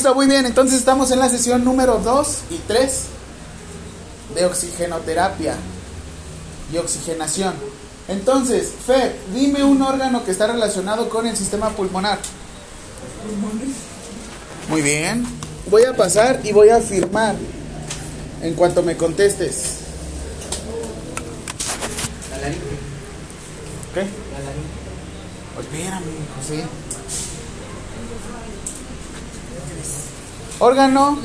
Listo, muy bien, entonces estamos en la sesión número 2 y 3 de oxigenoterapia y oxigenación. Entonces, Fer, dime un órgano que está relacionado con el sistema pulmonar. Muy bien. Voy a pasar y voy a firmar en cuanto me contestes. La laringe. ¿Qué? La laringe. Pues espérame, José. Órgano.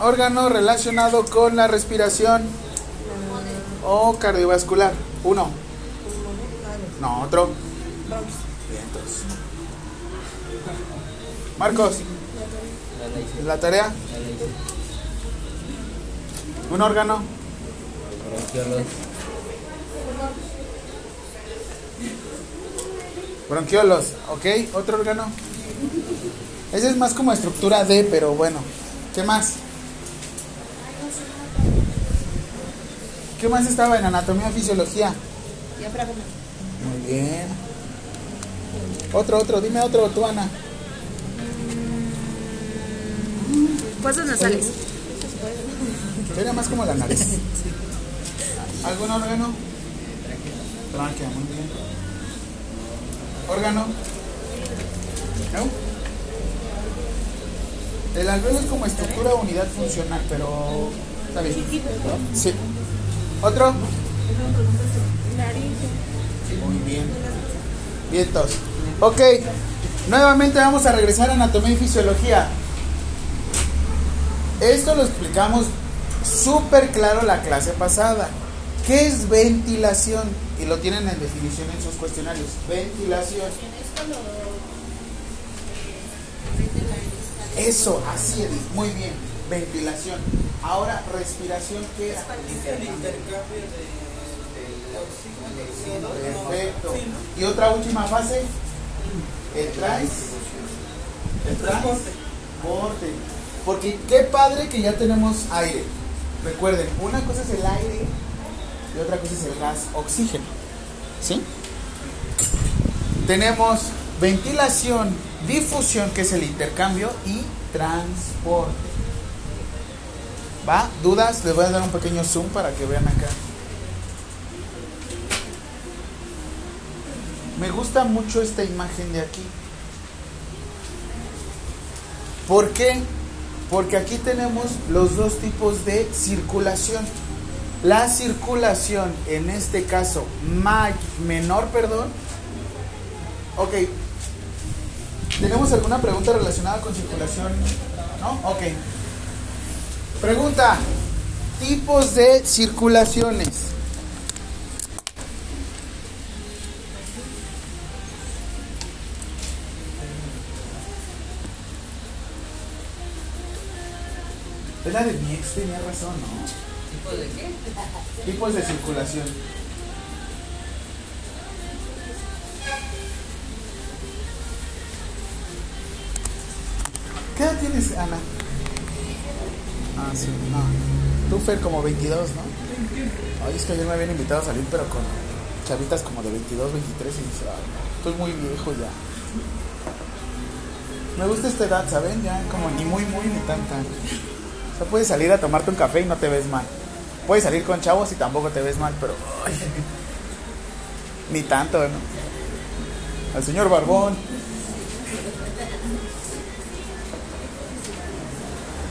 Órgano relacionado con la respiración o cardiovascular. Uno. No, otro. Marcos, La tarea. Un órgano. Bronquiolos. Ok, otro órgano. Ese es más como estructura D, pero bueno. ¿Qué más? ¿Qué más estaba en anatomía fisiología? Muy bien. Otro, otro, dime otro, tú, Ana. Fosas nasales. Sería más como la nariz. ¿Algún órgano? Tráquea, muy bien. ¿Órgano? ¿No? El alveolo es como estructura unidad funcional, pero está bien. Sí. ¿Otro? Muy bien. Vientos. Ok. Nuevamente vamos a regresar a anatomía y fisiología. Esto lo explicamos súper claro la clase pasada. ¿Qué es ventilación? Y lo tienen en definición en sus cuestionarios. Ventilación. Eso, así es. Muy bien. Ventilación. Ahora, respiración, ¿qué era? Perfecto. Y otra última fase. El trans. El transporte. Porque qué padre que ya tenemos aire. Recuerden, una cosa es el aire y otra cosa es el gas oxígeno. ¿Sí? Tenemos ventilación, difusión, que es el intercambio, y transporte. ¿Va? ¿Dudas? Les voy a dar un pequeño zoom para que vean acá. Me gusta mucho esta imagen de aquí. ¿Por qué? Porque aquí tenemos los dos tipos de circulación. La circulación, en este caso, menor, perdón. Ok. ¿Tenemos alguna pregunta relacionada con circulación? ¿No? Ok. Pregunta. Tipos de circulaciones. Es la de mi ex, tenía razón, ¿no? ¿Tipo de qué? Tipos de circulación. ¿Qué edad tienes, Ana? Ah, sí, no. Tú, Fer, como 22, ¿no? Ay, es que ayer me habían invitado a salir, pero con chavitas como de 22, 23, y dije, ay, estoy muy viejo ya. Me gusta esta edad, ¿saben? Ya como ni muy, muy, ni tan, tan. O sea, puedes salir a tomarte un café y no te ves mal. Puedes salir con chavos y tampoco te ves mal, pero. ay, ni tanto, ¿no? Al señor Barbón.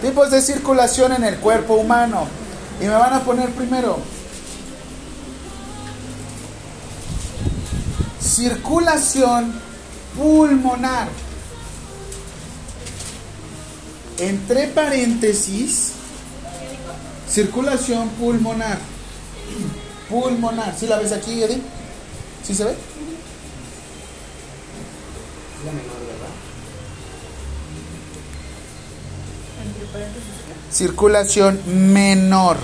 Tipos de circulación en el cuerpo humano. Y me van a poner primero. Circulación pulmonar. Entre paréntesis, circulación pulmonar. Pulmonar. ¿Sí la ves aquí, Eddie? ¿Sí se ve? Circulación menor.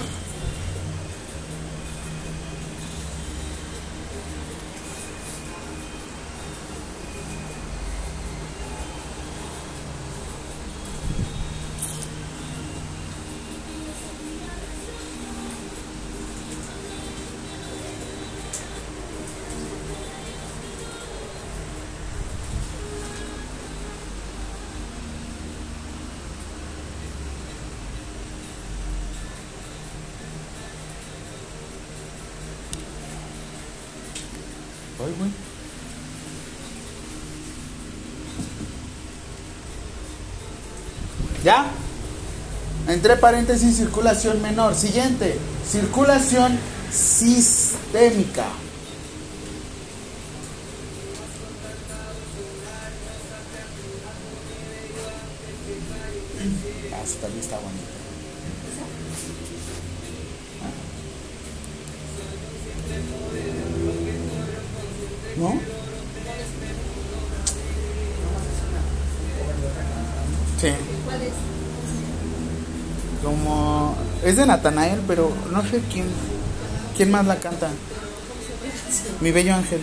¿Ya? Entre paréntesis, circulación menor. Siguiente, circulación sistémica. De Natanael, pero no sé quién quién más la canta. Mi bello ángel.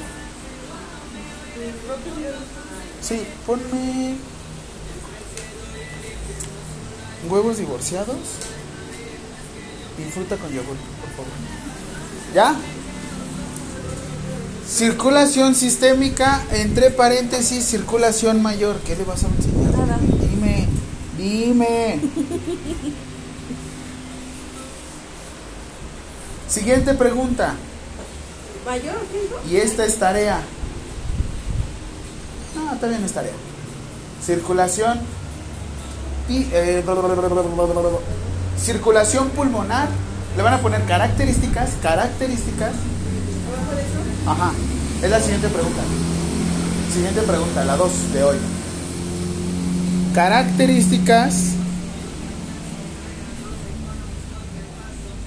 Sí, ponme huevos divorciados y fruta con yogur, por favor. ¿Ya? Circulación sistémica, entre paréntesis, circulación mayor. ¿Qué le vas a enseñar? Nada. Dime, dime. Siguiente pregunta. ¿Mayor? Y esta es tarea. No, también es tarea. Circulación y eh, circulación pulmonar. Le van a poner características, características. Ajá. Es la siguiente pregunta. Siguiente pregunta, la 2 de hoy. Características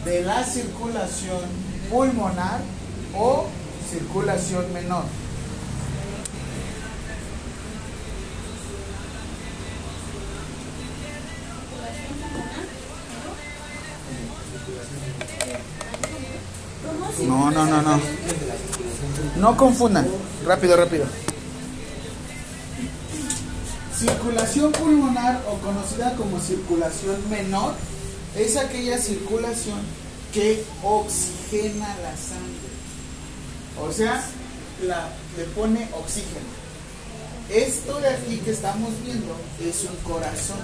de la circulación pulmonar o circulación menor. No, no, no, no. No confundan. Rápido, rápido. Circulación pulmonar o conocida como circulación menor es aquella circulación que oxigena la sangre. O sea, la, le pone oxígeno. Esto de aquí que estamos viendo es un corazón.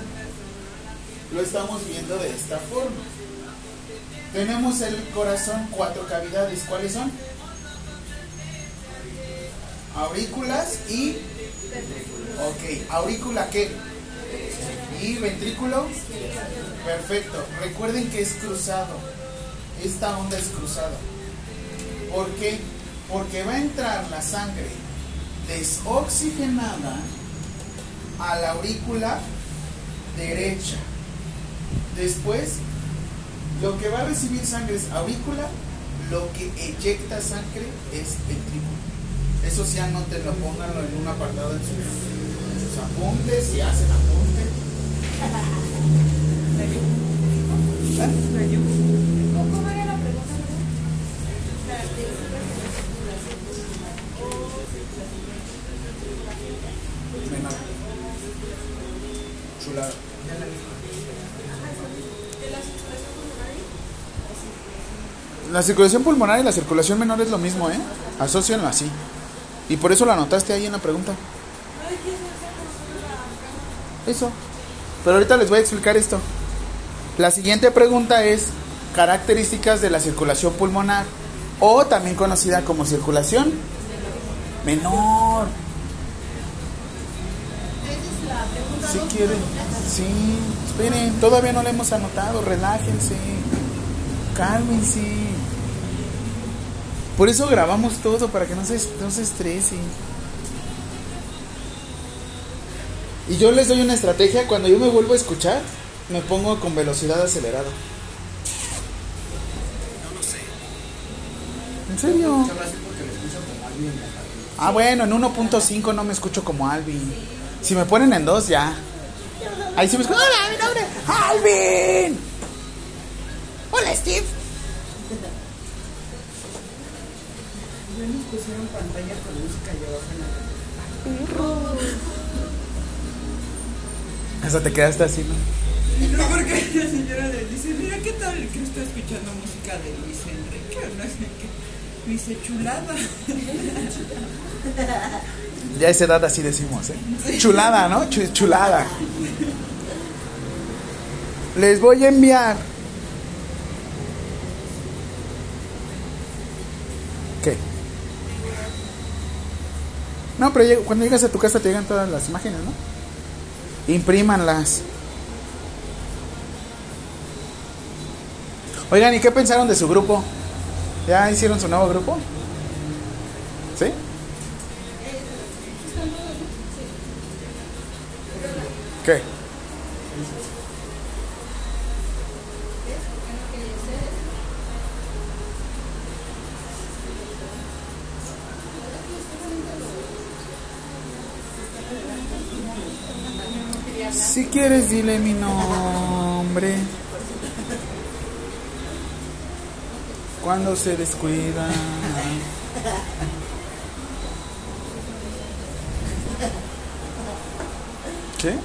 Lo estamos viendo de esta forma. Tenemos el corazón cuatro cavidades. ¿Cuáles son? Aurículas y... Ok, aurícula qué? Y ventrículo. Perfecto. Recuerden que es cruzado. Esta onda es cruzada. ¿Por qué? Porque va a entrar la sangre desoxigenada a la aurícula derecha. Después, lo que va a recibir sangre es aurícula, lo que eyecta sangre es ventrículo. Eso sí, anótenlo, pónganlo en un apartado en sus, apuntes, si hacen apunte. ¿Eh? ¿Cómo era la circulación pulmonar y la circulación menor es lo mismo, ¿eh? Asocianlo así. Y por eso lo anotaste ahí en la pregunta. Eso. Pero ahorita les voy a explicar esto. La siguiente pregunta es características de la circulación pulmonar o también conocida como circulación menor. Si quieren, sí, esperen, todavía no la hemos anotado, relájense, cálmense. Por eso grabamos todo, para que no se, no se estresen. Y yo les doy una estrategia, cuando yo me vuelvo a escuchar, me pongo con velocidad acelerada. ¿En serio? Ah, bueno, en 1.5 no me escucho como Alvin. Si me ponen en 2, ya. Ahí sí me escucho. ¡Hola, mi nombre! ¡Alvin! ¡Hola, Steve! pusieron pantalla con música y abajo Hasta te quedaste así, ¿no? No, porque la señora le dice, mira qué tal que está escuchando música de Luis Enrique, no sé qué. Me dice, chulada. Ya a esa edad así decimos, ¿eh? Chulada, ¿no? Chu- chulada. Les voy a enviar. ¿Qué? No, pero cuando llegas a tu casa te llegan todas las imágenes, ¿no? Imprímanlas. Oigan, ¿y qué pensaron de su grupo? ¿Ya hicieron su nuevo grupo? ¿Sí? ¿Qué? Si quieres, dile mi nombre. Cuando se descuida. ¿Qué?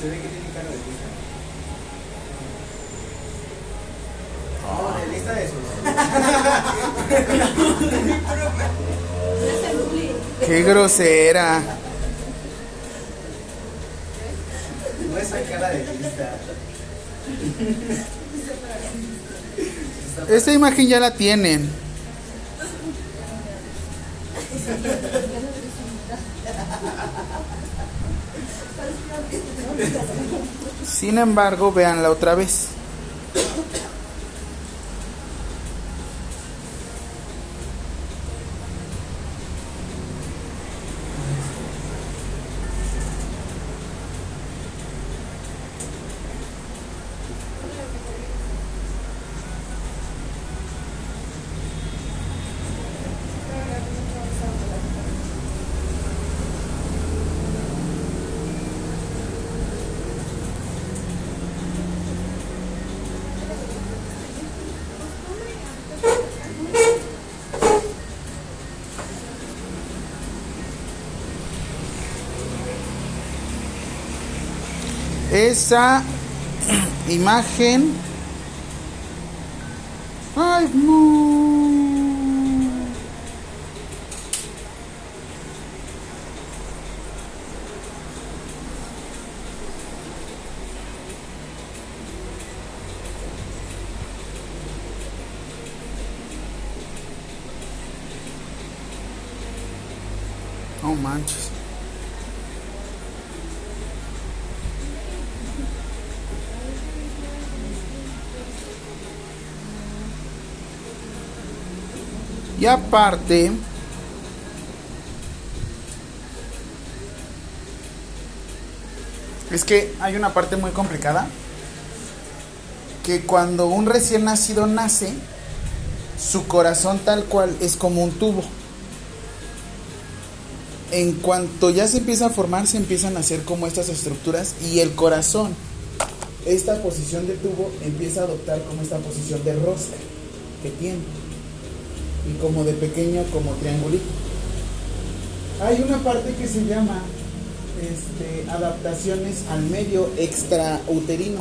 Se ve que tiene cara de lista. Oh, de lista de sus. ¡Qué grosera! No cara de. Esta imagen ya la tienen. Sin embargo, véanla otra vez. Esa imagen manches. Y aparte, es que hay una parte muy complicada, que cuando un recién nacido nace, su corazón tal cual es como un tubo. En cuanto ya se empieza a formar, se empiezan a hacer como estas estructuras y el corazón, esta posición de tubo, empieza a adoptar como esta posición de rosca que tiene y como de pequeño como triangulito. Hay una parte que se llama este, adaptaciones al medio extrauterino.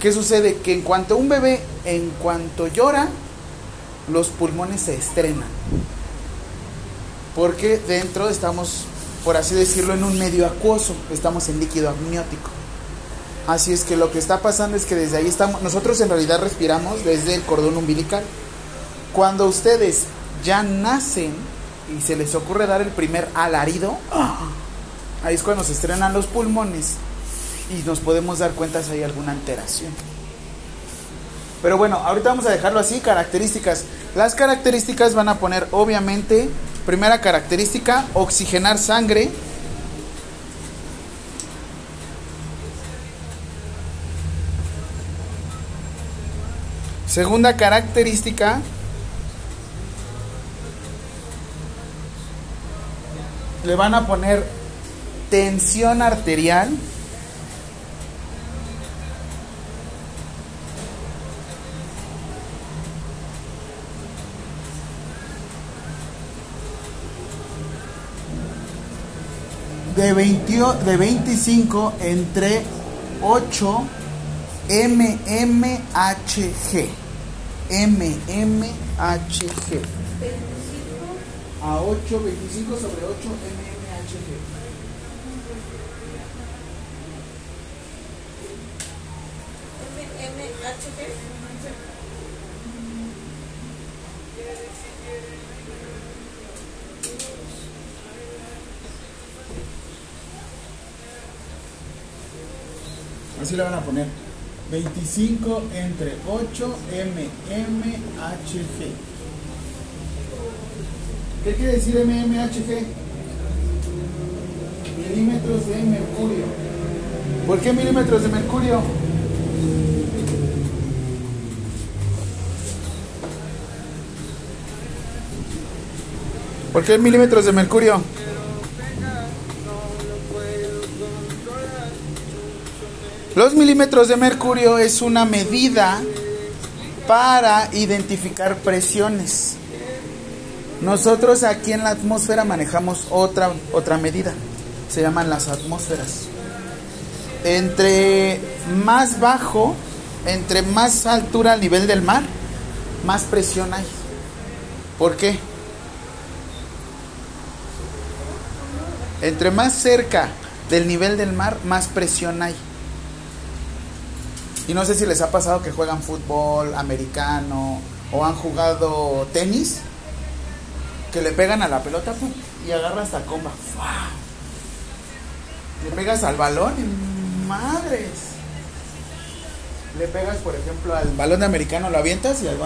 ¿Qué sucede? Que en cuanto un bebé, en cuanto llora, los pulmones se estrenan. Porque dentro estamos, por así decirlo, en un medio acuoso, estamos en líquido amniótico. Así es que lo que está pasando es que desde ahí estamos, nosotros en realidad respiramos desde el cordón umbilical. Cuando ustedes ya nacen y se les ocurre dar el primer alarido, ahí es cuando se estrenan los pulmones y nos podemos dar cuenta si hay alguna alteración. Pero bueno, ahorita vamos a dejarlo así, características. Las características van a poner obviamente, primera característica, oxigenar sangre. Segunda característica, le van a poner tensión arterial. De, 20 de 25 entre 8 mmHg. mmHg. A 8, 25 sobre 8 mmHg. Así le van a poner. 25 entre 8 mmHg. ¿Qué quiere decir mmHg? Milímetros de mercurio. ¿Por qué milímetros de mercurio? ¿Por qué milímetros de mercurio? Los milímetros de mercurio es una medida para identificar presiones. Nosotros aquí en la atmósfera manejamos otra, otra medida. Se llaman las atmósferas. Entre más bajo, entre más altura al nivel del mar, más presión hay. ¿Por qué? Entre más cerca del nivel del mar, más presión hay. Y no sé si les ha pasado que juegan fútbol americano o han jugado tenis, que le pegan a la pelota y agarra hasta comba. ¡Fua! Le pegas al balón madres. Le pegas, por ejemplo, al balón americano, lo avientas y al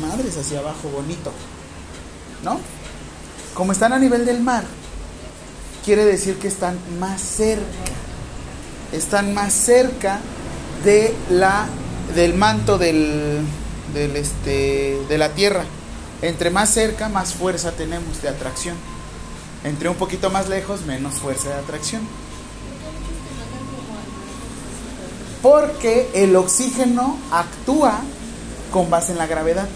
madres hacia abajo, bonito. ¿No? Como están a nivel del mar, quiere decir que están más cerca. Están más cerca de la del manto del, del este de la tierra. Entre más cerca, más fuerza tenemos de atracción. Entre un poquito más lejos, menos fuerza de atracción. Porque el oxígeno actúa con base en la gravedad.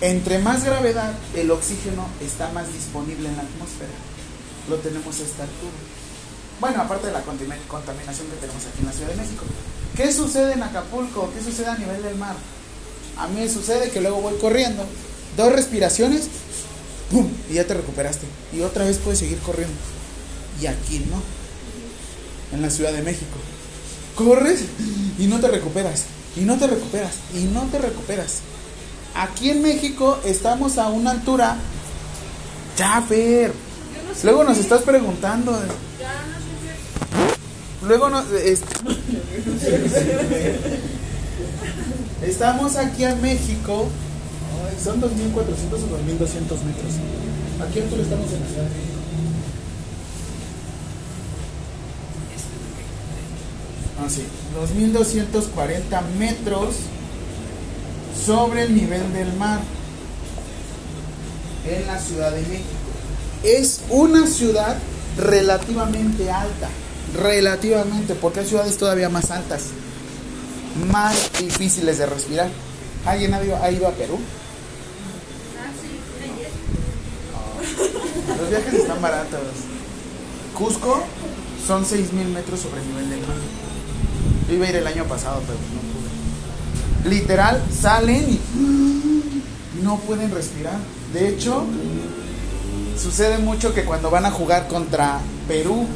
Entre más gravedad, el oxígeno está más disponible en la atmósfera. Lo tenemos a esta altura. Bueno, aparte de la contaminación que tenemos aquí en la Ciudad de México. ¿Qué sucede en Acapulco? ¿Qué sucede a nivel del mar? A mí sucede que luego voy corriendo, dos respiraciones, ¡pum! Y ya te recuperaste. Y otra vez puedes seguir corriendo. Y aquí no. En la Ciudad de México. Corres y no te recuperas. Y no te recuperas. Y no te recuperas. Aquí en México estamos a una altura. Ya, Fer. Luego nos estás preguntando. Luego nos. es- Estamos aquí en México. Son 2.400 o 2.200 metros. Aquí altura estamos en la Ciudad de México. Ah, sí. 2.240 metros sobre el nivel del mar. En la Ciudad de México. Es una ciudad relativamente alta. Relativamente, porque hay ciudades todavía más altas. Más difíciles de respirar. ¿Alguien ha ido, ido a Perú? Los viajes están baratos. Cusco son 6.000 metros sobre el nivel del mar. Yo iba a ir el año pasado, pero no pude. Literal, salen y no pueden respirar. De hecho, sucede mucho que cuando van a jugar contra Perú,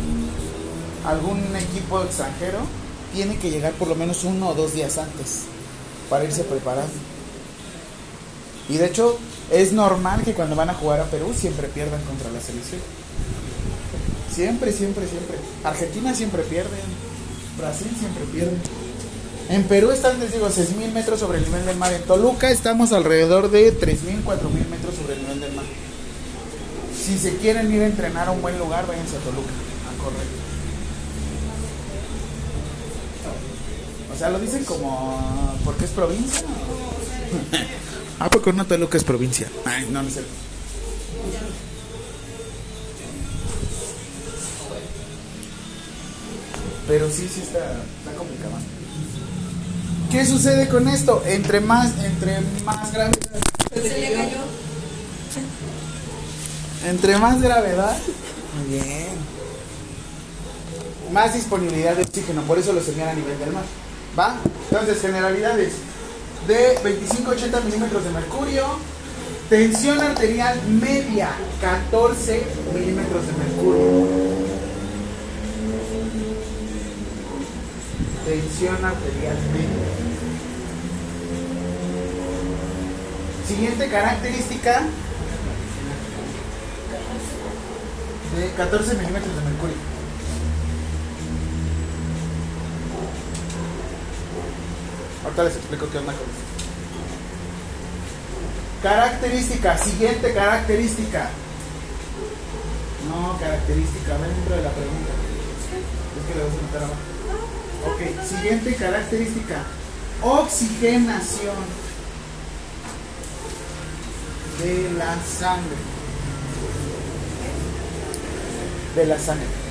algún equipo extranjero, tiene que llegar por lo menos uno o dos días antes para irse preparando. Y de hecho, es normal que cuando van a jugar a Perú siempre pierdan contra la selección. Siempre, siempre, siempre. Argentina siempre pierde. Brasil siempre pierde. En Perú están, les digo, 6.000 metros sobre el nivel del mar. En Toluca estamos alrededor de 3.000, 4.000 metros sobre el nivel del mar. Si se quieren ir a entrenar a un buen lugar, váyanse a Toluca a correr. O sea, lo dicen como porque es provincia. Ah, porque no te lo que es provincia. Ay, no, no sé. Pero sí, sí está, está complicado. ¿Qué sucede con esto? Entre más, entre más gravedad. Se le cayó. Entre más gravedad. Muy bien. Más disponibilidad de oxígeno, por eso lo señala a nivel del mar. ¿Va? Entonces, generalidades de 25-80 milímetros de mercurio, tensión arterial media 14 milímetros de mercurio. Tensión arterial media. Siguiente característica de 14 milímetros de mercurio. Ahorita les explico qué onda con esto. Característica, siguiente característica. No, característica, ven dentro de la pregunta. Es que le vas a meter abajo. Ok, siguiente característica. Oxigenación de la sangre. De la sangre.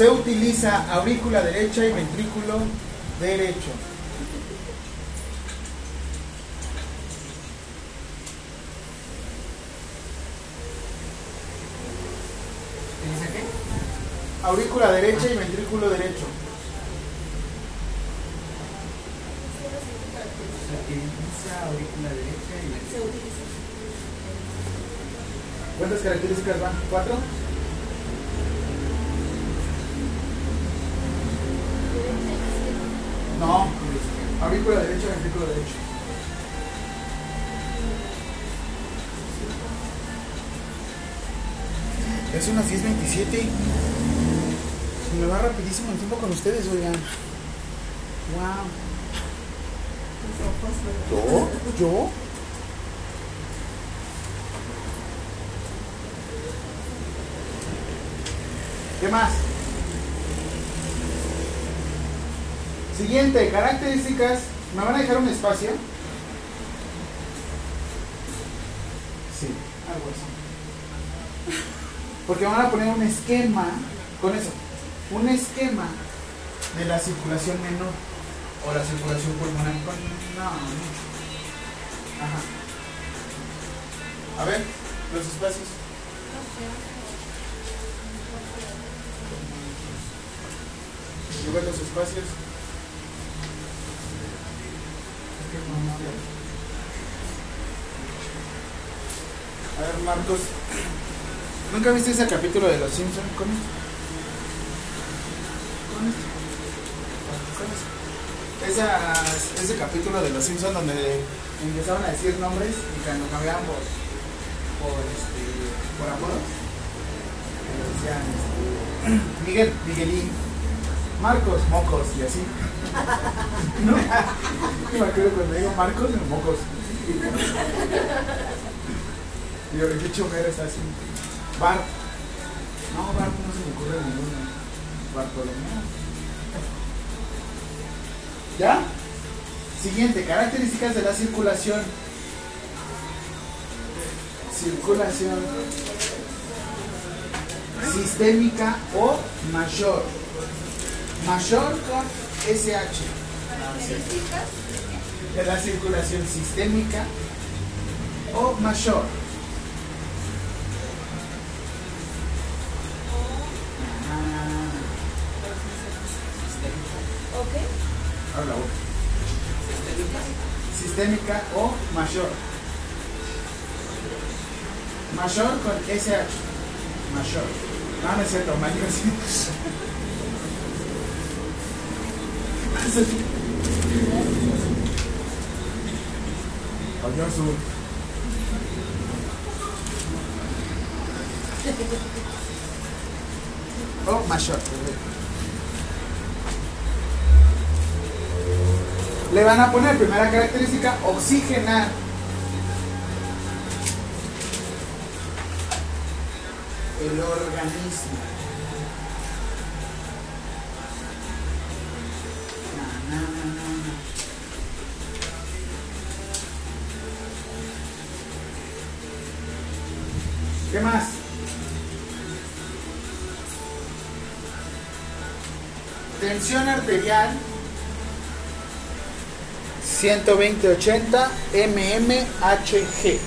Se utiliza aurícula derecha y ventrículo derecho. ¿Dice qué? Aurícula derecha y ventrículo derecho. Se utiliza aurícula derecha y la Se utiliza. ¿Cuántas características van? ¿Cuatro? No. Aurícula derecha, ventrículo derecho. Es unas 10.27. Se me va rapidísimo el tiempo con ustedes, oigan. Wow. ¿Yo? ¿Yo? ¿Qué más? Siguiente, características. ¿Me van a dejar un espacio? Sí, algo así. Porque van a poner un esquema, con eso, un esquema de la circulación menor o la circulación pulmonar. No. Ajá. A ver, los espacios. Yo veo los espacios. Es que no, no veo. A ver, Marcos. ¿Nunca viste ese capítulo de Los Simpsons con esto? Con esto. Esas- ese capítulo de Los Simpsons donde empezaban a decir nombres y cuando cambiaban por, por, este, por apodos, decían este, Miguel, Miguelín, Marcos, Mocos y así. ¿No? Me acuerdo cuando digo Marcos, Mocos. Y yo, ¿qué chomero está así? Bart. No, Bart no se me ocurre ninguno. Bartolomé. ¿Ya? Siguiente, características de la circulación. Circulación sistémica o mayor. Mayor con SH de la circulación sistémica o mayor. Habla Sistémica o mayor. Mayor con SH. Mayor. No, no es cierto, mayor sí. Mayor su. O mayor. Le van a poner primera característica oxigenar. El organismo. ¿Qué más? Tensión arterial 120-80 mmHg.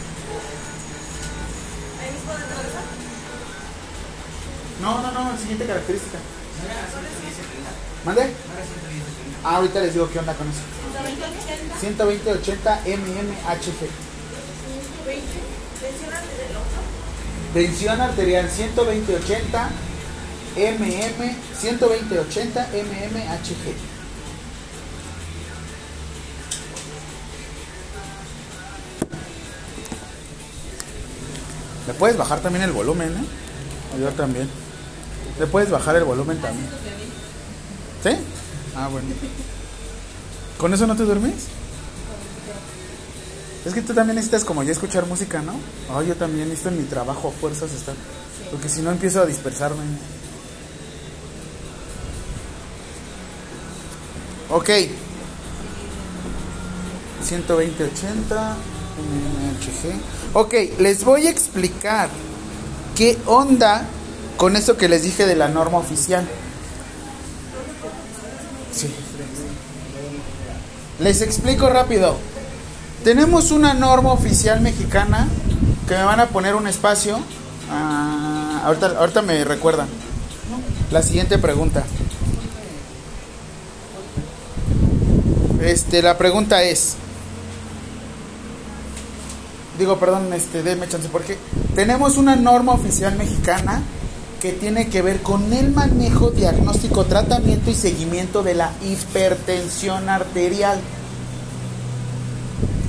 No, no, no, siguiente característica. ¿No era 110 30? ¿Mande? ¿No era 110 30? Ah, ahorita les digo qué onda con eso. 120, 80, 120-80 mmHg. 20. Mencionan del otro. Tensión arterial 120-80 mm 120-80 mmHg. Le puedes bajar también el volumen, ¿eh? Yo también. Le puedes bajar el volumen también. ¿Sí? Ah, bueno. ¿Con eso no te duermes? Es que tú también necesitas como ya escuchar música, ¿no? Ay, yo también necesito en mi trabajo a fuerzas estar. Porque si no empiezo a dispersarme. Ok. 120, 80. mmHg. Ok, les voy a explicar qué onda con eso que les dije de la norma oficial. Sí. Les explico rápido. Tenemos una norma oficial mexicana que me van a poner un espacio. Ah, ahorita, ahorita me recuerdan. La siguiente pregunta. Este, la pregunta es. Digo, perdón, este, déme chance, porque tenemos una norma oficial mexicana que tiene que ver con el manejo, diagnóstico, tratamiento y seguimiento de la hipertensión arterial.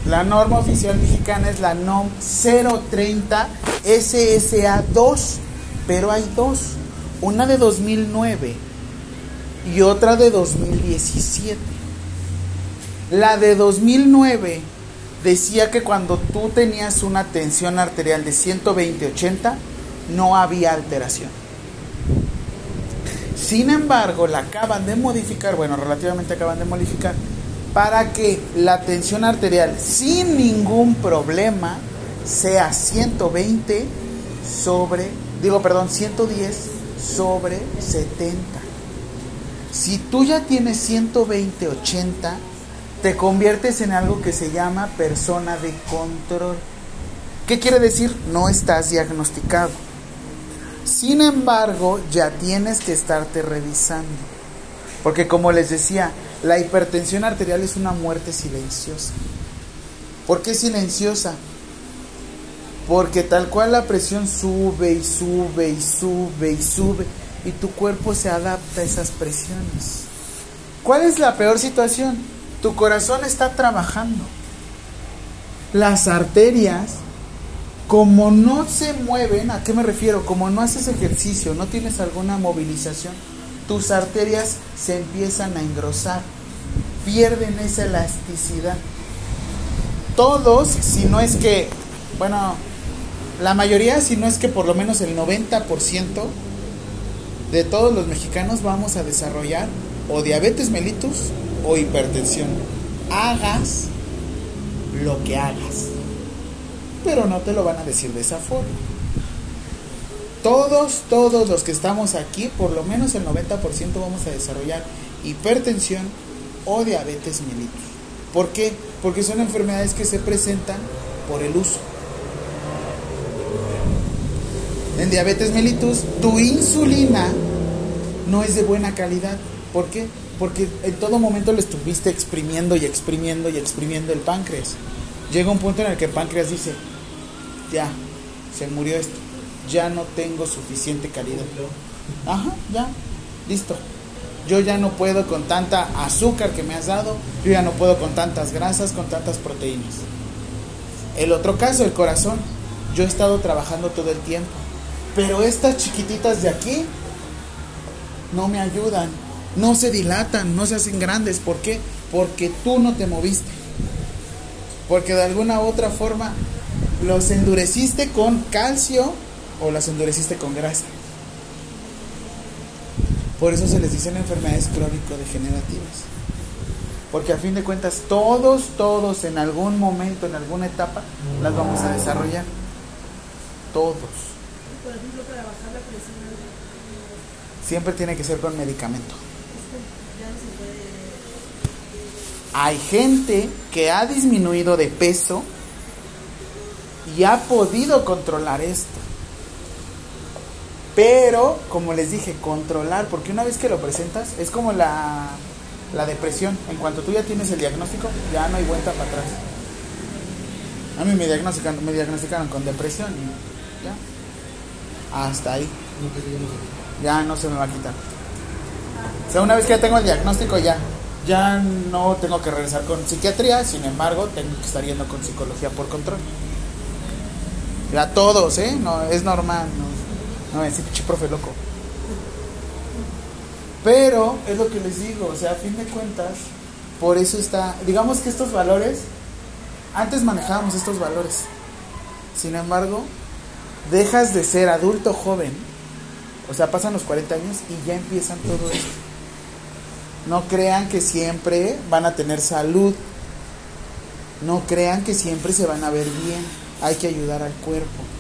La norma oficial mexicana es la NOM 030 SSA 2, pero hay dos, una de 2009 y otra de 2017. La de 2009 decía que cuando tú tenías una tensión arterial de 120-80 no había alteración. Sin embargo, la acaban de modificar, bueno, relativamente acaban de modificar, para que la tensión arterial sin ningún problema sea 120 sobre, digo, perdón, 110 sobre 70. Si tú ya tienes 120-80, te conviertes en algo que se llama persona de control. ¿Qué quiere decir? No estás diagnosticado. Sin embargo, ya tienes que estarte revisando. Porque como les decía, la hipertensión arterial es una muerte silenciosa. ¿Por qué silenciosa? Porque tal cual la presión sube y sube y sube y sube y tu cuerpo se adapta a esas presiones. ¿Cuál es la peor situación? Tu corazón está trabajando. Las arterias, como no se mueven, ¿a qué me refiero? Como no haces ejercicio, no tienes alguna movilización, tus arterias se empiezan a engrosar, pierden esa elasticidad. Todos, si no es que, bueno, la mayoría, si no es que por lo menos el 90% de todos los mexicanos vamos a desarrollar o diabetes mellitus o hipertensión. Hagas lo que hagas. Pero no te lo van a decir de esa forma. Todos, todos los que estamos aquí, por lo menos el 90% vamos a desarrollar hipertensión o diabetes mellitus. ¿Por qué? Porque son enfermedades que se presentan por el uso. En diabetes mellitus, tu insulina no es de buena calidad. ¿Por qué? Porque en todo momento le estuviste exprimiendo y exprimiendo y exprimiendo el páncreas. Llega un punto en el que el páncreas dice, ya, se murió esto, ya no tengo suficiente calidad. Ajá, ya, listo. Yo ya no puedo con tanta azúcar que me has dado, yo ya no puedo con tantas grasas, con tantas proteínas. El otro caso, el corazón. Yo he estado trabajando todo el tiempo, pero estas chiquititas de aquí no me ayudan, no se dilatan, no se hacen grandes. ¿Por qué? Porque tú no te moviste. Porque de alguna u otra forma los endureciste con calcio o las endureciste con grasa. Por eso se les dicen enfermedades crónico-degenerativas. Porque a fin de cuentas todos, todos en algún momento, en alguna etapa, las vamos a desarrollar. Todos. Por ejemplo, para bajar la presión Siempre tiene que ser con medicamento. Hay gente que ha disminuido de peso y ha podido controlar esto. Pero, como les dije, controlar, porque una vez que lo presentas, es como la, la depresión. En cuanto tú ya tienes el diagnóstico, ya no hay vuelta para atrás. A mí me diagnosticaron, me diagnosticaron con depresión y ya. Hasta ahí. Ya no se me va a quitar. O sea, una vez que ya tengo el diagnóstico, ya. Ya no tengo que regresar con psiquiatría, sin embargo, tengo que estar yendo con psicología por control. Ya todos, ¿eh? No, es normal, no, no es pinche profe loco. Pero es lo que les digo, o sea, a fin de cuentas, por eso está, digamos que estos valores, antes manejábamos estos valores. Sin embargo, dejas de ser adulto joven, o sea, pasan los 40 años y ya empiezan todo esto. No crean que siempre van a tener salud. No crean que siempre se van a ver bien. Hay que ayudar al cuerpo.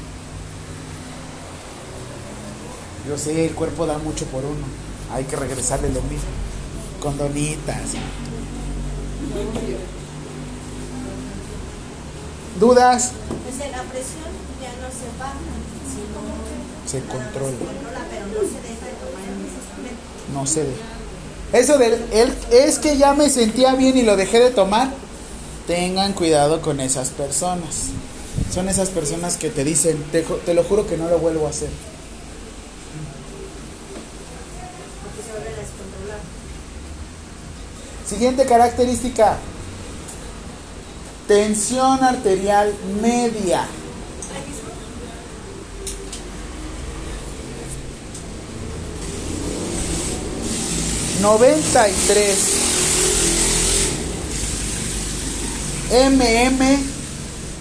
Yo sé, el cuerpo da mucho por uno. Hay que regresarle lo mismo. Con donitas. ¿Dudas? Pues la presión ya no se baja, sino Se controla. se controla, pero no se deja de tomar el. No se deja. Eso de él es que ya me sentía bien y lo dejé de tomar. Tengan cuidado con esas personas. Son esas personas que te dicen, te, te lo juro que no lo vuelvo a hacer. Porque se vuelve a descontrolar. Siguiente característica. Tensión arterial media. 93 mmHg.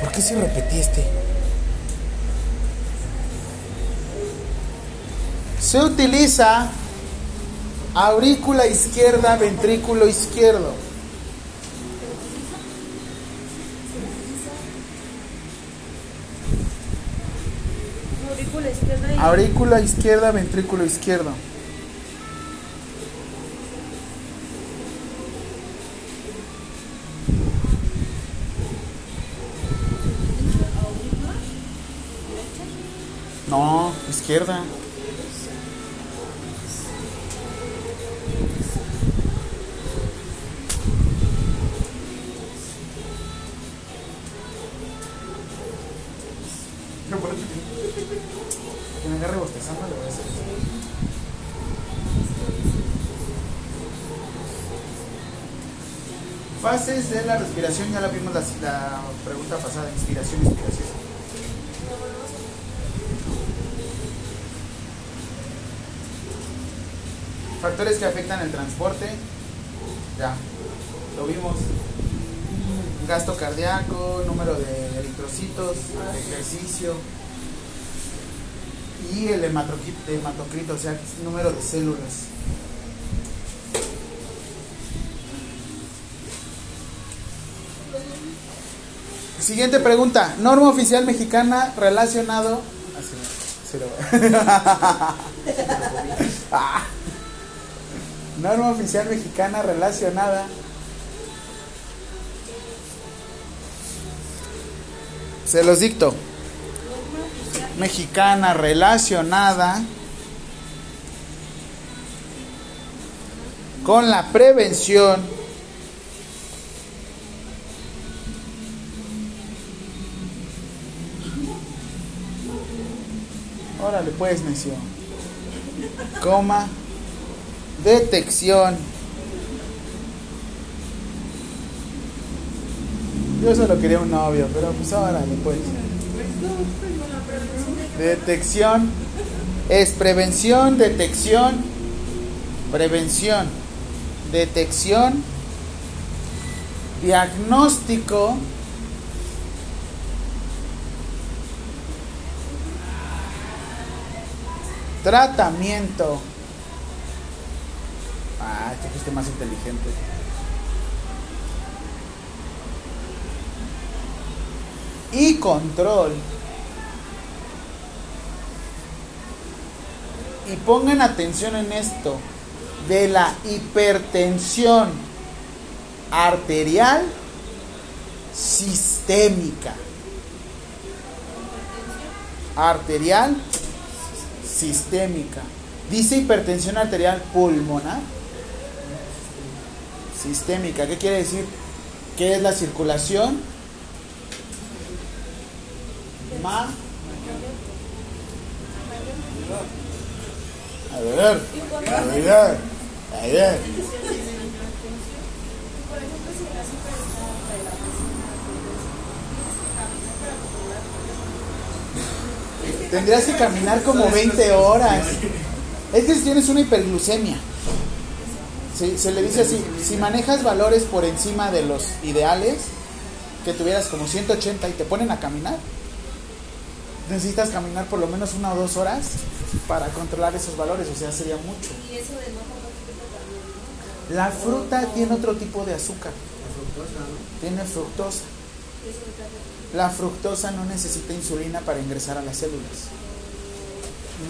¿Por qué se repetí este? Se utiliza aurícula izquierda, ventrículo izquierdo. Aurícula izquierda y Aurícula izquierda, ventrículo izquierdo. No, izquierda. La respiración, ya la vimos la, pregunta pasada, inspiración, expiración. Factores que afectan el transporte, ya, lo vimos. Gasto cardíaco, número de eritrocitos, ejercicio y el hematocrito, o sea, número de células. Siguiente pregunta. Norma oficial mexicana relacionado. Ah, sí. Ah. Norma oficial mexicana relacionada. Se los dicto. Mexicana relacionada con la prevención Órale, pues, necio. Coma. Detección. Yo solo quería un novio, pero pues órale, pues. Detección. Es prevención, detección, prevención, detección, diagnóstico Tratamiento. Ah, este fuiste más inteligente. Y control. Y pongan atención en esto. De la hipertensión arterial sistémica. Arterial sistémica. Dice hipertensión arterial pulmonar. Sistémica. ¿Qué quiere decir? ¿Qué es la circulación? Ma. A ver, a ver, a ver. Por ejemplo, si la azúcar está alta de la presión tienes que caminar para Tendrías que caminar como 20 horas. Es que si tienes una hiperglucemia. Se, se le dice así, si manejas valores por encima de los ideales, que tuvieras como 180 y te ponen a caminar, necesitas caminar por lo menos una o dos horas para controlar esos valores, o sea, sería mucho. Y eso de no comer fruta también, ¿no? La fruta tiene otro tipo de azúcar, La fructosa, ¿no? tiene fructosa. Eso de café. La fructosa no necesita insulina para ingresar a las células.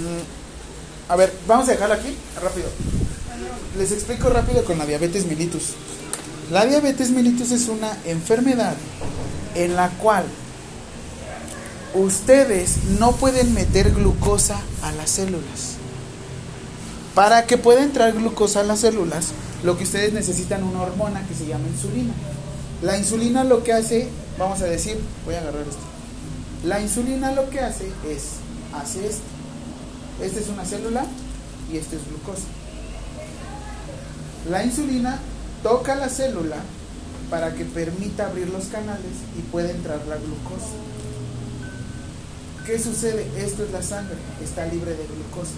Mm, A ver, vamos a dejarlo aquí, rápido. Les explico rápido con la diabetes mellitus. La diabetes mellitus es una enfermedad en la cual ustedes no pueden meter glucosa a las células. Para que pueda entrar glucosa a las células, lo que ustedes necesitan una hormona que se llama insulina. La insulina lo que hace, vamos a decir, voy a agarrar esto. La insulina lo que hace es, hace esto. Esta es una célula y esto es glucosa. La insulina toca la célula para que permita abrir los canales y pueda entrar la glucosa. ¿Qué sucede? Esto es la sangre, está libre de glucosa.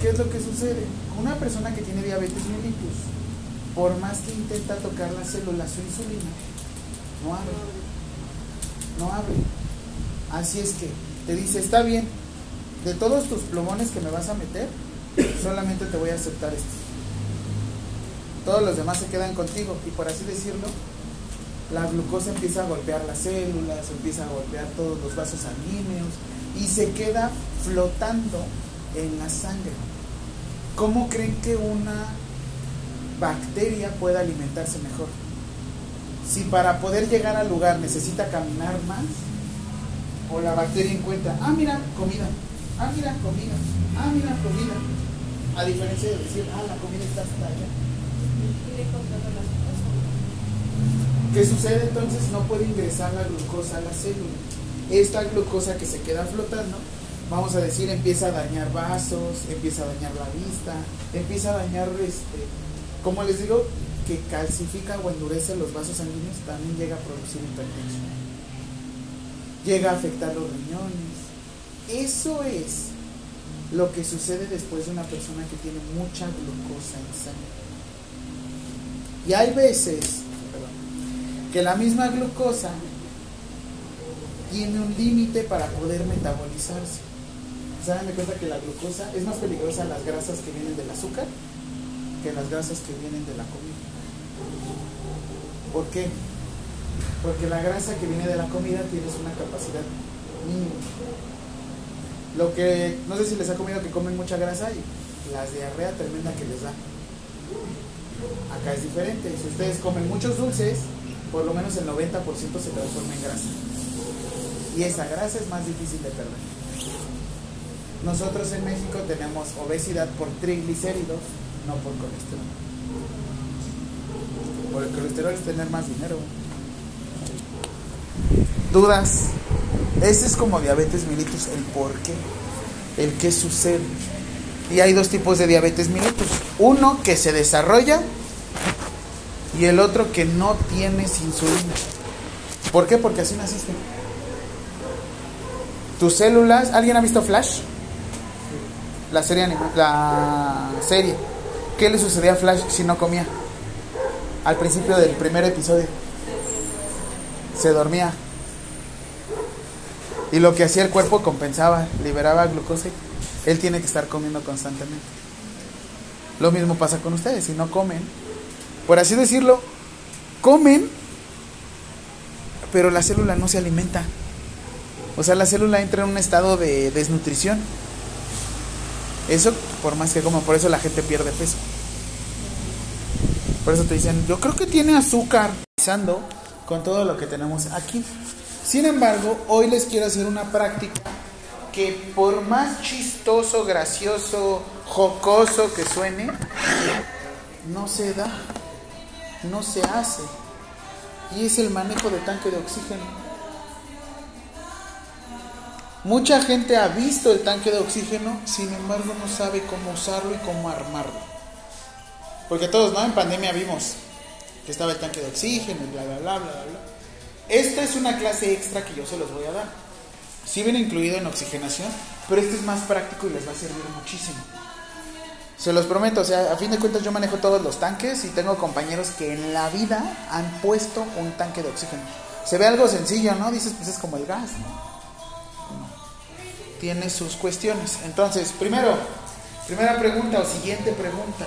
¿Qué es lo que sucede? Una persona que tiene diabetes mellitus, por más que intenta tocar la célula, su insulina, no abre. No abre. Así es que te dice, está bien, de todos tus plumones que me vas a meter, solamente te voy a aceptar esto. Todos los demás se quedan contigo y por así decirlo, la glucosa empieza a golpear las células, empieza a golpear todos los vasos sanguíneos y se queda flotando en la sangre. ¿Cómo creen que una bacteria pueda alimentarse mejor? Si para poder llegar al lugar necesita caminar más, o la bacteria encuentra, ah, mira, comida, ah, mira, comida, ah, mira, comida. A diferencia de decir, ah, la comida está hasta allá. ¿Qué sucede entonces? No puede ingresar la glucosa a la célula. Esta glucosa que se queda flotando, vamos a decir, empieza a dañar vasos, empieza a dañar la vista, empieza a dañar, este, como les digo, que calcifica o endurece los vasos sanguíneos, también llega a producir hipertensión. Llega a afectar los riñones. Eso es lo que sucede después de una persona que tiene mucha glucosa en sangre. Y hay veces que la misma glucosa tiene un límite para poder metabolizarse. Se dan de cuenta que la glucosa es más peligrosa las grasas que vienen del azúcar que las grasas que vienen de la comida. ¿Por qué? Porque la grasa que viene de la comida tienes una capacidad mínima. Lo que, no sé si les ha comido que comen mucha grasa y las diarrea tremenda que les da. Acá es diferente. Si ustedes comen muchos dulces, por lo menos el 90% se transforma en grasa. Y esa grasa es más difícil de perder. Nosotros en México tenemos obesidad por triglicéridos, no por colesterol. Por el colesterol es tener más dinero. ¿Dudas? Ese es como diabetes mellitus, el por qué, el qué sucede. Y hay dos tipos de diabetes mellitus. Uno que se desarrolla y el otro que no tienes insulina. ¿Por qué? Porque así naciste. Tus células, ¿alguien ha visto Flash? La serie la serie. ¿Qué le sucedía a Flash si no comía? Al principio del primer episodio. Se dormía. Y lo que hacía el cuerpo compensaba, liberaba glucosa. Él tiene que estar comiendo constantemente. Lo mismo pasa con ustedes, si no comen, por así decirlo, comen, pero la célula no se alimenta. O sea, la célula entra en un estado de desnutrición. Eso, por más que coma, por eso la gente pierde peso. Por eso te dicen, yo creo que tiene azúcar, pensando con todo lo que tenemos aquí. Sin embargo, hoy les quiero hacer una práctica que por más chistoso, gracioso, jocoso que suene, no se da, no se hace. Y es el manejo de tanque de oxígeno. Mucha gente ha visto el tanque de oxígeno, sin embargo no sabe cómo usarlo y cómo armarlo. Porque todos, ¿no? En pandemia vimos que estaba el tanque de oxígeno y bla, bla, bla, bla, bla. Esta es una clase extra que yo se los voy a dar. Sí viene incluido en oxigenación, pero este es más práctico y les va a servir muchísimo. Se los prometo, o sea, a fin de cuentas yo manejo todos los tanques y tengo compañeros que en la vida han puesto un tanque de oxígeno. Se ve algo sencillo, ¿no? Dices, pues es como el gas, ¿no? Tiene sus cuestiones. Entonces, primero, primera pregunta o siguiente pregunta.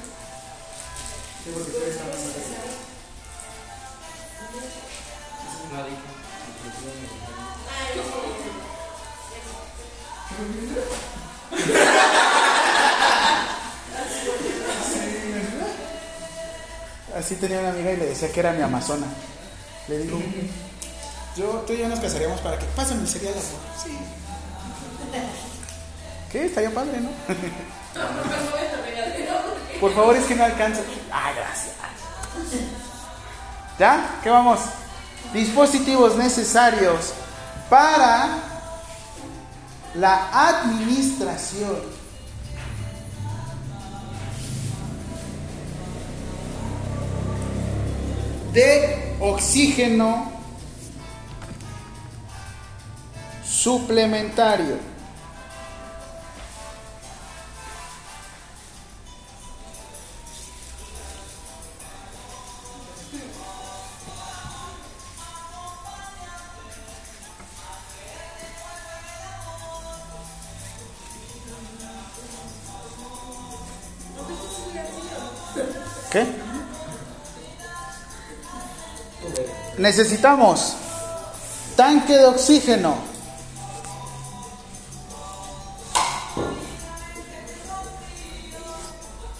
Así tenía una amiga y le decía que era mi amazona. Le digo, yo, tú y yo nos casaríamos para que pásame el cereal, amor. Sí. ¿Qué? Estaría padre, ¿no? Por favor, es que no alcanza. Ah, gracias. ¿Ya? ¿Qué vamos? Dispositivos necesarios para la administración de oxígeno suplementario. Necesitamos tanque de oxígeno.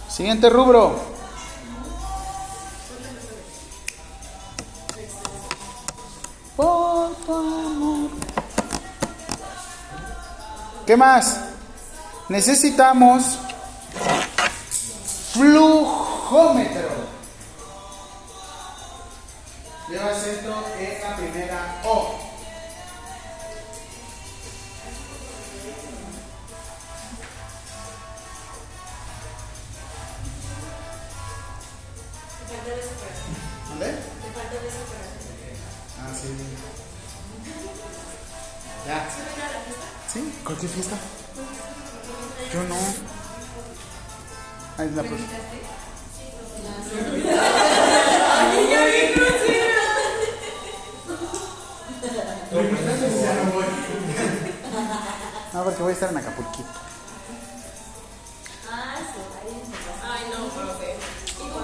Siguiente rubro. ¿Qué más? Necesitamos flujómetro. Lleva acento en la primera O. ¿Dónde? Ah, sí. Ya. ¿Sí? ¿Cualquier fiesta? Yo no. Ahí es la próxima. No, porque voy a estar en Acapulquito. Ay, no, profe.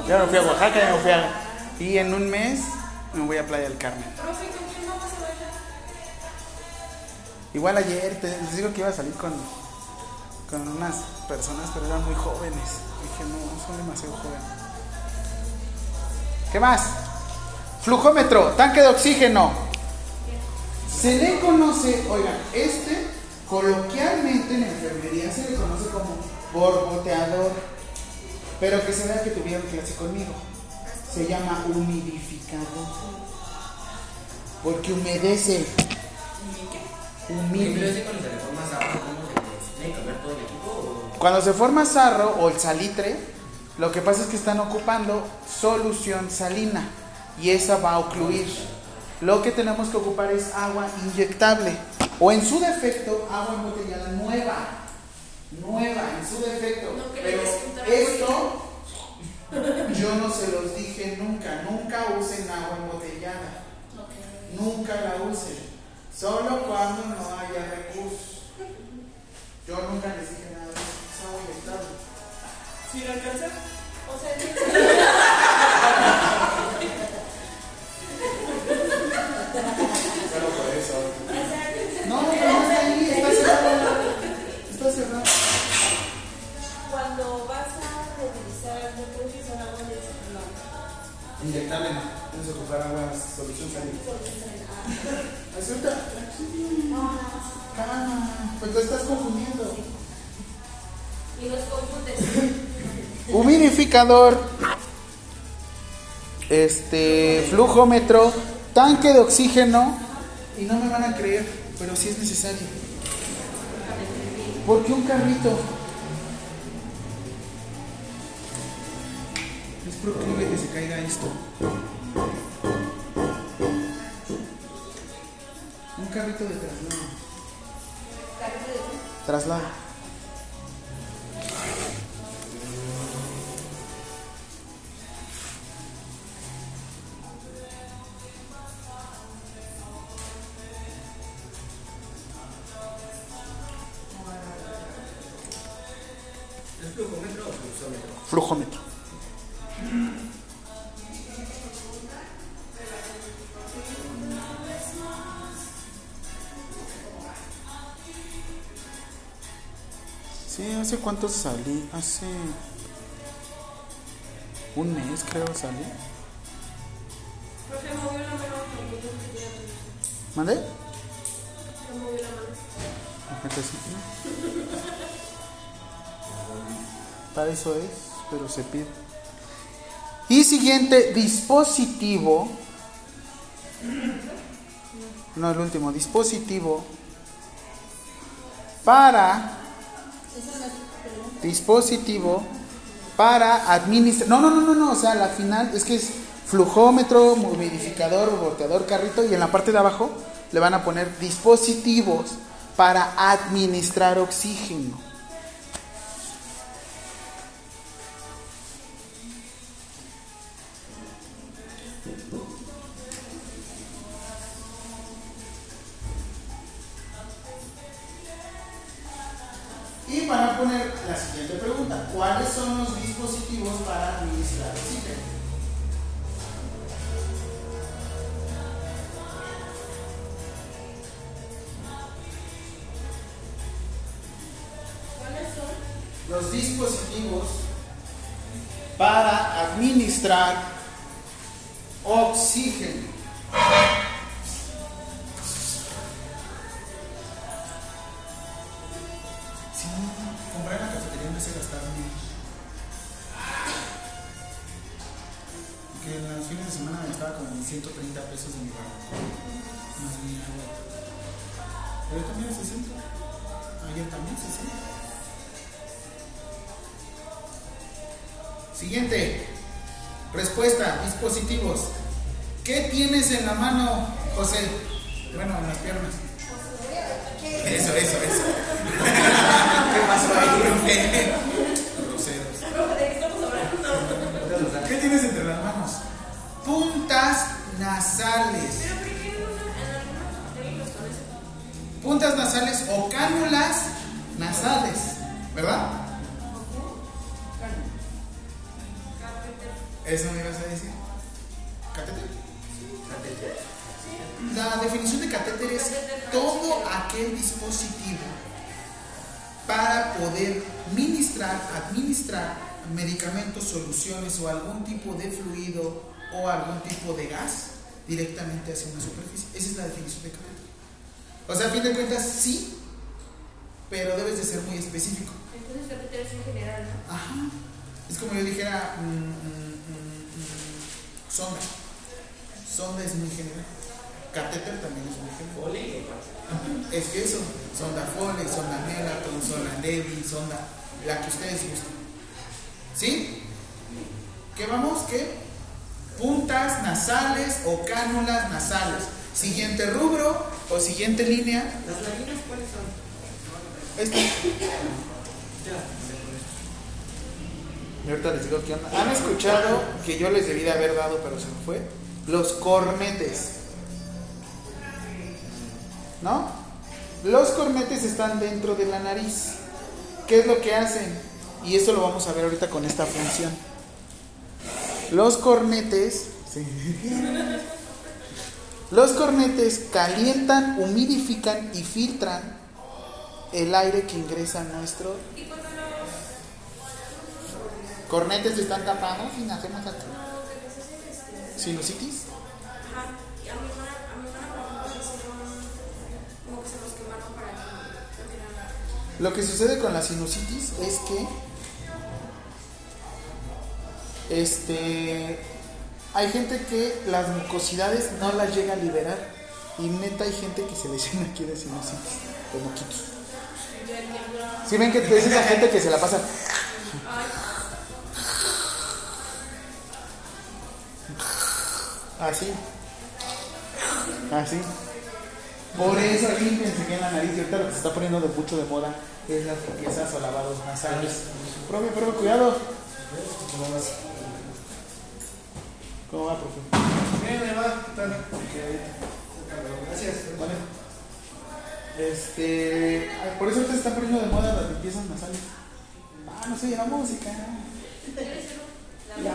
Ya me fui a Oaxaca, ya me fui a... Y en un mes me voy a Playa del Carmen. Profe, ¿con quién vamos a? Igual ayer te, les digo que iba a salir con, con unas personas, pero eran muy jóvenes. Dije, no, son demasiado jóvenes. ¿Qué más? Flujómetro, tanque de oxígeno. Se le conoce, oigan, este coloquialmente en enfermería se le conoce como borboteador, pero que se vea que tuvieron clase conmigo. Se llama humidificador, porque humedece. Cuando se forma sarro o el salitre, lo que pasa es que están ocupando solución salina y esa va a ocluir. Lo que tenemos que ocupar es agua inyectable o en su defecto agua embotellada nueva. Nueva, en su defecto. No Pero esto yo no se los dije nunca. Nunca usen agua embotellada. Nunca la usen. Solo cuando no haya recursos. Yo nunca les dije nada de eso. Es agua inyectable. ¿Sí le alcanza? O sea, no. Inyectable no. Vamos a ocupar agua, solución salina. Acepta, tranquilo. Calma. Pues lo estás confundiendo. Y los confundes. Humidificador. Este, flujómetro, tanque de oxígeno. Y no me van a creer, pero sí es necesario. ¿Por qué un carrito? Es proclive que se caiga esto. Un carrito de traslado. Traslado. ¿Es flujómetro o fluxómetro? Flujómetro. ¿Hace cuánto salí? Hace un mes creo salí. Profe, movió la mano porque. ¿Mandé? No movió la mano. Para eso es, pero se pide. Y siguiente, dispositivo. No, el último, dispositivo para dispositivo para administrar. No, no, no, no, no, o sea, la final es que es flujómetro, humidificador, boteador, carrito y en la parte de abajo le van a poner dispositivos para administrar oxígeno. Fin de cuentas, sí, pero debes de ser muy específico. Entonces, catéter es en general, ¿no? Ajá. Es como yo dijera, mm, mm, mm, mm, sonda. Sonda es muy general. Catéter también es muy general. Foley. Es que eso, sonda Foley, sonda Nelaton, sonda Levy, sonda, la que ustedes gusten. ¿Sí? ¿Qué vamos? ¿Qué? Puntas nasales o cánulas nasales. Siguiente rubro o siguiente línea. ¿Las lágrimas cuáles son? Esta. Ya, Y ahorita les digo qué onda. ¿Han escuchado que yo les debí de haber dado, pero se me fue? Los cornetes. ¿No? Los cornetes están dentro de la nariz. ¿Qué es lo que hacen? Y eso lo vamos a ver ahorita con esta función. Los cornetes. sí. Los cornetes calientan, humidifican y filtran el aire que ingresa a nuestro cornetes están tapados y hacen este. Sinusitis. Lo que sucede con la sinusitis es que este hay gente que las mucosidades no las llega a liberar y neta hay gente que se le llena aquí de sinusitis, de moquitos. Si ven que es esa gente que se la pasa así, así. Por eso límpiense bien la nariz y ahorita lo que se está poniendo de mucho de moda es las limpiezas o lavados nasales. Profe, profe, cuidado. ¿Cómo va, profe? Bien, ahí va. ¿qué tal? Gracias. Vale. Este, por eso se están poniendo de moda las limpiezas nasales. Ah, no sé, la música. Ya.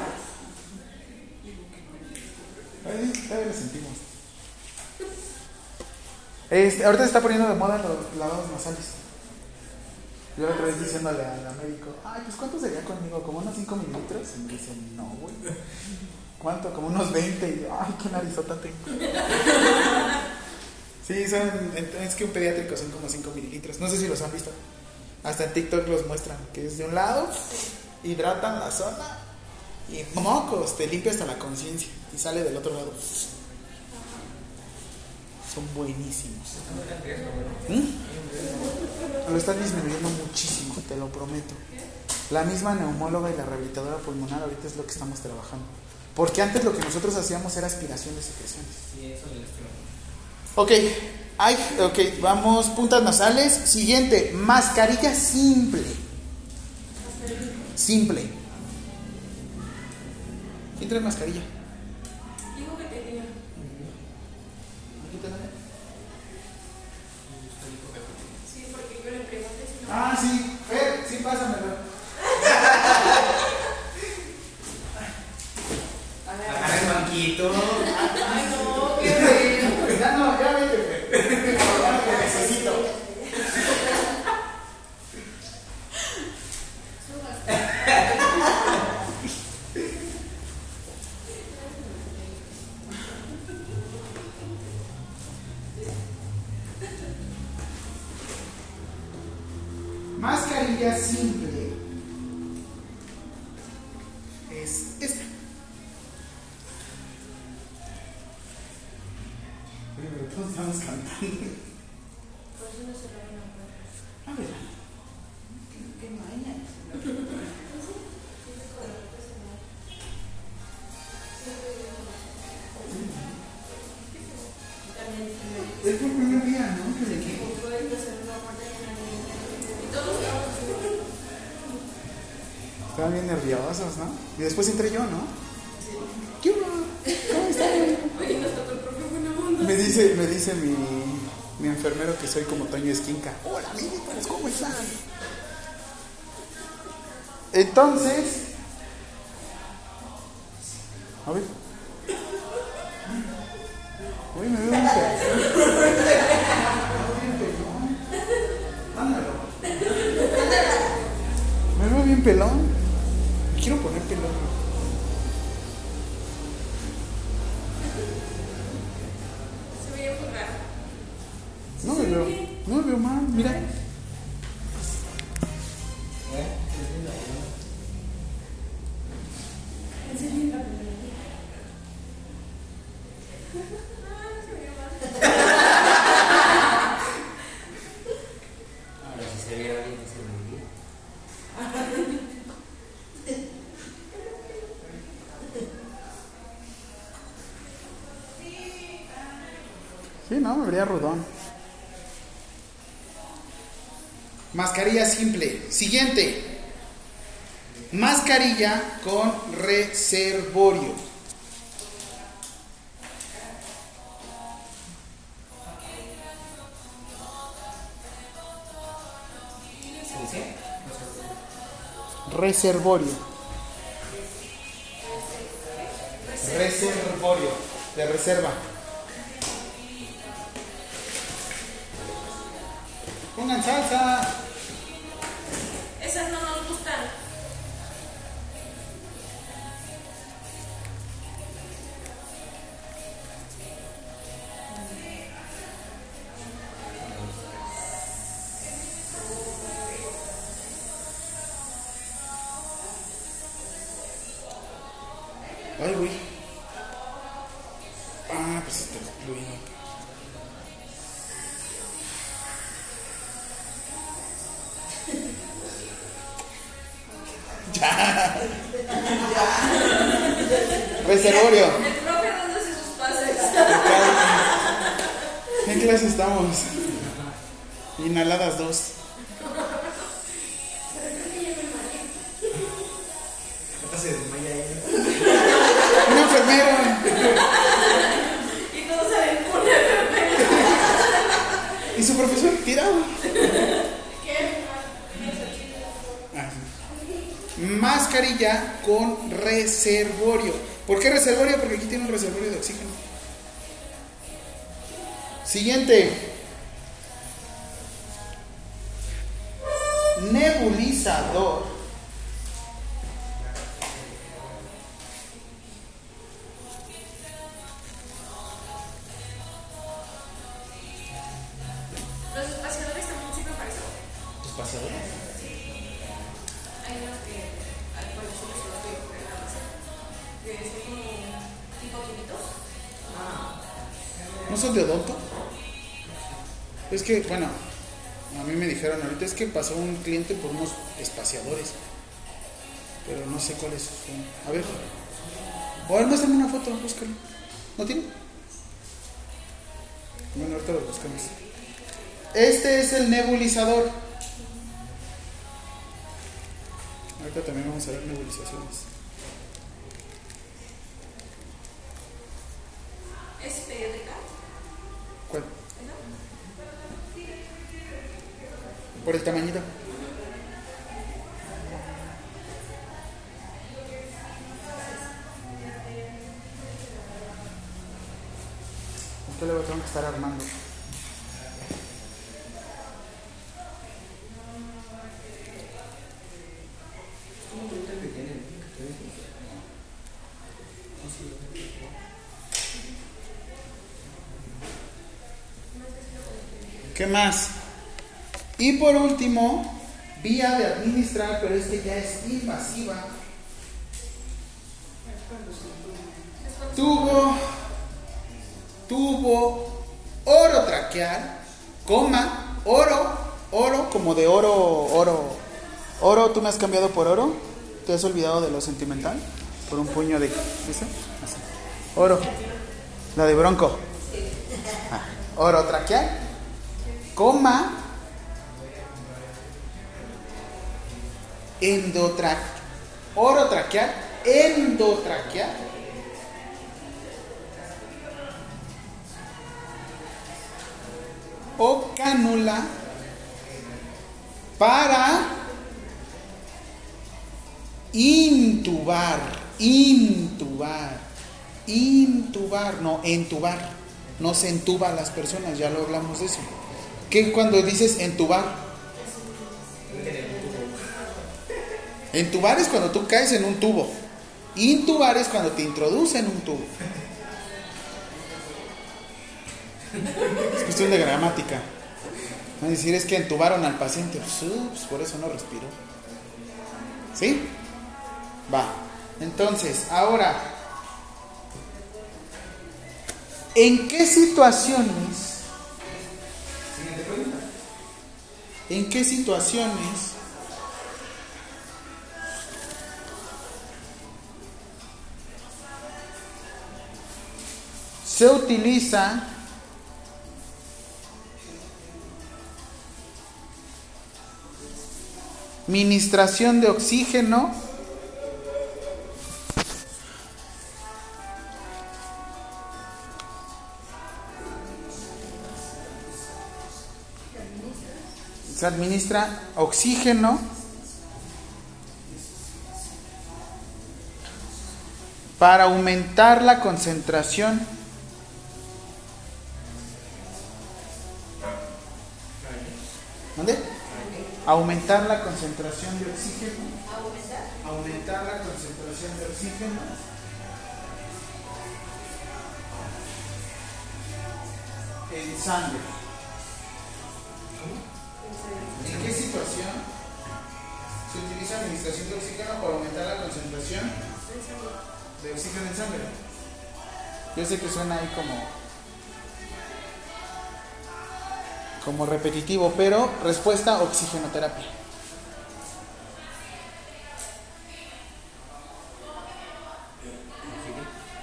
Ahí todavía lo sentimos. Este, ahorita se está poniendo de moda los lavados nasales. Yo la otra vez diciéndole al médico, ay, pues ¿cuánto sería conmigo? ¿Como unos 5 mililitros? Y me dice, no, güey. ¿Cuánto? Como unos 20. Y yo, ay, qué narizota tengo. Sí, son, es que un pediátrico son como 5 mililitros. No sé si los han visto. Hasta en TikTok los muestran. Que es de un lado, hidratan la zona y mocos, te limpia hasta la conciencia. Y sale del otro lado. Son buenísimos. ¿Mm? Lo están disminuyendo muchísimo, te lo prometo. La misma neumóloga y la rehabilitadora pulmonar ahorita es lo que estamos trabajando. Porque antes lo que nosotros hacíamos era aspiración de secreciones. Sí, eso Ok, hay, ok, vamos, puntas nasales. Siguiente, mascarilla simple. Simple. ¿Quién trae mascarilla? Dijo que tenía. Aquí te. Sí, porque yo le pregunté si no. Ah, sí, Fer, sí, pásamelo. Agarra el banquito. Ay, no, qué feo. Ya no, ya vete, te necesito. Mascarilla simple estamos cantando. Por eso no. A ver. ¿Qué, qué maña? Es por primer día, ¿no? Que de aquí. Estaban bien nerviosos, ¿no? Y después entré yo, ¿no? ¿Qué hubo? ¿Cómo están? Oye, nos tocó el profe buena onda. Me dice, me dice mi, mi enfermero que soy como Toño Esquinca. Hola, militares, ¿cómo están? Entonces, a ver. Uy, me veo bien pelón. Me veo bien pelón. Me quiero poner pelón. Rudón. Mascarilla simple. Siguiente. Mascarilla con reservorio. Reservorio. Reservorio. De reserva. Es que, bueno, a mí me dijeron ahorita es que pasó un cliente por unos espaciadores. Pero no sé cuáles son. A ver. O a una foto, búscalo. ¿No tiene? Bueno, ahorita lo buscamos. Este es el nebulizador. Ahorita también vamos a ver nebulizaciones. ¿Qué más? Y por último, vía de administrar, pero este ya es invasiva. Tubo, tubo, oro traqueal, coma, oro, oro, como de oro, oro. Oro, ¿tú me has cambiado por oro? ¿Te has olvidado de lo sentimental? Por un puño de... Oro. La de bronco. Ah. orotraqueal, coma, endotra, orotraqueal, endotraqueal, o cánula para intubar, intubar, intubar, no, entubar. No se entuba a las personas, ya lo hablamos de eso. ¿Qué cuando dices entubar? Entubar es cuando tú caes en un tubo. Intubar es cuando te introducen un tubo. Es cuestión de gramática. No decir es que entubaron al paciente. Pues, por eso no respiró. ¿Sí? Va. Entonces, ahora, ¿en qué situaciones? ¿En qué situaciones se utiliza ministración de oxígeno se administra oxígeno para aumentar la concentración ¿Dónde? Aumentar la concentración de oxígeno. Aumentar la concentración de oxígeno. En sangre. ¿En qué situación se utiliza administración de oxígeno para aumentar la concentración de oxígeno en sangre? Yo sé que suena ahí como como repetitivo, pero respuesta oxigenoterapia.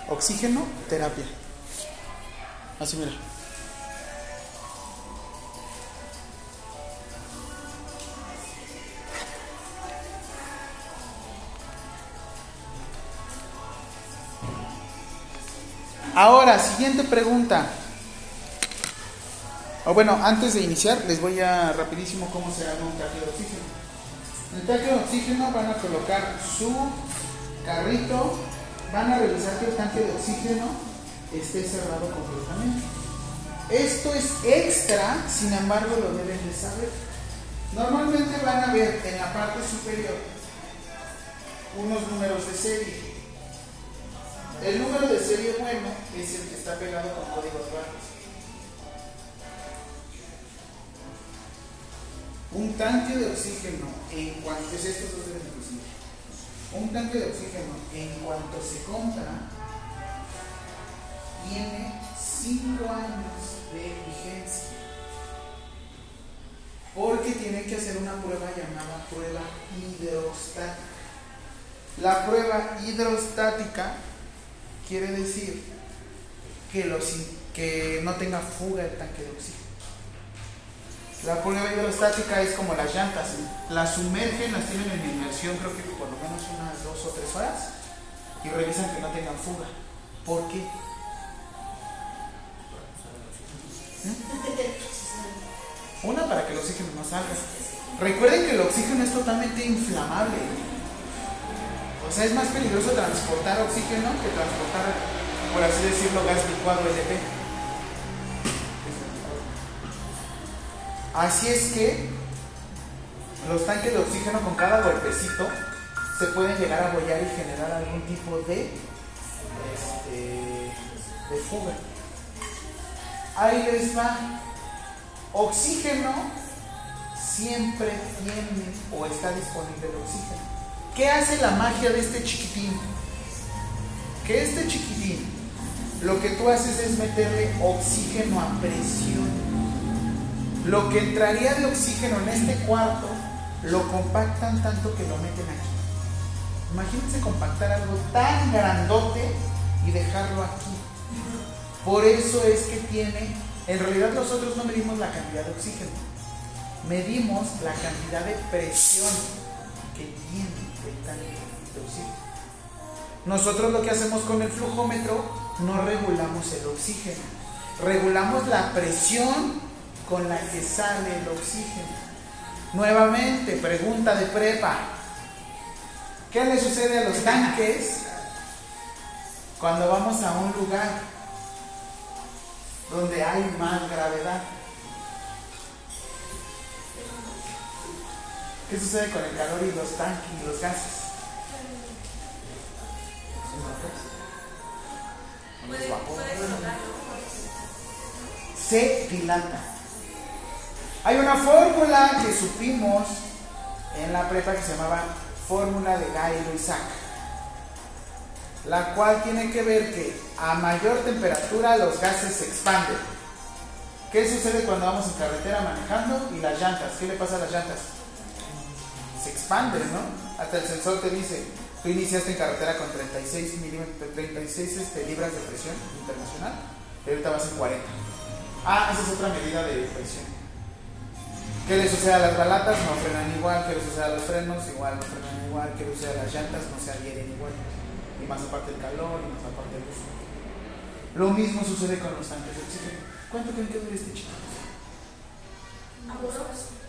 Oxígeno, terapia. Así mira. Ahora, siguiente pregunta. O bueno, antes de iniciar, les voy a rapidísimo cómo se arma un tanque de oxígeno. En el tanque de oxígeno van a colocar su carrito, van a revisar que el tanque de oxígeno esté cerrado completamente. Esto es extra, sin embargo lo deben de saber. Normalmente van a ver en la parte superior unos números de serie. El número de serie bueno es el que está pegado con códigos bajos. Un tanque de oxígeno, en cuanto es inclusive. Un tanque de oxígeno, en cuanto se compra, tiene 5 años de vigencia. Porque tiene que hacer una prueba llamada prueba hidrostática. La prueba hidrostática quiere decir que, los, que no tenga fuga el tanque de oxígeno. La prueba hidrostática es como las llantas, las sumergen, las tienen en inmersión creo que por lo menos unas dos o tres horas y revisan que no tengan fuga. ¿Por qué? ¿Mm? Una para que el oxígeno no salga. Recuerden que el oxígeno es totalmente inflamable. O sea, es más peligroso transportar oxígeno que transportar, por así decirlo, gas licuado LP. Así es que los tanques de oxígeno con cada golpecito se pueden llegar a bollar y generar algún tipo de, este, de fuga. Ahí les va. Oxígeno siempre tiene o está disponible el oxígeno. ¿Qué hace la magia de este chiquitín? Que este chiquitín lo que tú haces es meterle oxígeno a presión lo que entraría de oxígeno en este cuarto, lo compactan tanto que lo meten aquí. Imagínense compactar algo tan grandote y dejarlo aquí. Por eso es que tiene En realidad nosotros no medimos la cantidad de oxígeno, medimos la cantidad de presión Nosotros lo que hacemos con el flujómetro no regulamos el oxígeno, regulamos la presión con la que sale el oxígeno. Nuevamente, pregunta de prepa. ¿Qué le sucede a los tanques cuando vamos a un lugar donde hay más gravedad? ¿Qué sucede con el calor y los tanques y los gases? Se dilata. Hay una fórmula que supimos en la prepa que se llamaba fórmula de Gay-Lussac, la cual tiene que ver que a mayor temperatura los gases se expanden. ¿Qué sucede cuando vamos en carretera manejando y las llantas? ¿Qué le pasa a las llantas? Se expanden, ¿no? Hasta el sensor te dice, tú iniciaste en carretera con 36, milímetros, 36 este, libras de presión internacional y ahorita vas en 40. Ah, esa es otra medida de presión. ¿Qué le sucede a las balatas? No frenan igual. ¿Qué le sucede a los frenos? Igual, no frenan igual. ¿Qué le sucede a las llantas? No se adhieren igual. Y más aparte el calor, y más aparte el uso. Lo mismo sucede con los tanques de oxígeno. ¿Cuánto creen que dure este chico? Algunos.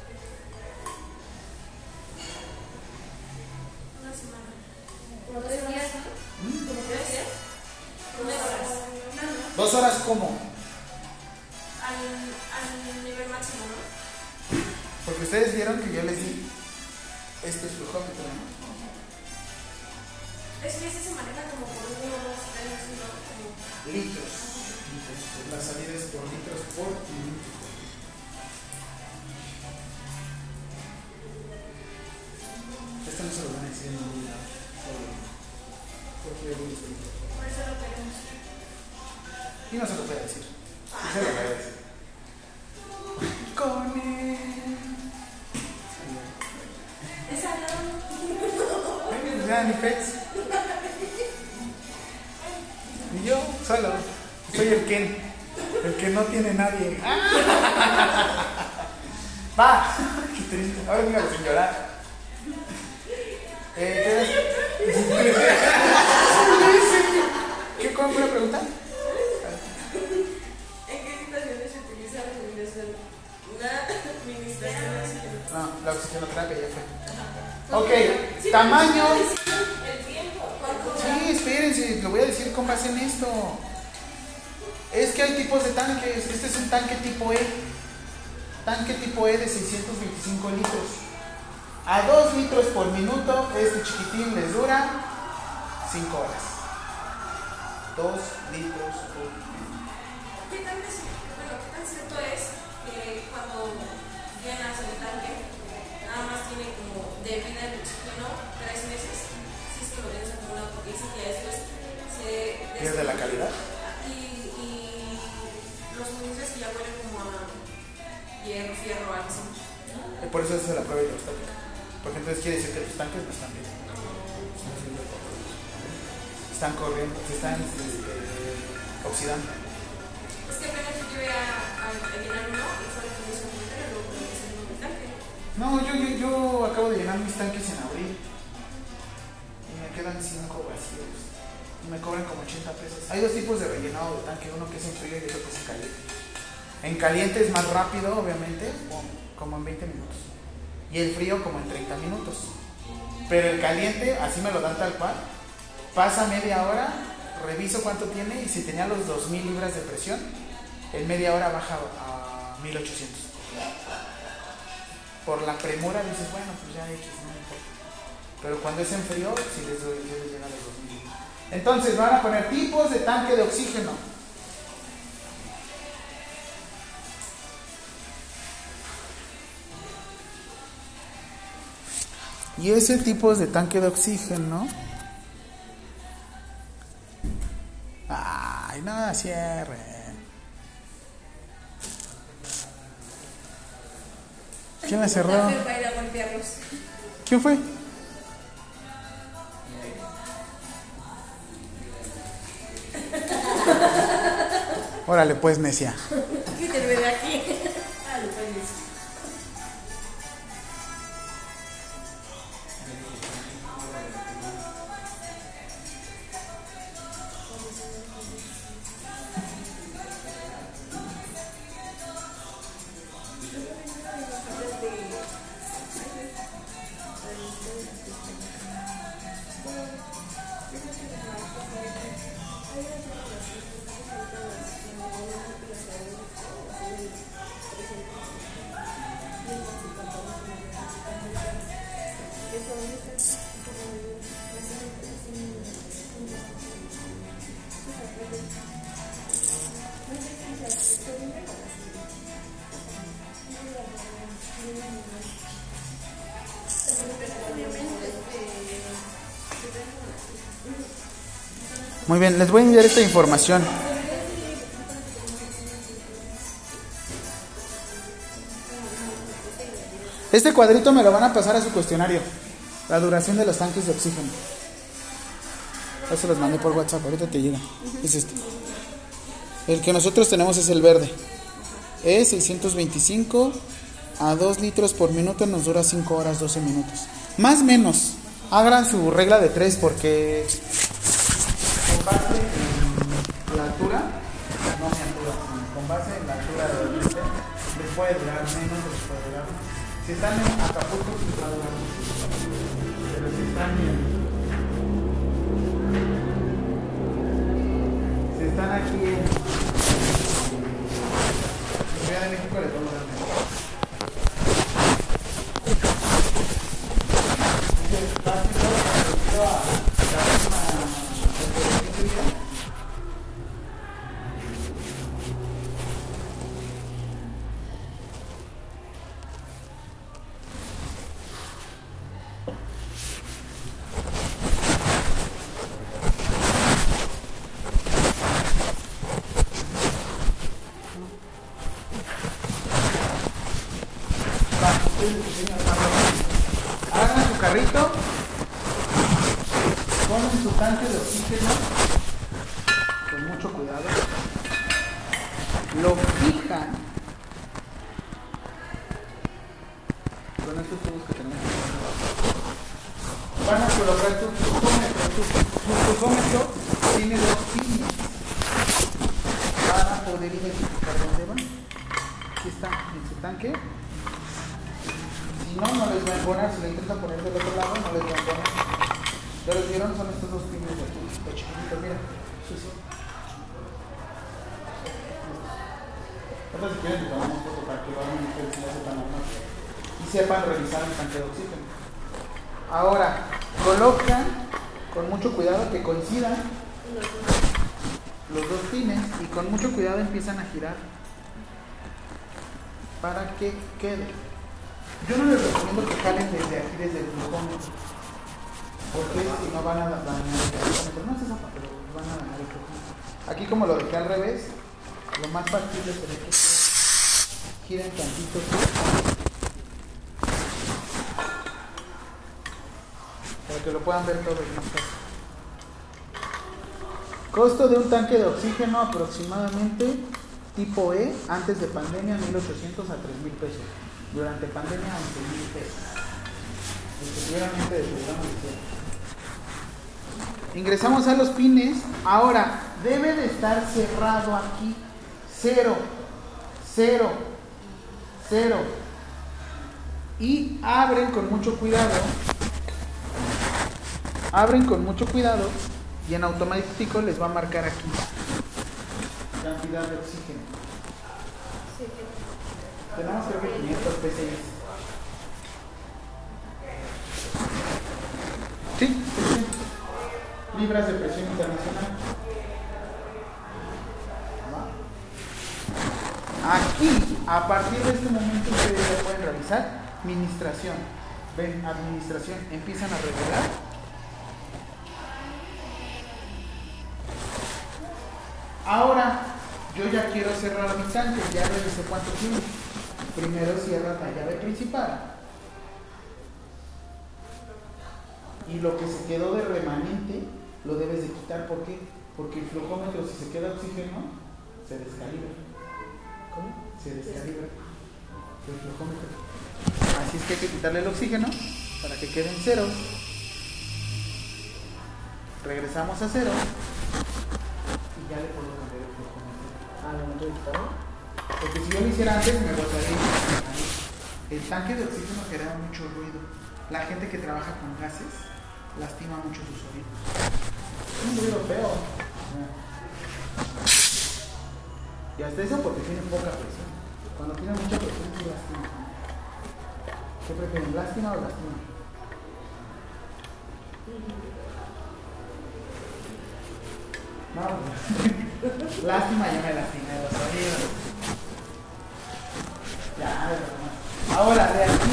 Como tres días, ¿no? ¿Mm? Como tres días. Dos horas. ¿Dos horas cómo? Al, al nivel máximo, ¿no? Porque ustedes vieron que yo les di este flujómetro, ¿no? Es que ese se maneja como por unos tres, ¿no? Como Litros. La salida es por litros por minuto. Esto no se lo van a decir en ningún lado. Porque Por eso lo queremos. Y no se lo voy a decir. Y se lo voy a decir. Con él. Esa no. Ya, ni pets. Y yo, solo. Soy el Ken. El que no tiene nadie. Va. Qué triste. Ahora dígalo sin llorar. Eh, ¿qué es? ¿Qué cuál fue la pregunta? ¿En qué situaciones se utiliza la administración? Una administración. No, la oxigenoterapia ya fue. Ok, tamaño. El tiempo. ¿Cuánto Sí, espérense, lo voy a decir con base en esto. Es que hay tipos de tanques. Este es un tanque tipo E. Tanque tipo E de 625 litros. A 2 litros por minuto, este chiquitín les dura 5 horas. 2 litros por minuto. ¿Qué tan, bueno, ¿Qué tan cierto es que cuando llenas el tanque, nada más tiene como de vida el oxígeno tres meses? Si es que lo tienes acumulado, porque dicen que después se. ¿Pierde la calidad? Y, y los municiones que ya huelen como a hierro, fierro, algo así. Eh, Por eso es la prueba hidrostática. Porque entonces quiere decir que tus tanques no están bien. Están corriendo, se están este, oxidando. Es que apenas yo llevé a, llenar uno y fue lo que me hizo un comentario, luego un tanque. No, yo, yo, yo acabo de llenar mis tanques en abril. Y me quedan 5 vacíos. Y me cobran como 80 pesos. Hay dos tipos de rellenado de tanque, uno que es en frío y otro que es en caliente. En caliente es más rápido, obviamente, como- como en 20 minutos. Y el frío como en 30 minutos. Pero el caliente, así me lo dan tal cual. Pasa media hora, reviso cuánto tiene y si tenía los 2000 libras de presión, en media hora baja a 1800 por la premura dices, bueno, pues ya X, no importa. Pero cuando es en frío, sí les, doy, sí les llega a los 2000. Entonces van a poner tipos de tanque de oxígeno. Y ese tipo de tanque de oxígeno. Ay, no, cierre. ¿Quién la cerró? ¿Quién fue? Órale, pues, necia. ¿Qué estoy aquí. Les voy a enviar esta información. Este cuadrito me lo van a pasar a su cuestionario. La duración de los tanques de oxígeno. Ya se los mandé por WhatsApp, ahorita te llega. Es este. El que nosotros tenemos es el verde. Es 625 a 2 litros por minuto, nos dura 5 horas 12 minutos. Más o menos. Hagan su regla de 3 porque base en la altura, no mi altura, con base en la altura de la gente, les puede durar menos o les puede durar. Si están en Acapulco, les va a durar. Pero si están en. Si están aquí en Ciudad de México, les va a durar menos. Entonces, básico, refiero a la misma temperatura que día. Va, ustedes enseñan a hacerlo. Hagan su carrito, ponen su tanque de oxígeno con mucho cuidado, lo fijan con estos tubos que tenemos. Van a colocar su flujómetro. Su, su flujómetro tiene dos pines. Van a poder identificar dónde van. Aquí está en su tanque. Si no, no les va a embonar. Si lo intentan poner del otro lado, no les va a embonar. ¿Ya los vieron? Son estos dos pines de aquí. Los chiquititos, mira. Sí, sí. Ahorita si quieren, le tomamos foto para que lo hagan ustedes y lo sepan armar. Y sepan revisar el tanque de oxígeno. Ahora, colocan con mucho cuidado que coincidan los dos pines y con mucho cuidado empiezan a girar para que Yo no les recomiendo que jalen desde aquí, desde el flujómetro, porque si no van a dañar el flujómetro. No es esa pero van a dañar el flujómetro. Aquí como lo dejé al revés, lo más factible sería que giren tantito para que lo puedan ver todos más fácil. Costo de un tanque de oxígeno aproximadamente tipo E antes de pandemia 1800 a 3000 pesos. Durante pandemia 11000 pesos. Efectivamente de programa Ingresamos a los pines. Ahora, debe de estar cerrado aquí. Cero. Cero. Cero. Y abren con mucho cuidado. Abren con mucho cuidado y en automático les va a marcar aquí cantidad de oxígeno. Tenemos creo que 500 PSI. Sí. Libras de presión internacional. Aquí, a partir de este momento, ustedes ya pueden realizar administración. Ven, administración. Empiezan a regular Ahora, yo ya quiero cerrar mi tanque, ya revisé cuánto tiene. Primero cierras la llave principal. Y lo que se quedó de remanente lo debes de quitar. ¿Por qué? Porque el flujómetro, si se queda oxígeno, se descalibra. ¿Cómo? Se descalibra el flujómetro. Así es que hay que quitarle el oxígeno para que quede en cero. Regresamos a cero ya le puedo cambiar el. Ah, ¿lo momento de quitarlo? Porque si yo lo hiciera antes me botaría. El tanque de oxígeno genera mucho ruido. La gente que trabaja con gases lastima mucho sus oídos. Es un ruido feo. Y hasta eso porque tiene poca presión. Cuando tiene mucha presión sí lastima. ¿Qué prefieren? ¿Lástima o lastima? No, pues, lástima ya me lastimé los oídos. Ya, ahora de aquí.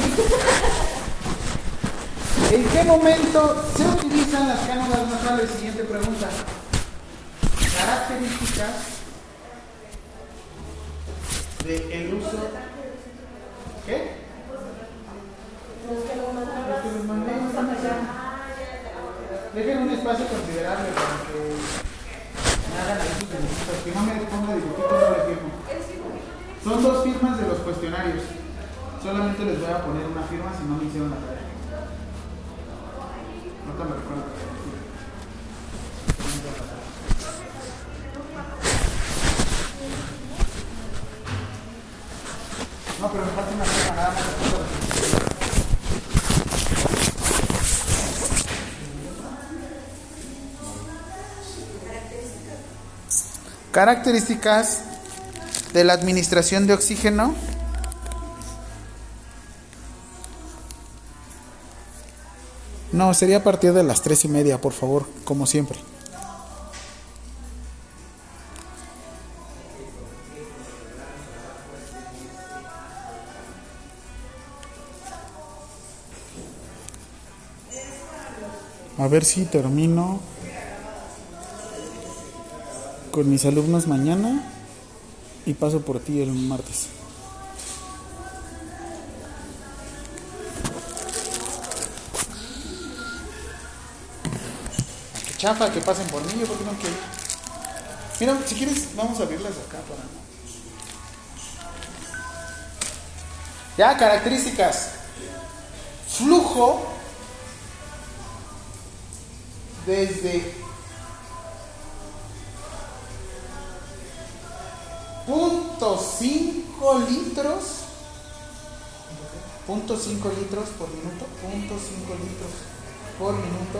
¿En qué momento se utilizan las cánulas nasales? Siguiente pregunta. Características del uso. ¿Qué? Los que están acá. Dejen un espacio considerable para que me hagan ahí sus dibujitos. Que no me ponga dibujitos, no le firmo. Son dos firmas de los cuestionarios. Solamente les voy a poner una firma si no me hicieron la tarea. No me recuerdo. No, pero me falta una firma nada más. Características de la administración de oxígeno. No, sería a partir de las tres y media, por favor, como siempre. A ver si termino con mis alumnos mañana y paso por ti el martes. Que chafa que pasen por mí, yo porque no quiero. Mira, si quieres, vamos a abrirlas acá para. Ya, características. Flujo desde punto cinco litros. Punto cinco litros por minuto. Punto cinco litros por minuto.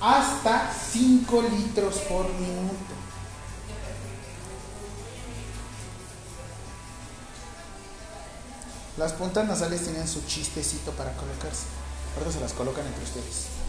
Hasta 5 litros por minuto. Las puntas nasales tienen su chistecito para colocarse. Ahora se las colocan entre ustedes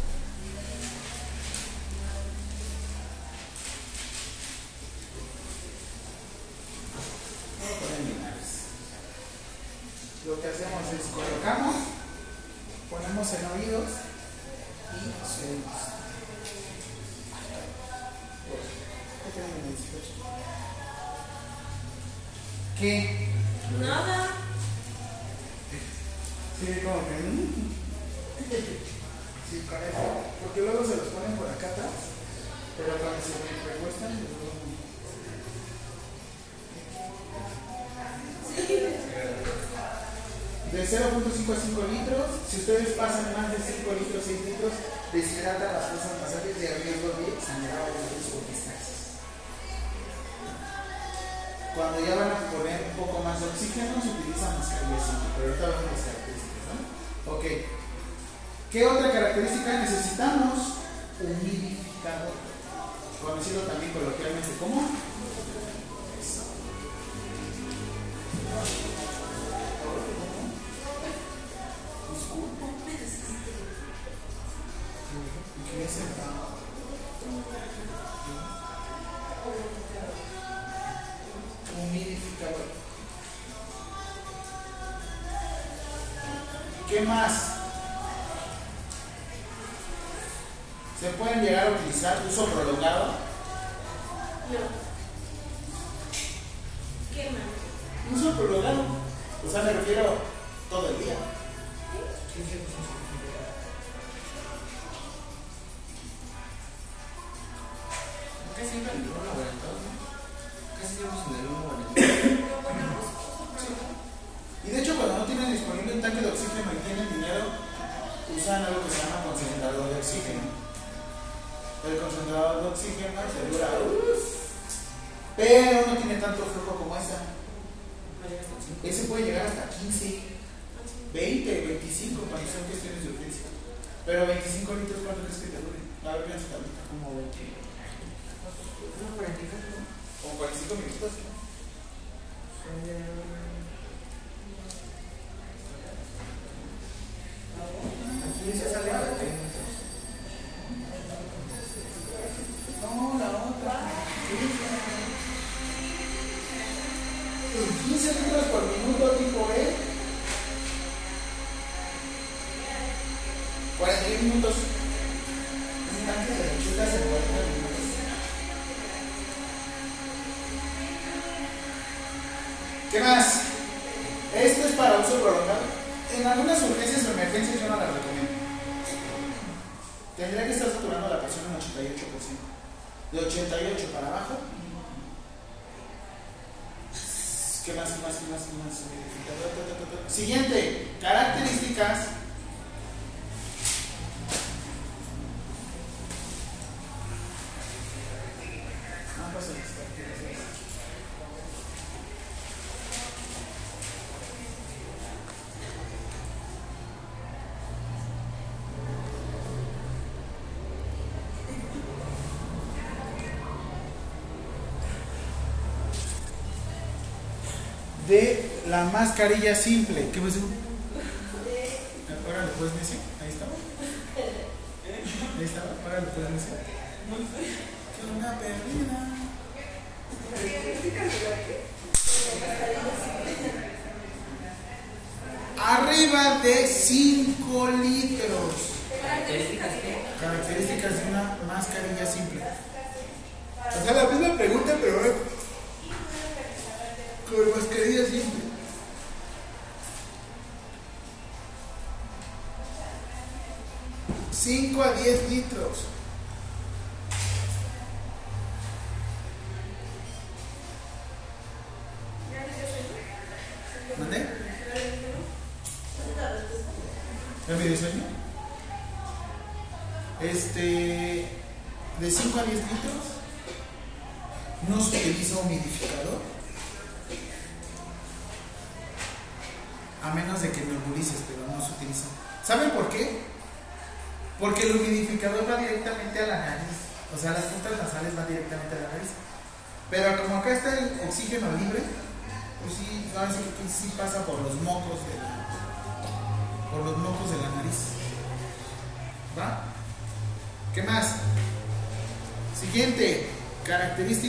la mascarilla simple.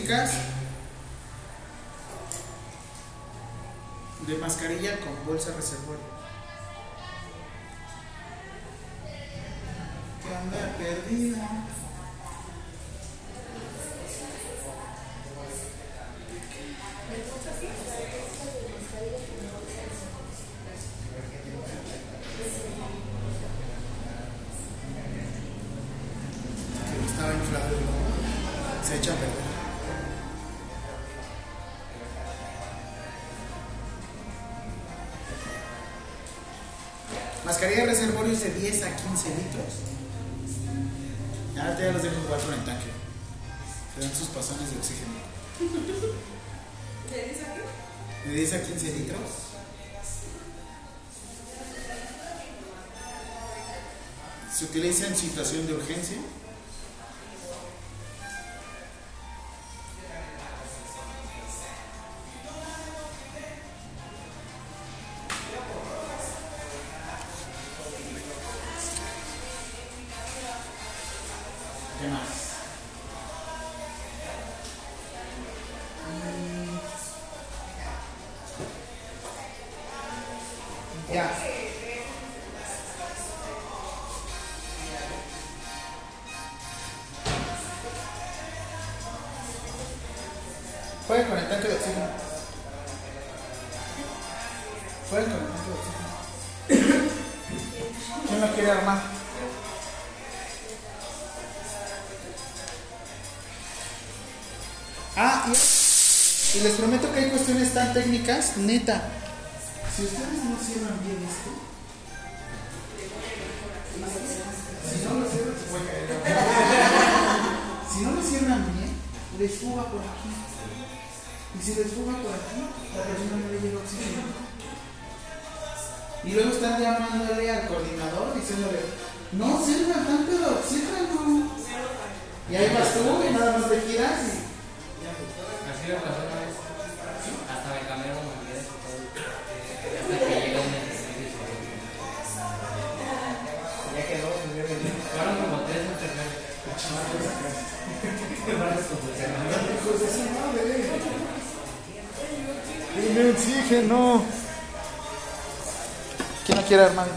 técnicas de mascarilla con bolsa reservorio. ¿Qué onda perdida? sacaría reservorios de 10 a 15 litros. Ya, ya los dejo jugar con el tanque. Se dan sus pasones de oxígeno. ¿De 10 a qué? De 10 a 15 litros. Se utiliza en situación de urgencia. neta, si ustedes no cierran bien ¿Quién no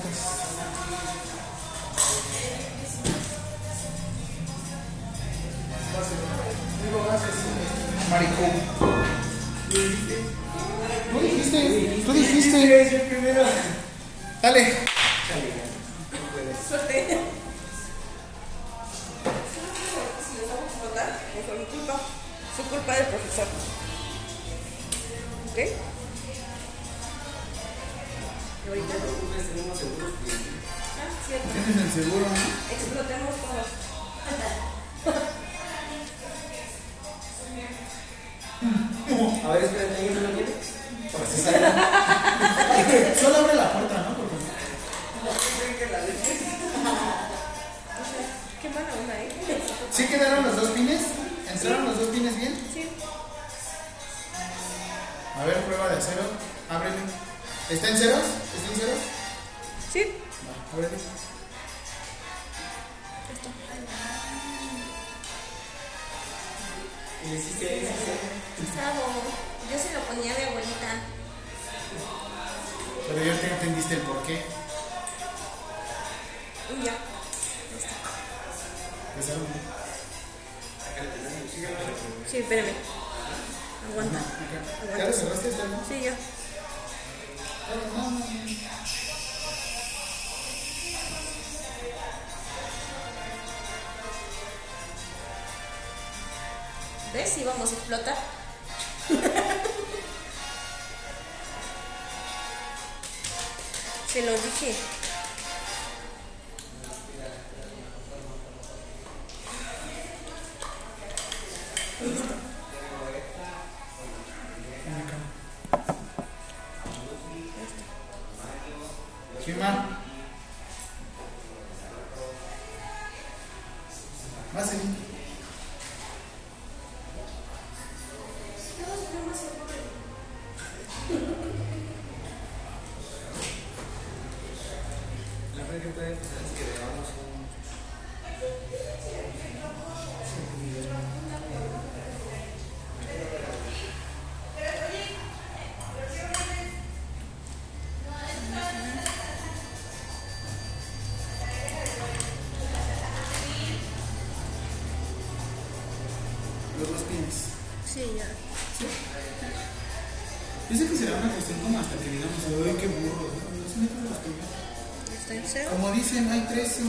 cero? Como dicen, hay tres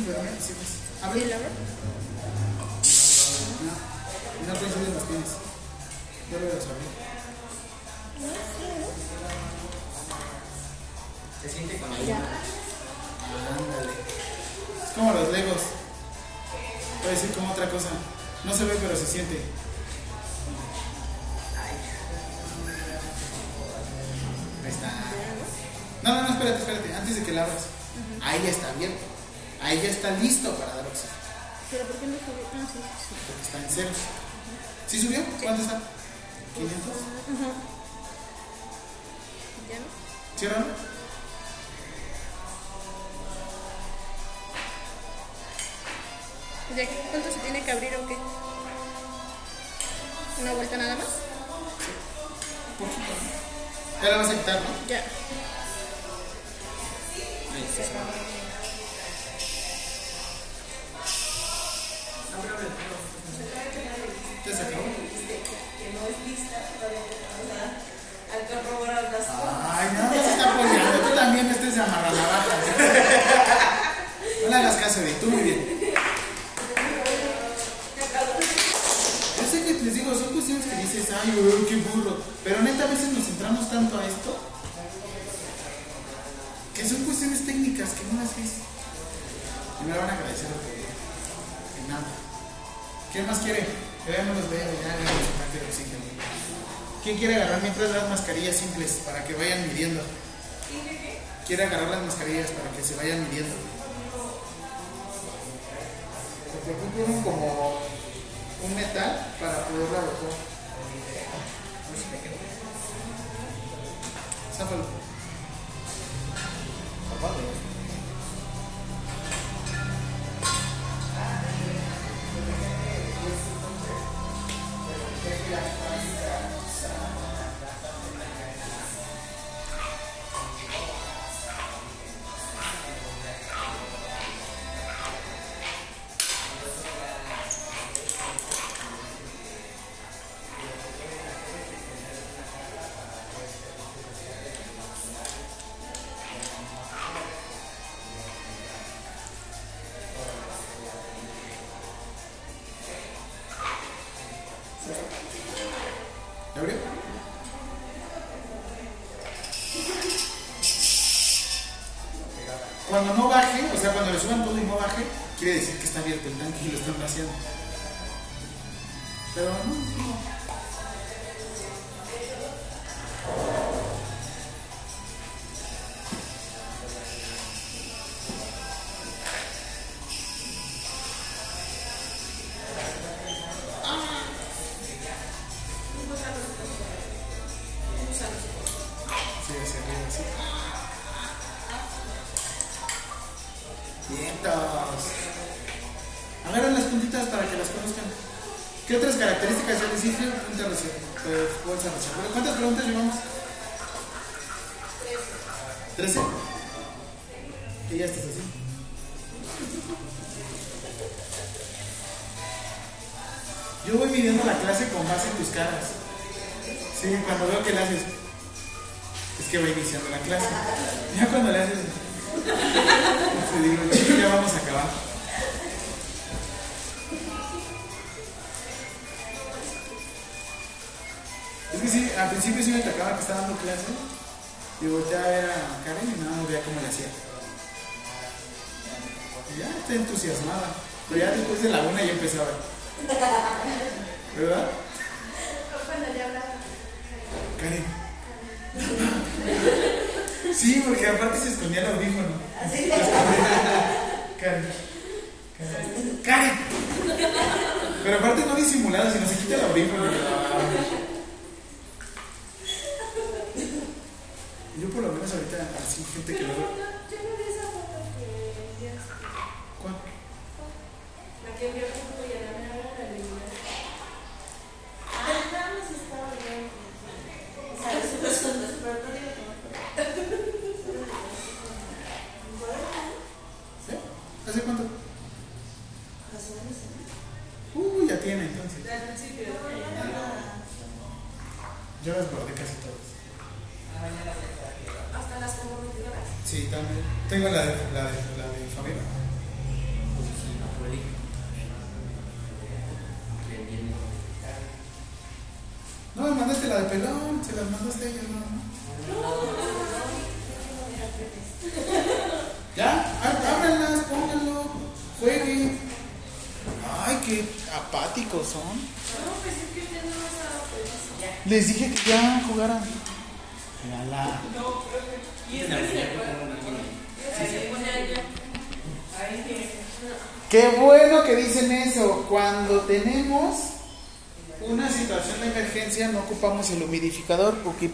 mascarillas para que se vayan midiendo. Porque aquí tienen como un metal para poderlo alojar. Záfalo. Zapalo.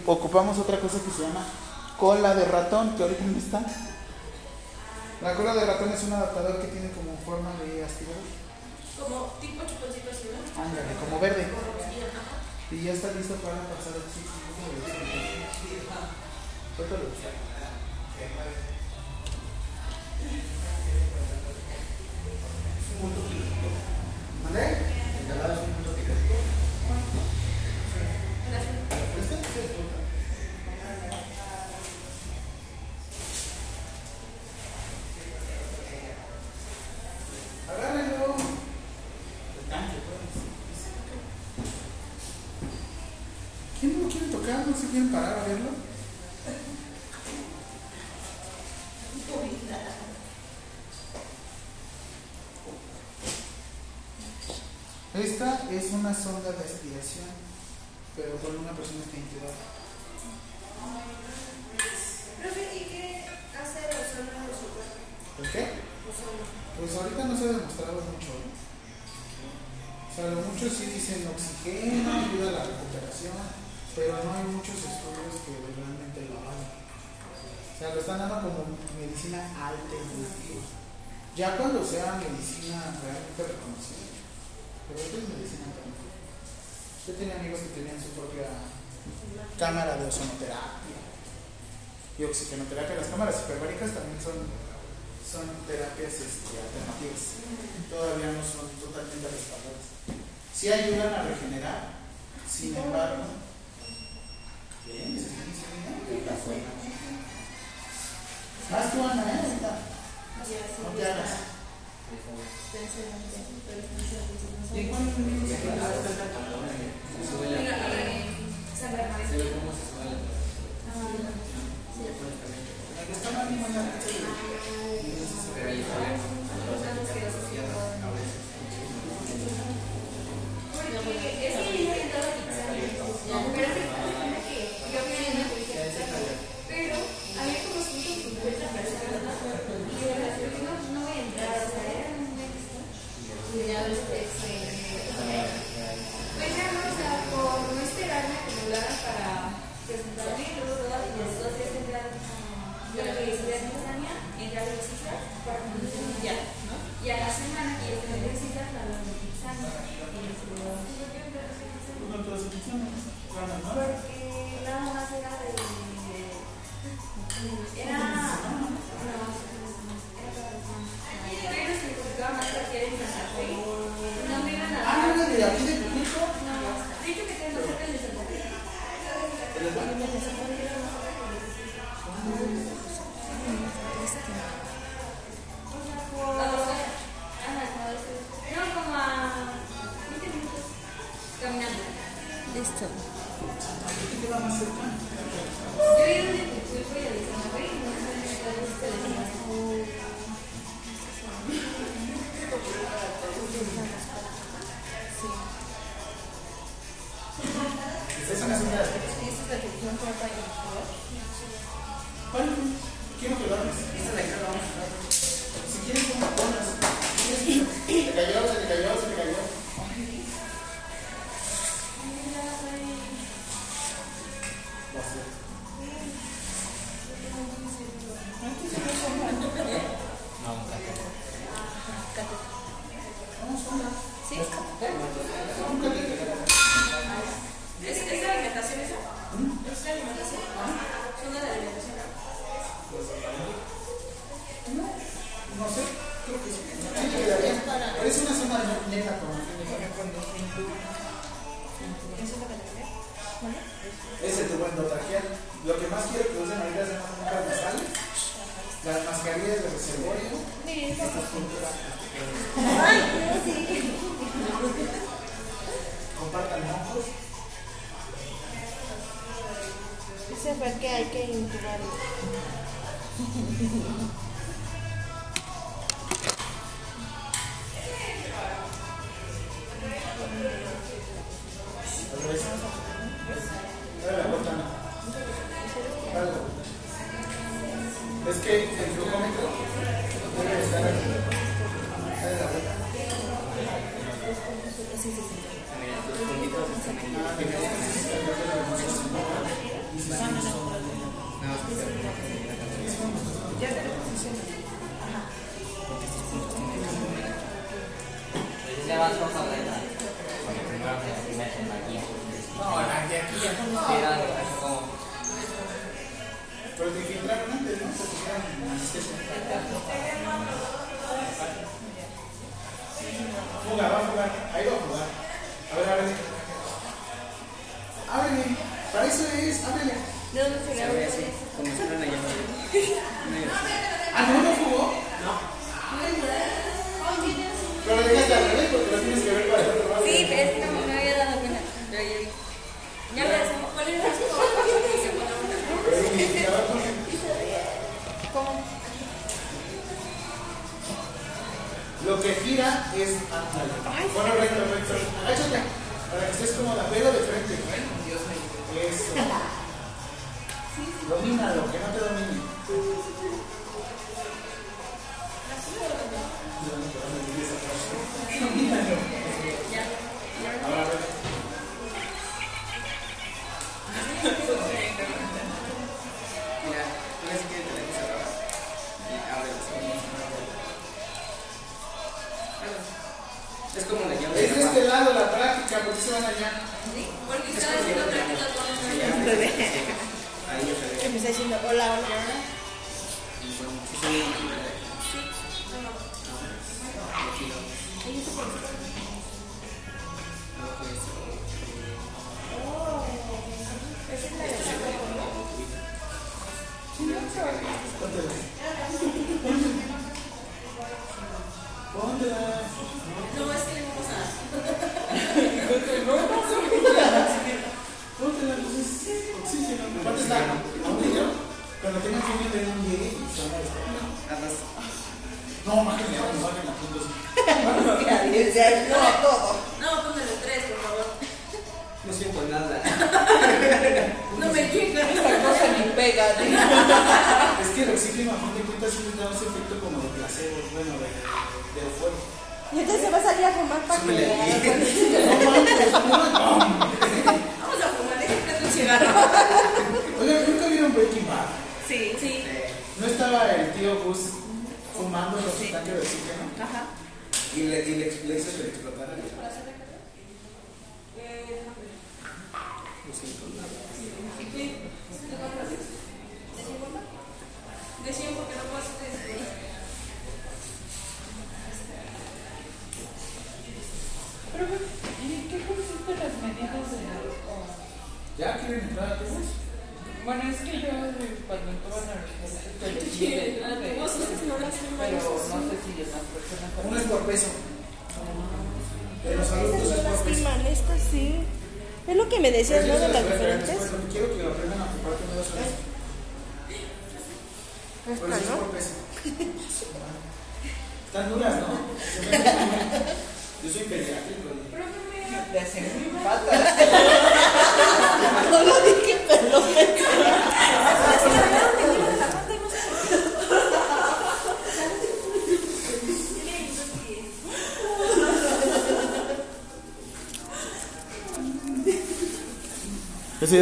ocupamos otra cosa que se llama cola de ratón, que ahorita no está. La cola de ratón es un adaptador que tiene como forma de aspirador. Como tipo chuponcito. Ándale, como verde. Y ya está listo para pasar el ciclo. Suéltalo. una sonda de aspiración, pero con una persona que Profe, ¿y qué hace el ozono de su cuerpo? Qué? Pues ahorita no se ha demostrado mucho. O sea, lo mucho sí dicen oxígeno ayuda a la recuperación, pero no hay muchos estudios que realmente lo hagan. O sea, lo están dando como medicina alternativa. Ya cuando sea medicina realmente reconocida, pero esto es medicina alternativa. Yo tenía amigos que tenían su propia cámara de ozonoterapia y oxigenoterapia. Las cámaras hiperbáricas también son, son terapias este, alternativas. Todavía no son totalmente respaldadas. Sí ayudan a regenerar, sin embargo. Bien, se Más tú, Ana, ¿eh? Ahorita. No te hagas. ¿Y cuál el sube la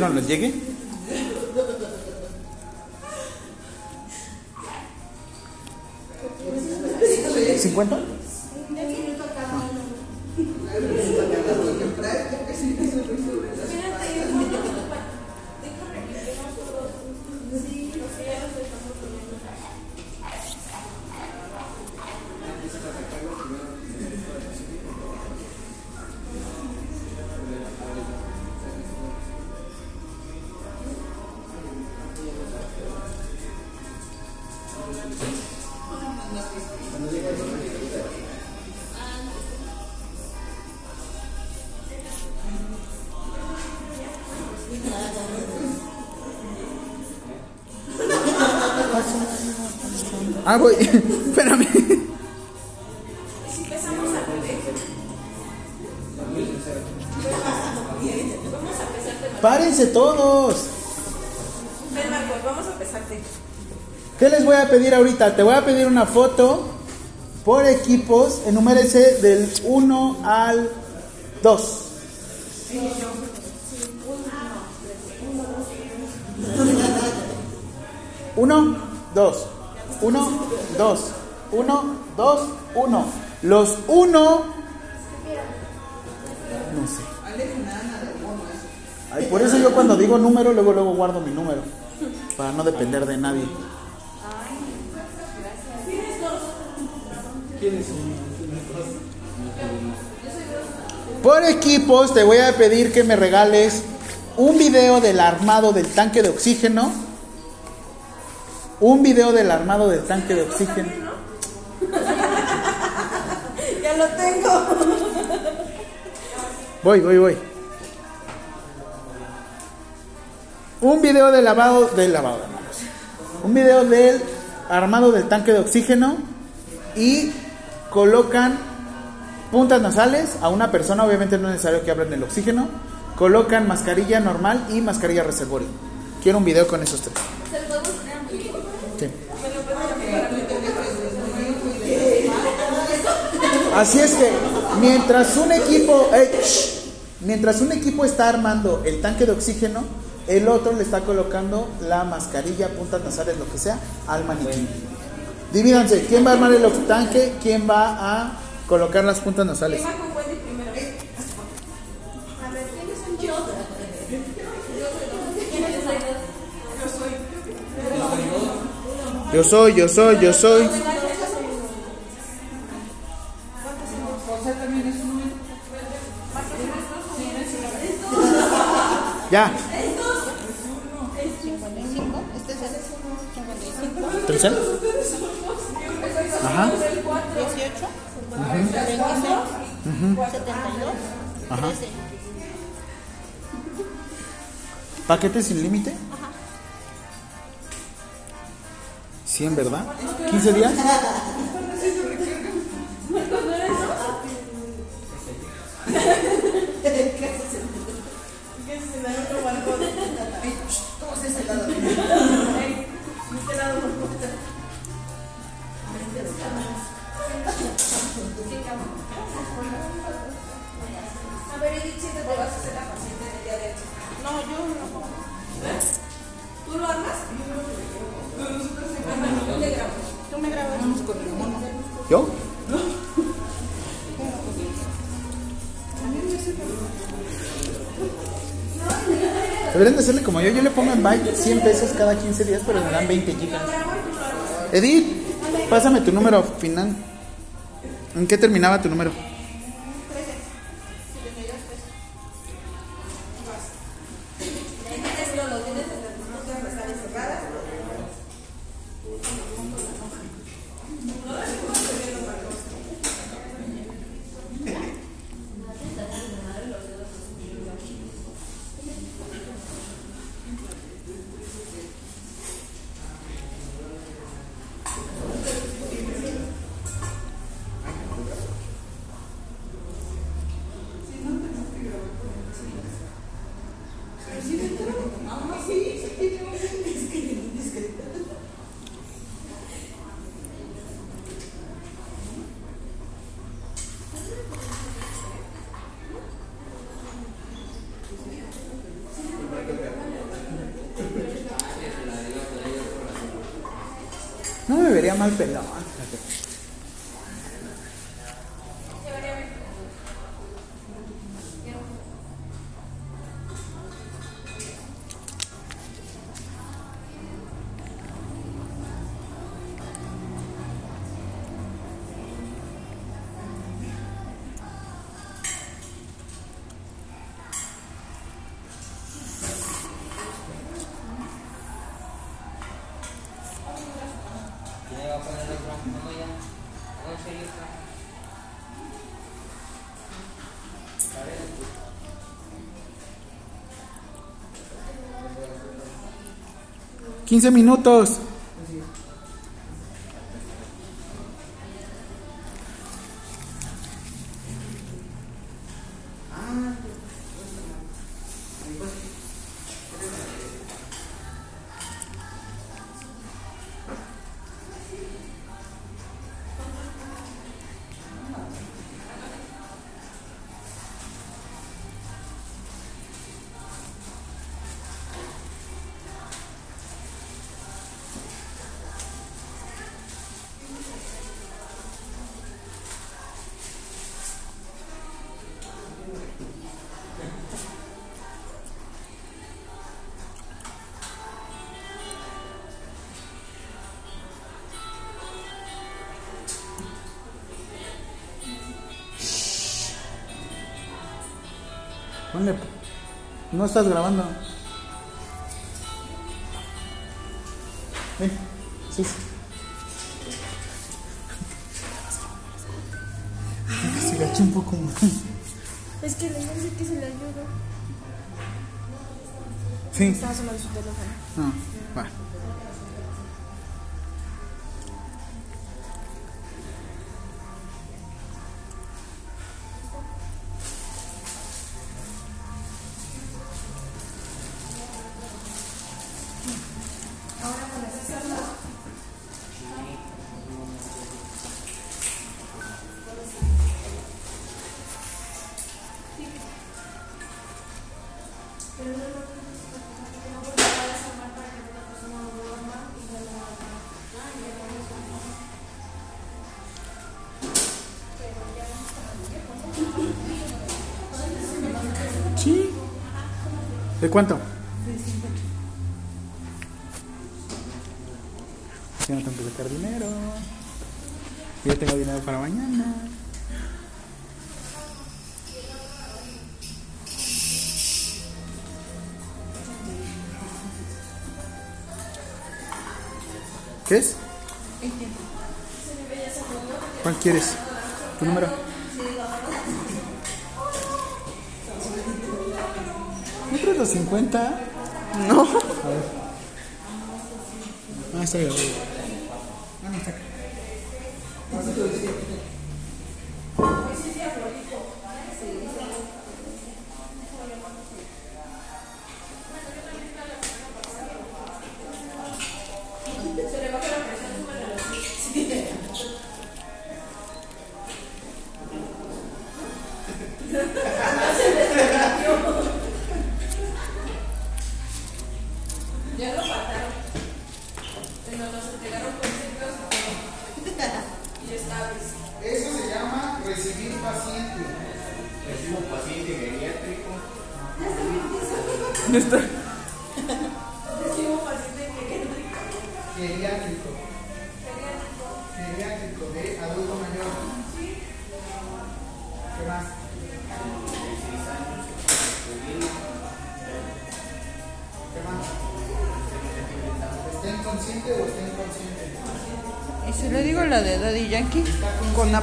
recibieron el cheque? Ah, voy. Espérame. Párense todos. Ven Marcos, vamos a empezarte. ¿Qué les voy a pedir ahorita? Te voy a pedir una foto por equipos. Enumérese del 1 al 2. Uno, dos. Uno, dos. Uno, dos, uno. Los uno. No sé. Por eso yo cuando digo número, luego luego guardo mi número. Para no depender de nadie. Por equipos te voy a pedir que me regales un video del armado del tanque de oxígeno un video del armado del tanque de oxígeno. Ya lo tengo. Voy, voy, voy. Un video de lavado, del lavado. Un video del armado del tanque de oxígeno y colocan puntas nasales a una persona, obviamente no es necesario que abran el oxígeno, colocan mascarilla normal y mascarilla reservorio. Quiero un video con esos tres. Así es que mientras un equipo, eh, shh, mientras un equipo está armando el tanque de oxígeno, el otro le está colocando la mascarilla, puntas nasales, lo que sea, al maniquí. Divídanse, ¿quién va a armar el tanque? ¿Quién va a colocar las puntas nasales? Yo soy, yo soy, yo soy. Ya. 55. Es el 55. ¿Tercero? Ajá. 18. 26. 72. Ajá. 13. ¿Paquete sin límite? 100, ¿verdad? ¿15 días? A ver, Edith, siéntate, vas a ser la paciente del día de hoy. No, yo no. ¿Tú lo armas? ¿Tú le grabas? Tú me grabas. ¿Yo? Deberían de hacerle como yo. Yo le pongo en Byte 100 pesos cada 15 días, pero me dan 20 gigas. Edith, pásame tu número final. ¿En qué terminaba tu número? ¡15 minutos! No estás grabando. Ven. Sí, sí. Se agachó un poco más. Es que le dice que se le ayuda. Sí. Estaba sonando su teléfono. No, va. Cuánto? Ya no tengo que sacar dinero. Ya tengo dinero para mañana. ¿Qué es? ¿Cuál quieres? ¿Tu número? ¿No traes los 50? No. A ver. Ah, está bien. Ah, no, está acá.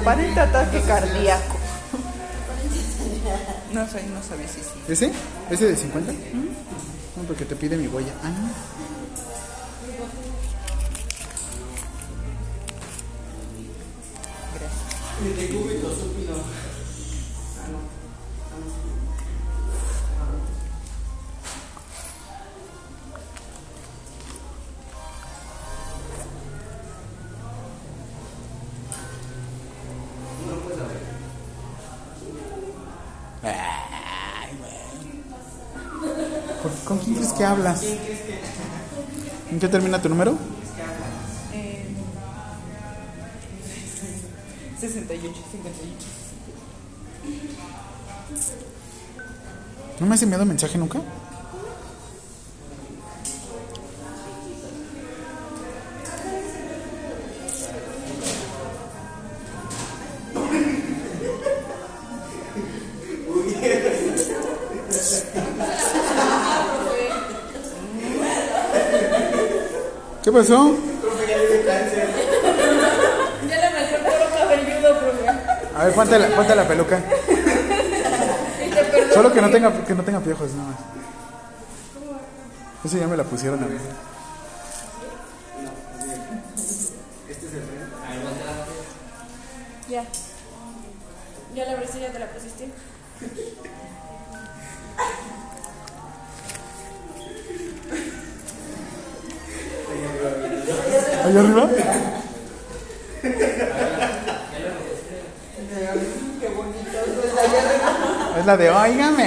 Aparente ataque cardíaco. No sé, no sabía si sí. ¿Ese? ¿Ese de 50? No, porque te pide mi huella. Ah, no. ¿No me has enviado mensaje nunca? ¿Qué pasó? Ya le cabelludo, profe. A ver, ponte la, ponte la peluca. Solo que no tenga, que no tenga piojos, nada más. Eso ya me la pusieron a mí. Ya. Ya la abriste, ya te la de, óigame,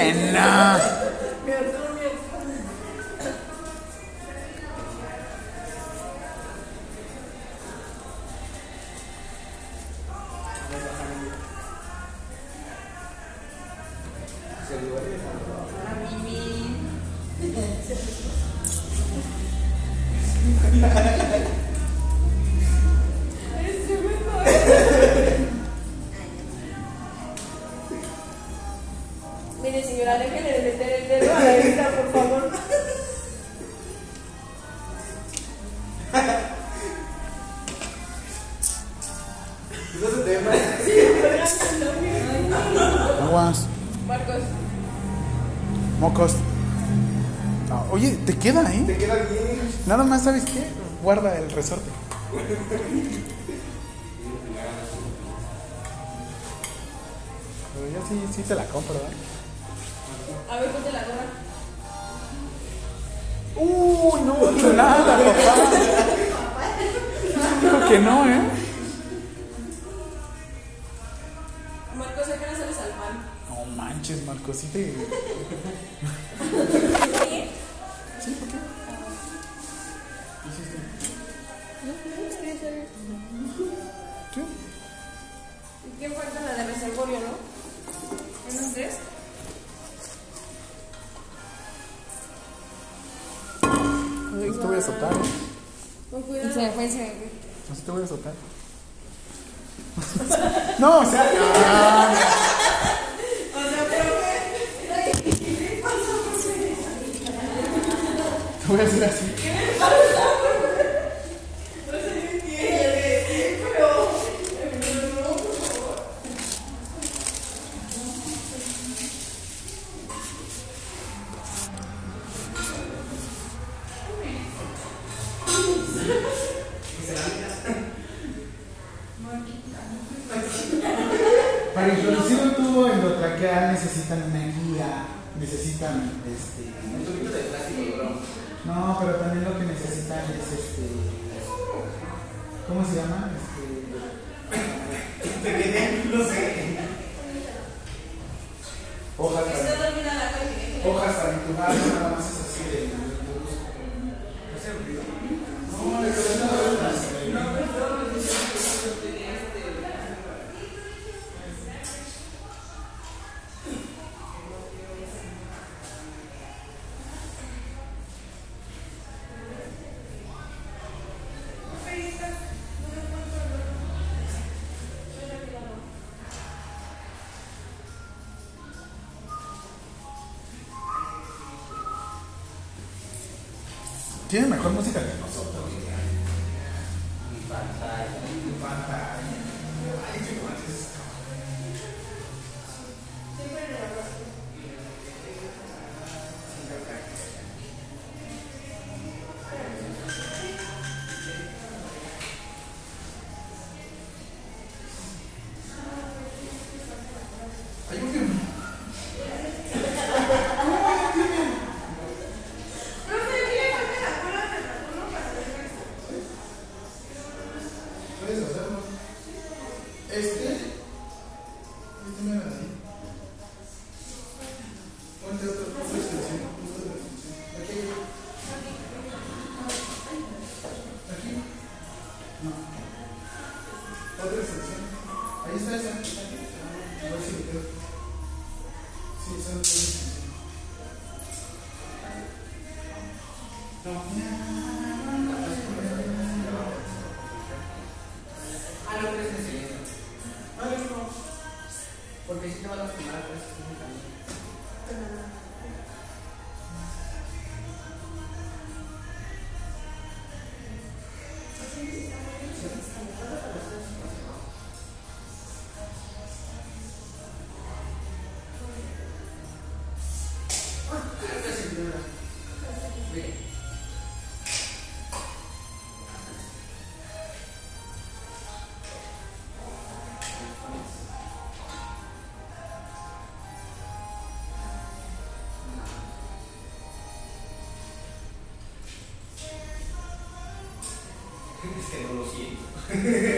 Tiene mejor música Ah, siento.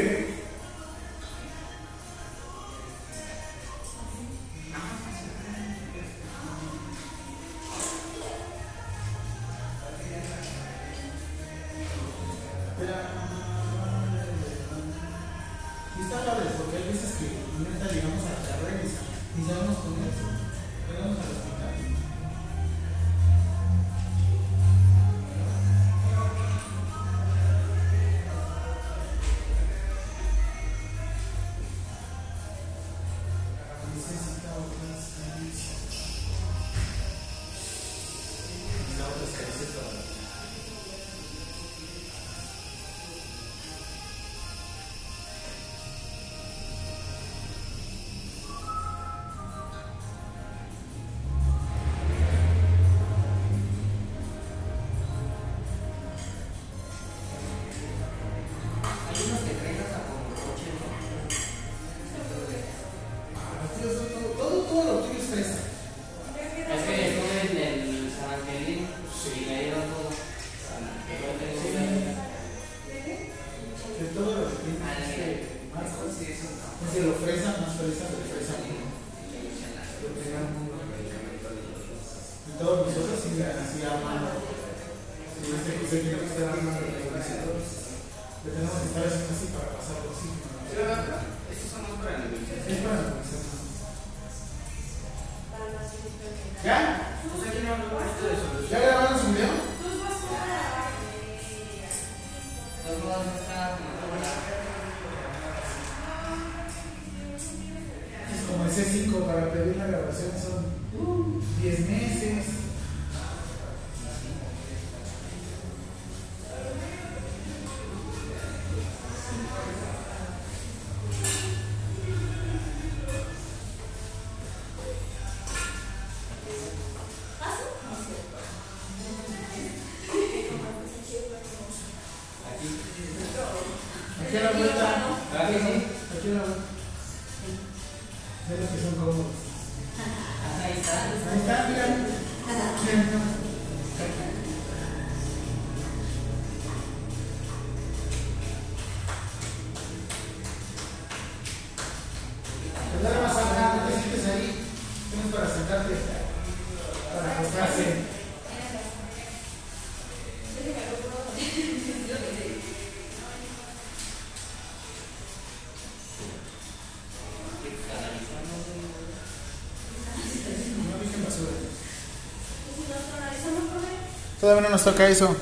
Todavía no nos toca eso.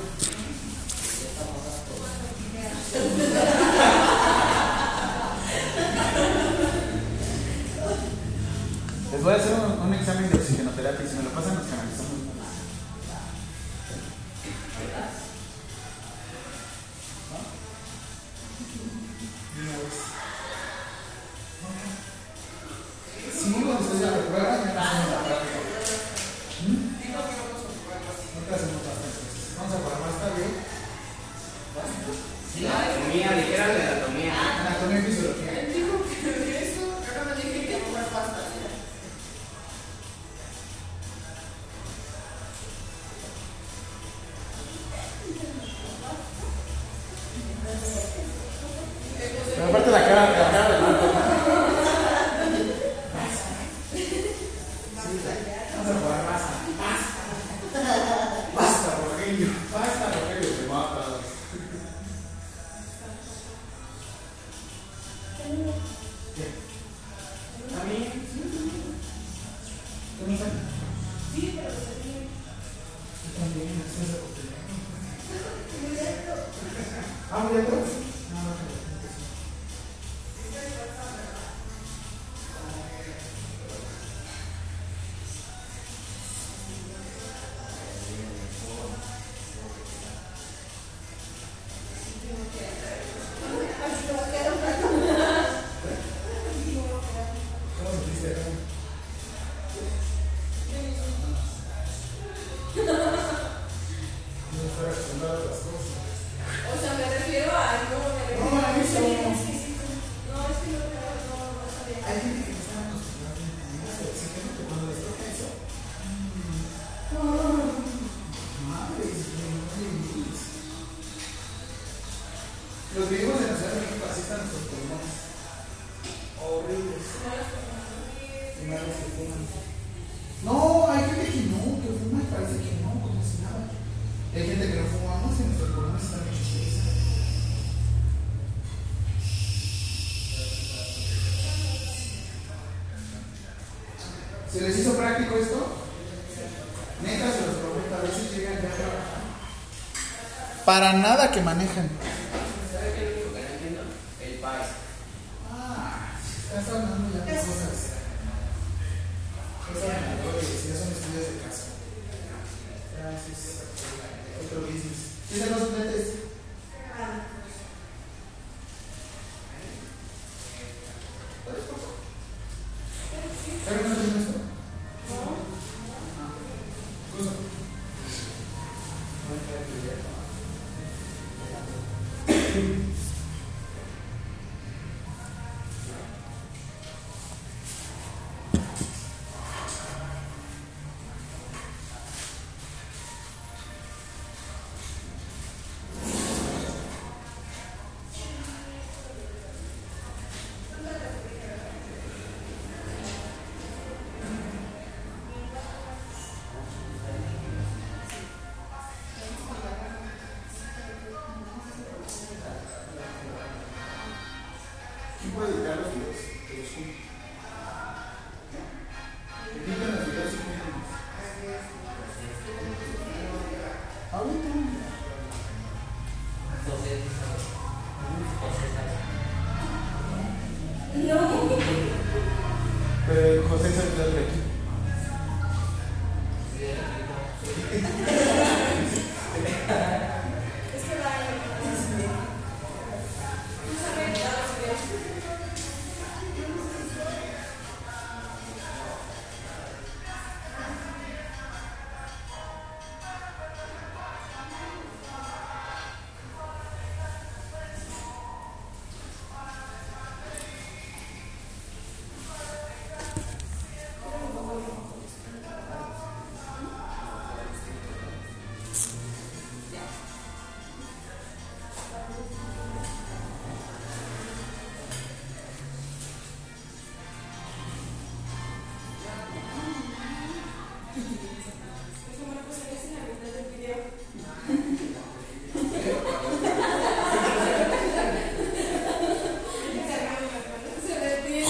Para nada que manejan.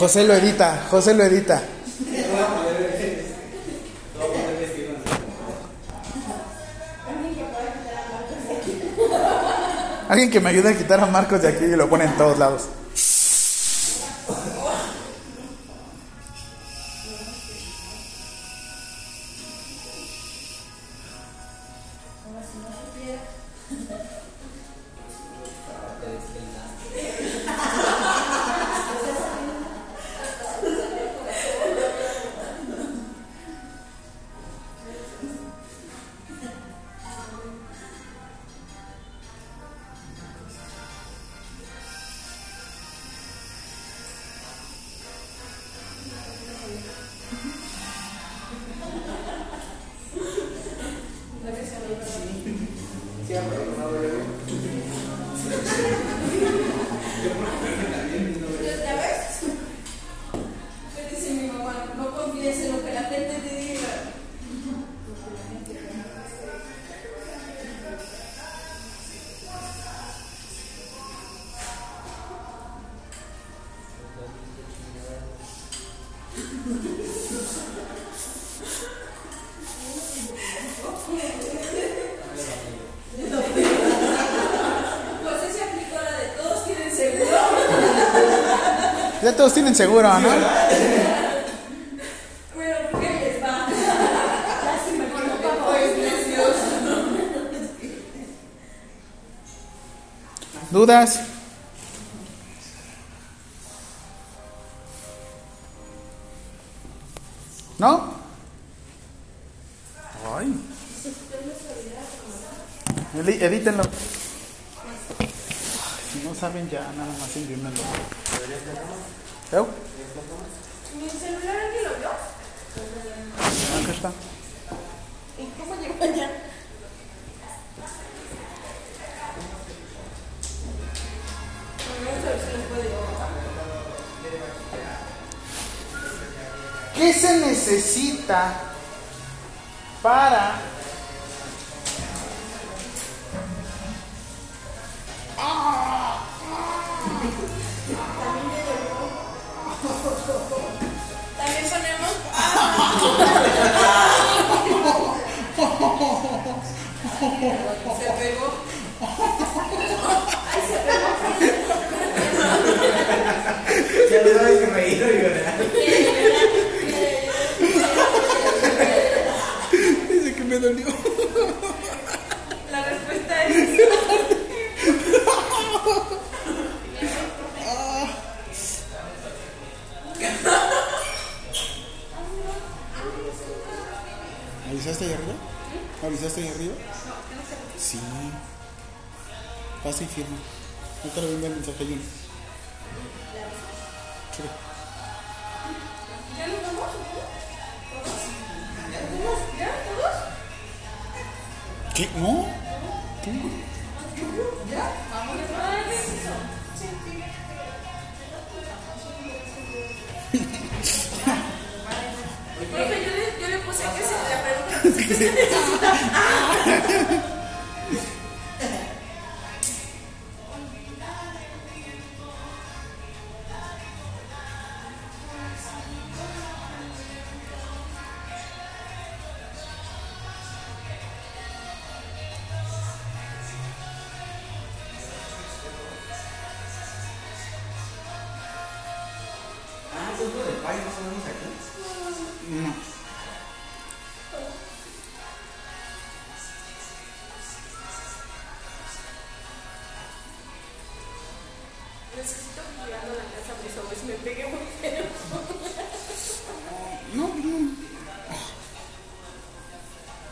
José lo edita, José lo edita. Alguien que me ayude a quitar a Marcos de aquí y lo pone en todos lados. tienen seguro, ¿no? ¿Dudas? ¿No? Ay. Edítenlo. Si no saben ya, nada más envíenmelo.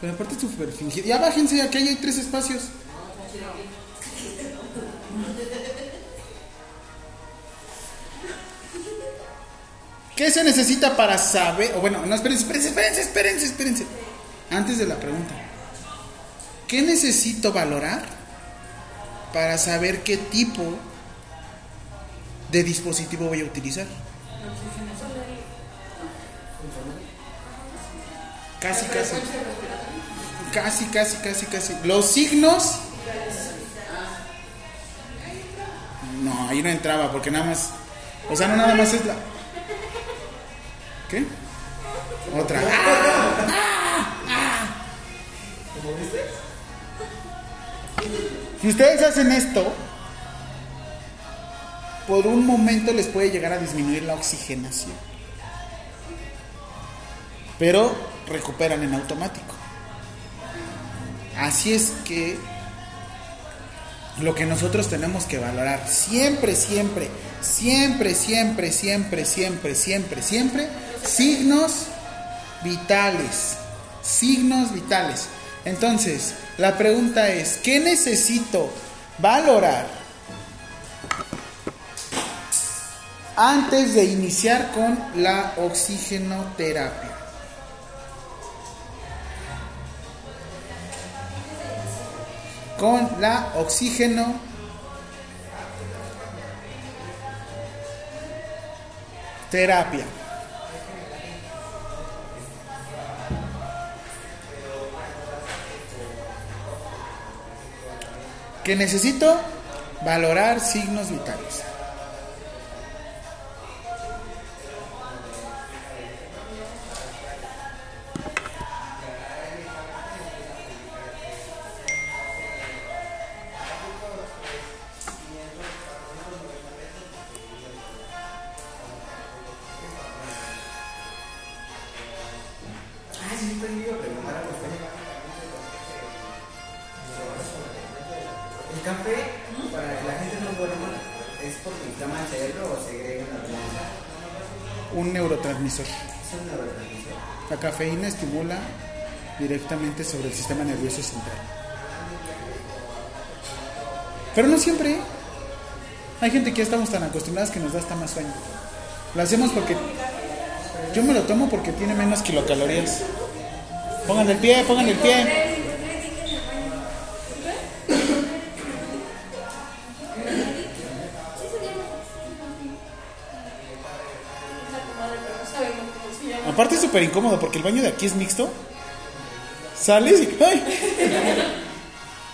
Pero aparte es súper fingido. Ya bájense, aquí hay tres espacios. ¿Qué se necesita para saber? O bueno, no, espérense, espérense, espérense, espérense, espérense. Antes de la pregunta. ¿Qué necesito valorar para saber qué tipo de dispositivo voy a utilizar? Casi, casi. Casi, casi, casi, casi. Los signos. No, ahí no entraba porque nada más. O sea, no nada más es la. ¿Qué? Otra. ¡Ah! ¡Ah! ¡Ah! Si ustedes hacen esto, por un momento les puede llegar a disminuir la oxigenación. Pero recuperan en automático. Así es que lo que nosotros tenemos que valorar siempre, siempre, siempre, siempre, siempre, siempre, siempre, siempre, signos vitales. Signos vitales. Entonces, la pregunta es, ¿qué necesito valorar antes de iniciar con la oxigenoterapia? Con la oxígeno terapia. que necesito valorar signos vitales. Cafeína estimula directamente sobre el sistema nervioso central. Pero no siempre. ¿eh? Hay gente que ya estamos tan acostumbradas que nos da hasta más sueño. Lo hacemos porque yo me lo tomo porque tiene menos kilocalorías. Pongan el pie, pongan el pie. Súper incómodo porque el baño de aquí es mixto. Sales y. ¡Ay!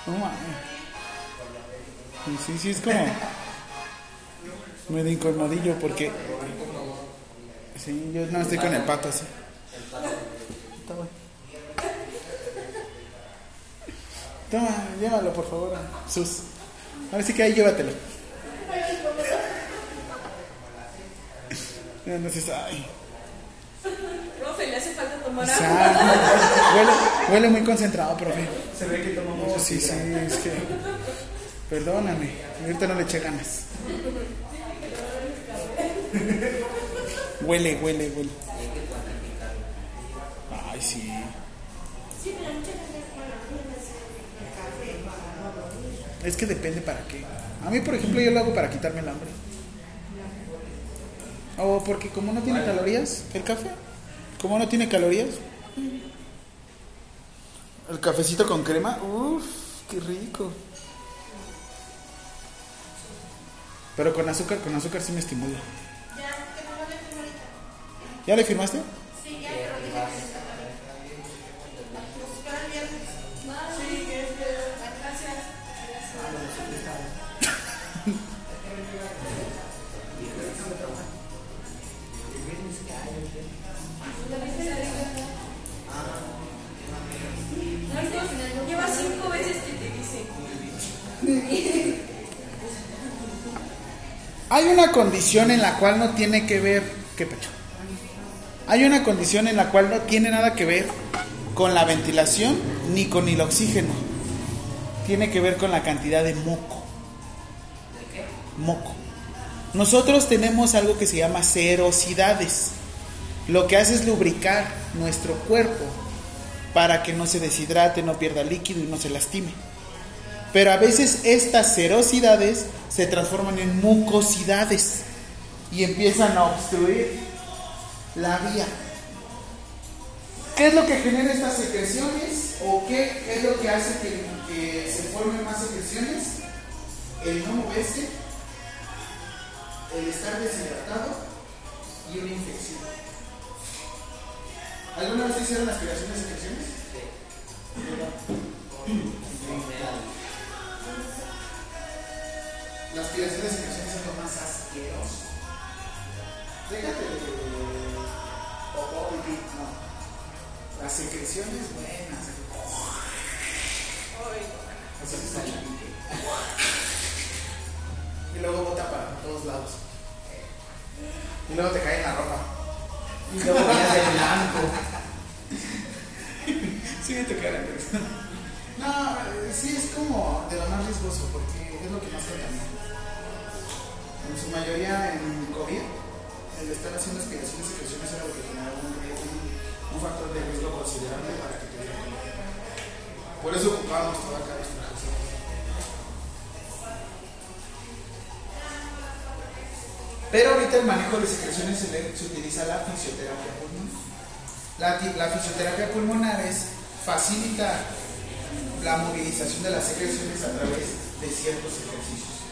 No. Sí, sí, es como. Medio incomodillo porque. Sí, yo no estoy con el pato así. Toma, llévalo por favor, Sus. Ahora sí que ahí llévatelo. Entonces, ay. Profe, le hace falta tomar agua. Exacto. Huele, huele muy concentrado, profe. Se ve que toma mucho. Sí, sí, es que. Perdóname, ahorita no le eché ganas. Huele, huele, huele. Ay, sí. Es que depende para qué. A mí, por ejemplo, yo lo hago para quitarme el hambre. O porque como no tiene calorías, el café. Como no tiene calorías. El cafecito con crema. Uff, qué rico. Pero con azúcar, con azúcar sí me estimula. ¿Ya le firmaste? Lleva Hay una condición en la cual no tiene que ver. ¿Qué pecho? Hay una condición en la cual no tiene nada que ver con la ventilación ni con el oxígeno. Tiene que ver con la cantidad de moco. Moco. Nosotros tenemos algo que se llama serosidades. lo que hace es lubricar nuestro cuerpo para que no se deshidrate, no pierda líquido y no se lastime. Pero a veces estas serosidades se transforman en mucosidades y empiezan a obstruir la vía. ¿Qué es lo que genera estas secreciones? ¿O qué es lo que hace que, que se formen más secreciones? El no moverse, el estar deshidratado y una infección. ¿Alguna vez hicieron aspiración de secreciones? La aspiración de secreciones es lo más asqueroso. Déjate de popó, pipí, no. Las secreciones buenas. Así que está. Y luego bota para todos lados. Y luego te cae en la ropa. Y luego ya de blanco. Sí me tocará No, eh, sí es como de lo más riesgoso porque es lo que más contamina. En su mayoría en COVID, el estar haciendo aspiraciones y secreciones era lo que generaba un, un, factor de riesgo considerable para que te diera COVID. Por eso ocupábamos toda acá nuestra. Pero ahorita el manejo de secreciones se, se utiliza la fisioterapia pulmonar. La fisioterapia pulmonar es facilitar la movilización de las secreciones a través de ciertos ejercicios.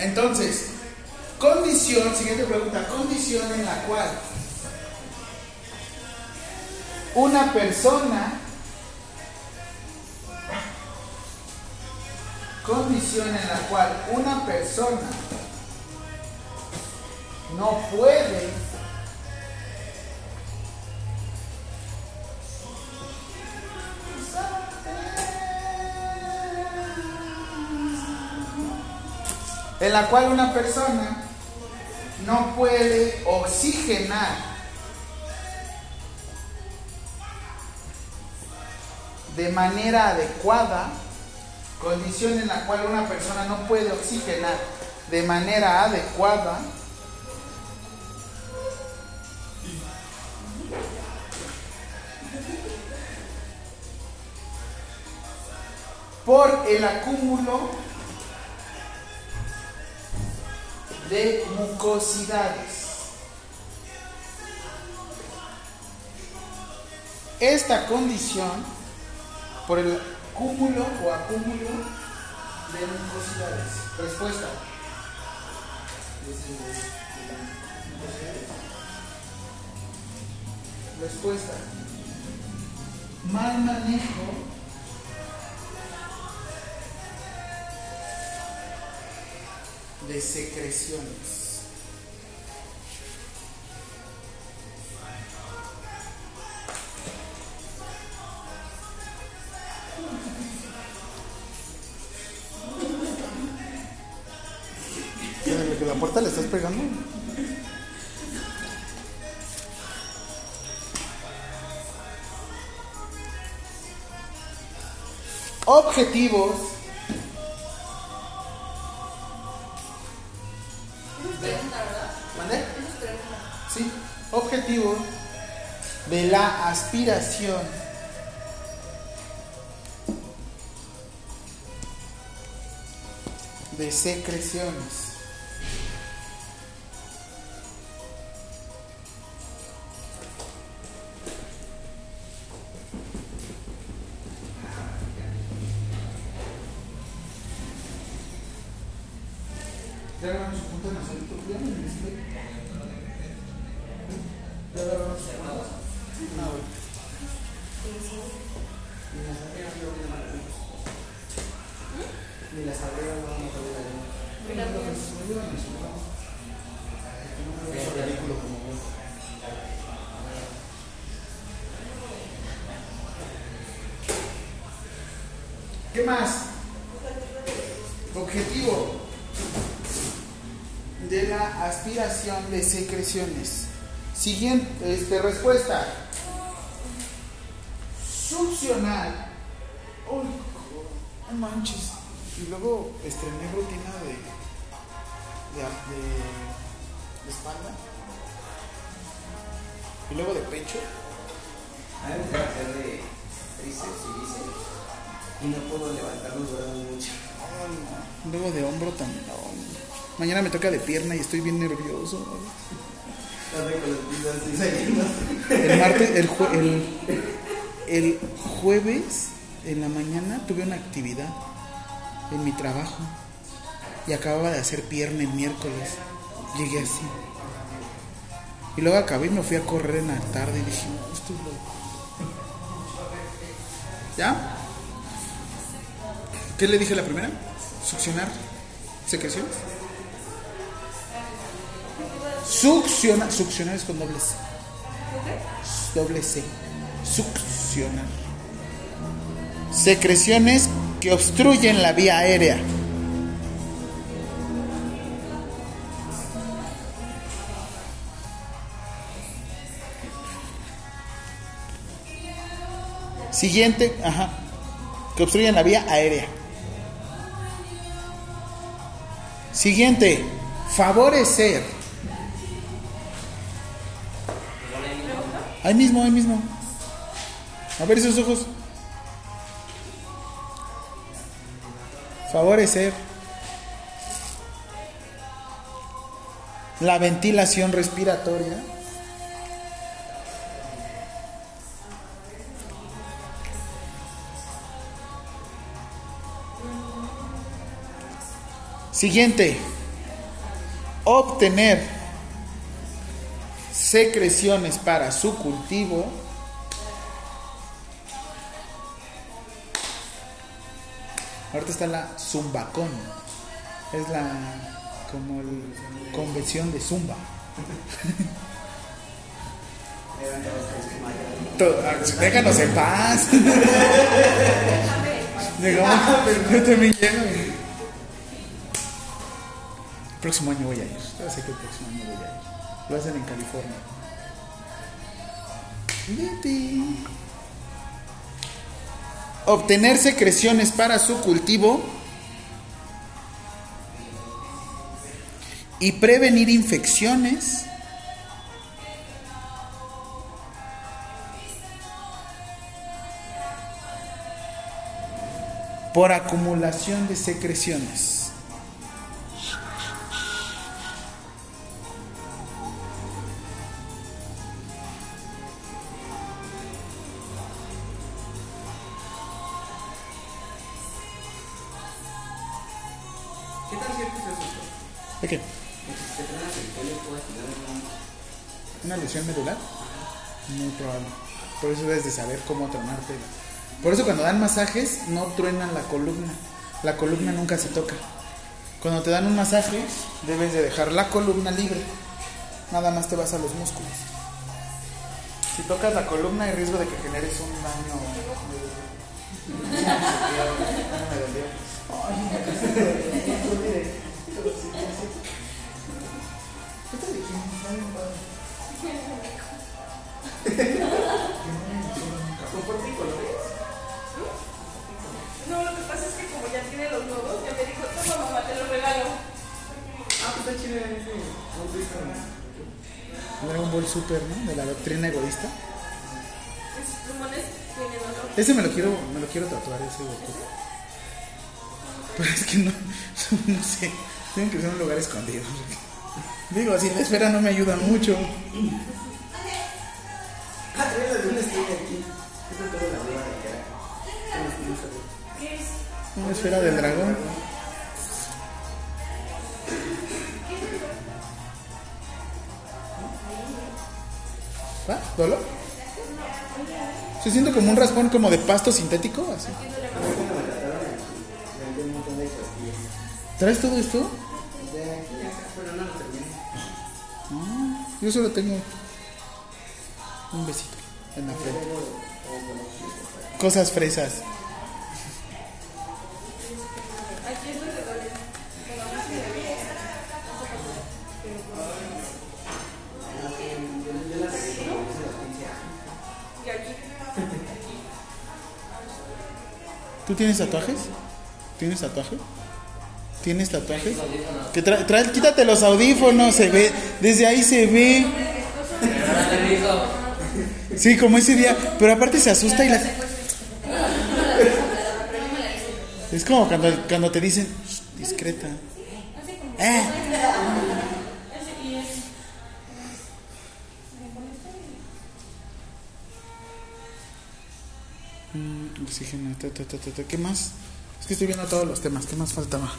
Entonces, condición, siguiente pregunta, condición en la cual una persona, condición en la cual una persona no puede en la cual una persona no puede oxigenar de manera adecuada, condición en la cual una persona no puede oxigenar de manera adecuada, por el acúmulo de mucosidades. Esta condición, por el cúmulo o acúmulo de mucosidades. Respuesta. Respuesta. Mal manejo de secreciones. ¿Que la puerta le estás pegando? Objetivos aspiración de secreciones. De secreciones. Siguiente este, respuesta. Succionar. Uy, no manches. Y luego estrené Mañana me toca de pierna y estoy bien nervioso. El martes, el, jue- el, jueves en la mañana tuve una actividad en mi trabajo y acababa de hacer pierna el miércoles. Llegué así. Y luego acabé y me fui a correr en la tarde y dije, no, estoy loco. ¿Ya? ¿Qué le dije la primera? Succionar secreciones. Succionar. Succionar es con doble C. Doble C. Succionar. Secreciones que obstruyen la vía aérea. Siguiente, ajá. Que obstruyen la vía aérea. Siguiente, favorecer. Ahí mismo, ahí mismo. A ver esos ojos. Favorecer. La ventilación respiratoria. Siguiente. Obtener secreciones para su cultivo. Ahorita está la zumbacón. Es la como el convención de zumba. Ah, Déjanos en paz. Dejamos- yo también llego. El próximo año voy a ir. Lo hacen en California. Obtener secreciones para su cultivo y prevenir infecciones. por acumulación de secreciones. Por eso debes de saber cómo tronarte. Por eso cuando dan masajes no truenan la columna. La columna nunca se toca. Cuando te dan un masaje debes de dejar la columna libre. Nada más te vas a los músculos. Si tocas la columna hay riesgo de que generes un daño. No, lo que pasa es que como ya tiene los nuevos, ya me dijo, toma mamá, te los regalo. Ah, pues está chido. Dragon Ball Super, ¿no? De la doctrina egoísta. Esos plumones tienen olor. Ese me lo quiero, me lo quiero tatuar, ese Goku. Pero es que no, no sé. Tienen que ser en un lugar escondido. Digo, si la esfera no me ayuda mucho. Ah, trae la de una esfera del dragón. ¿Va? ¿Dolor? Se siente como un raspón como de pasto sintético, así. ¿Traes todo esto? Ah, yo solo tengo un besito en la frente. Cosas fresas. ¿Tú tienes tatuajes? ¿Tienes tatuaje? ¿Tienes tatuajes? Que tra- trae- quítate los audífonos, se ve, desde ahí se ve. Sí, como ese día, pero aparte se asusta y la... Es como cuando, cuando te dicen, "Shh, discreta. Eh. Mm, Oxígeno. ¿qué más? Es que estoy viendo todos los temas, ¿qué más faltaba?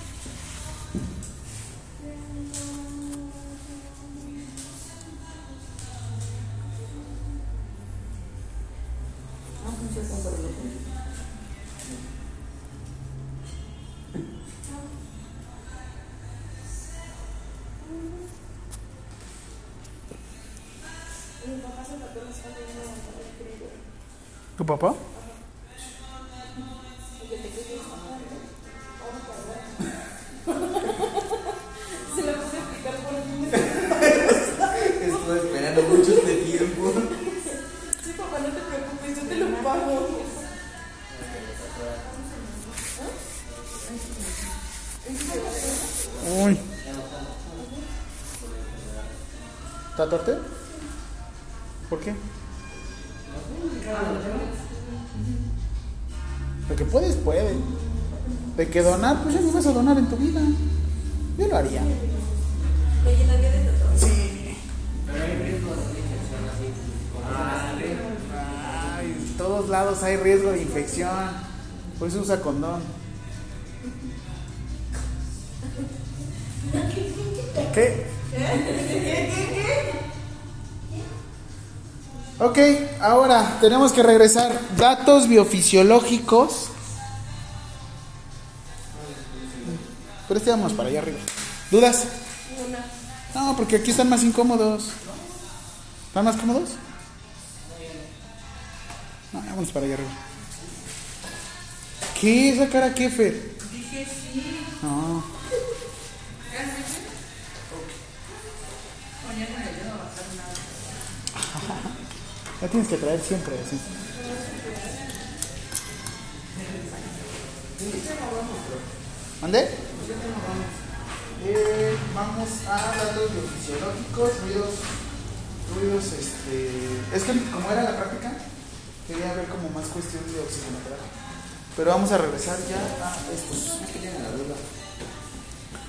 Que donar, pues ya ni vas a donar en tu vida. Yo lo haría. Llenaría de tatuajes. Sí. Pero hay riesgo de infección así. Ay, en todos lados hay riesgo de infección. Por eso usa condón. ¿Qué? Ok, ahora tenemos que regresar. Datos biofisiológicos. Este vamos para allá arriba. ¿Dudas? No, porque aquí están más incómodos. ¿Están más cómodos? No, vámonos para allá arriba. ¿Qué? ¿Esa cara qué, Fer? Dije sí. No. La tienes que traer siempre así. ¿Mande? Eh, vamos a datos biofisiológicos, ruidos, ruidos, este... Es que como era la práctica, quería ver como más cuestiones de oxigenoterapia. Pero vamos a regresar ya a estos.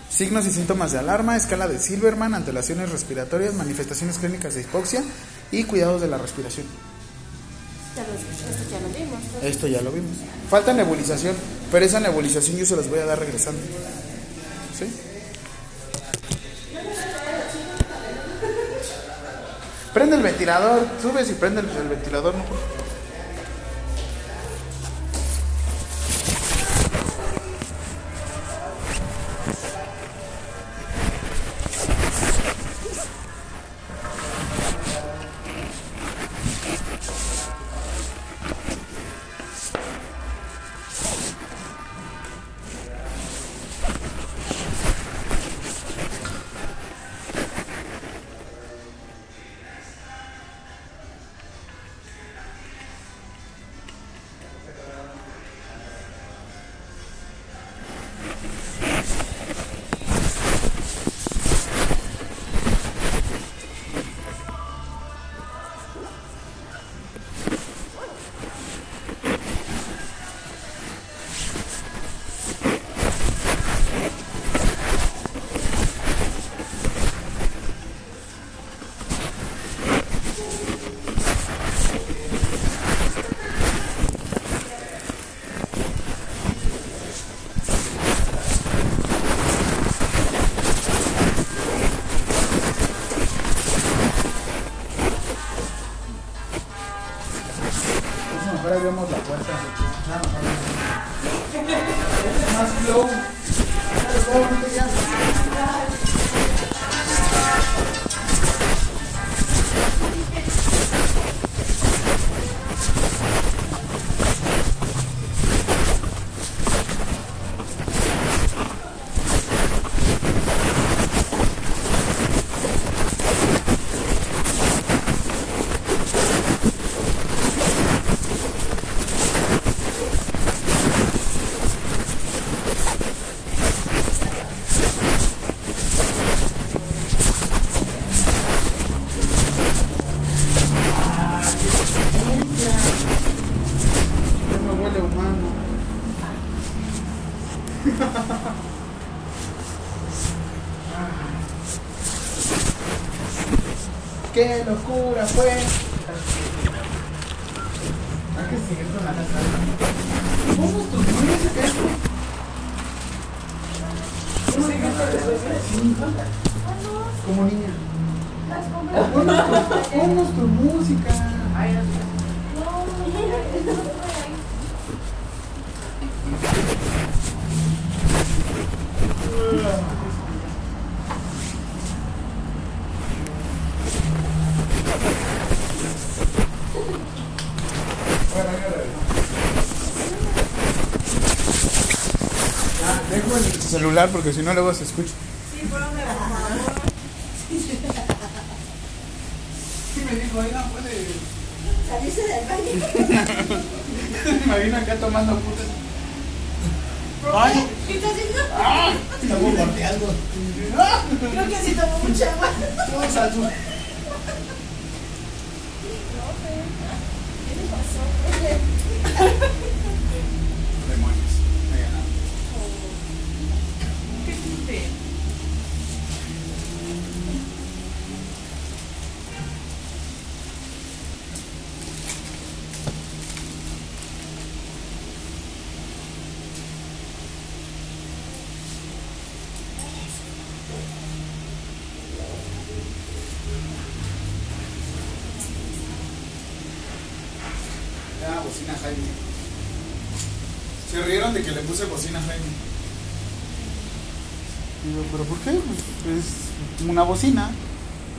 Signos y síntomas de alarma, escala de Silverman, antelaciones respiratorias, manifestaciones clínicas de hipoxia y cuidados de la respiración. Ya esto ya lo vimos. Esto ya lo vimos. Falta nebulización, pero esa nebulización yo se las voy a dar regresando. ¿Sí? Prende el ventilador, subes y prende el, el ventilador. ¿no? Qué locura fue. Hay que seguir con la casa. ¿Cómo tus? ¿Cómo se canta Sí, canta. Como niña. Ponnos tu- Ponnos tu música. Ya, dejo el celular porque si no luego se escucha. Una bocina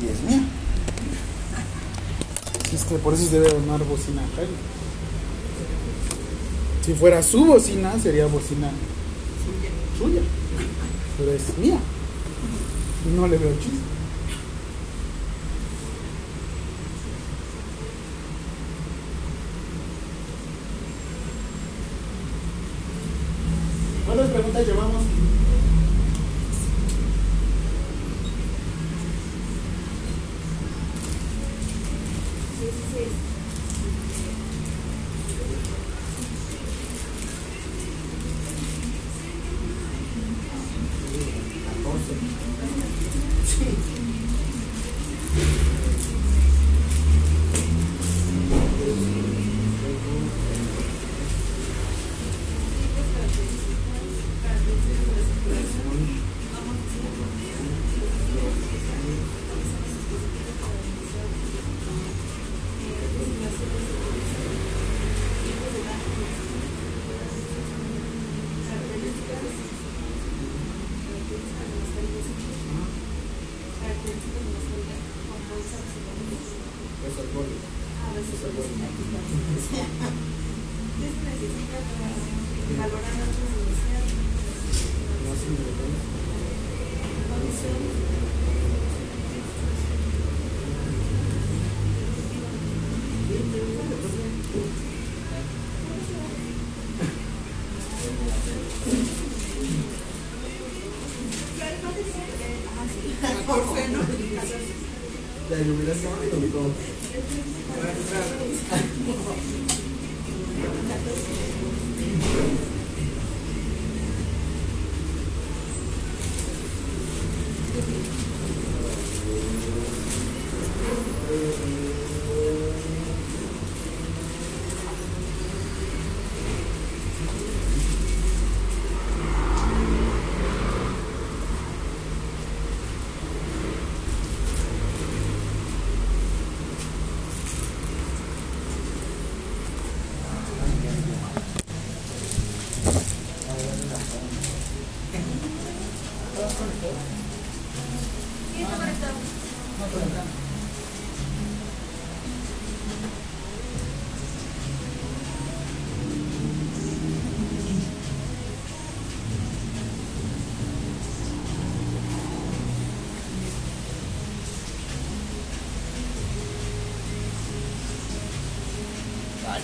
y es mía. Es que por eso se debe llamar bocina Jaime. Si fuera su bocina, sería bocina suya. Pero es mía. No le veo chiste. ¿Cuántas preguntas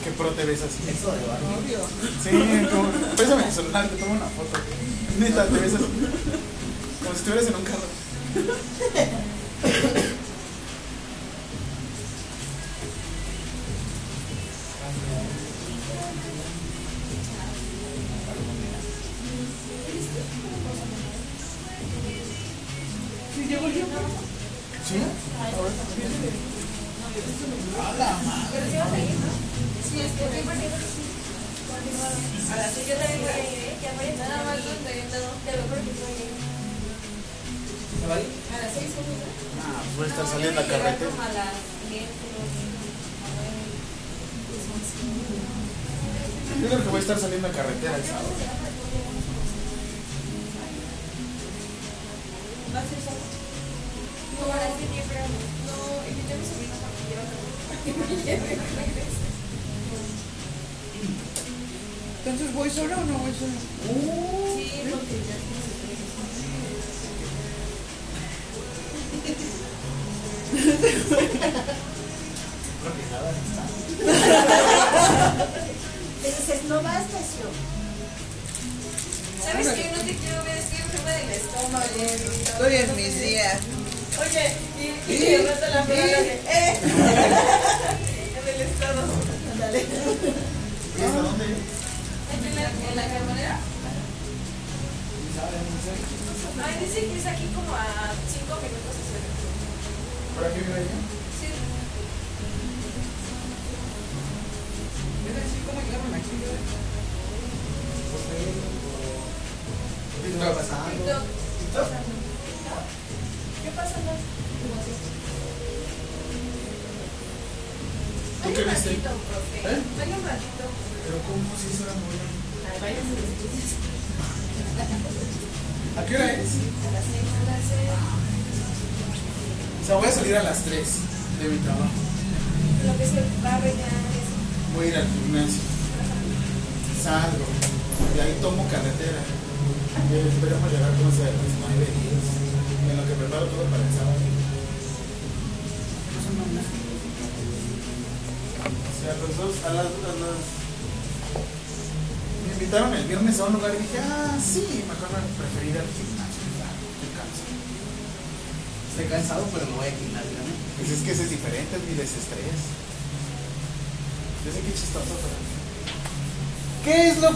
qué pro te ves así. Eso de barrio. Sí, como, pésame el celular, te tomo una foto. Neta, te ves así. Como si estuvieras en un carro. Salir a las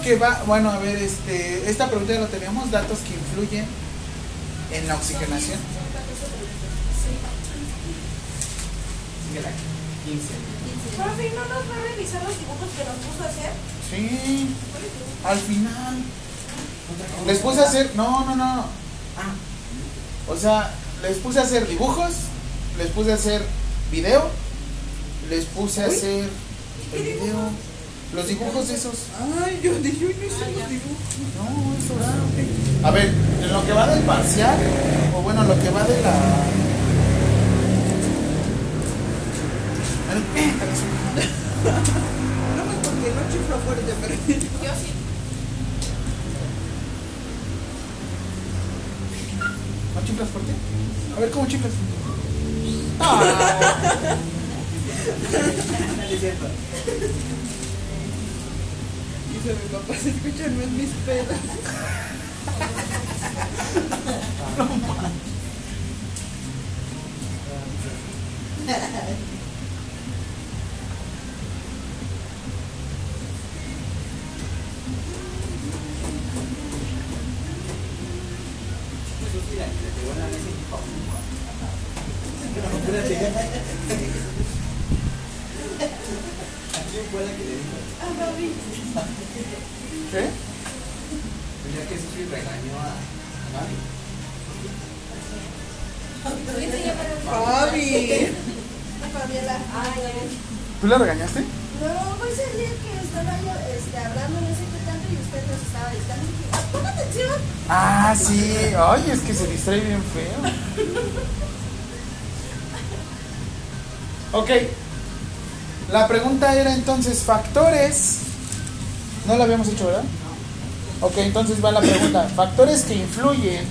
¿Qué es lo que va? Bueno, a ver, este, esta pregunta ya lo teníamos, datos que influyen en la oxigenación. Sigue la 15. Profe, ¿no nos va a revisar los dibujos que nos puso a hacer? Sí, al final. Les puse a hacer, no, no, no. Ah, O sea, les puse a hacer dibujos, les puse a hacer video, les puse a hacer el video, los dibujos esos. Ay, yo dije, uy, no sé los dibujos. No, es oral. A ver, en lo que va del parcial, o bueno, lo que va de la. No más porque no chiflo fuerte, pero. Yo sí. ¿No chiflas fuerte? A ver, ¿cómo chiflas? Ah, Dice mi papá, se escuchan más mis pedos. Eso sí, la que y dijo, ¿A fue le dijo? ¿Qué? Pues ya que Susi regañó a a Gaby. ¿Quién se llama? Fabi. Fabiola. ¿Tú la regañaste? No, pues el día que estaba yo este, hablando, no sé qué tanto, y usted nos estaba dictando, dije, "Ah, pon atención. Ah, sí. Ay, es que se distrae bien feo. Ok. La pregunta era entonces factores. No lo habíamos hecho, ¿verdad? Ok, entonces va la pregunta. Factores que influyen.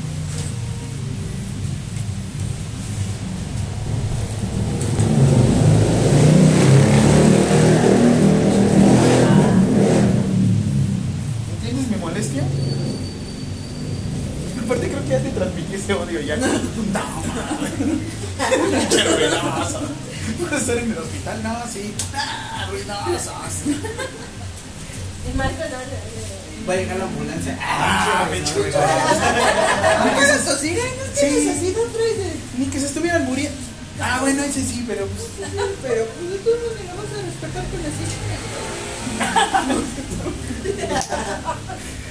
¿Entiendes mi molestia? Aparte creo que ya te transmití ese odio ya. No, Pinche ruidoso. Voy a estar en el hospital, no, sí. Ah, ruidosos. El Marco no, no. Va a llegar la ambulancia. Ah, pinche. ¿Por qué se sosigan? Sí. así, no Ni que se estuvieran muriendo. Ah, bueno, ese sí, pero pues, Pero pues ni lo vas a respetar con así.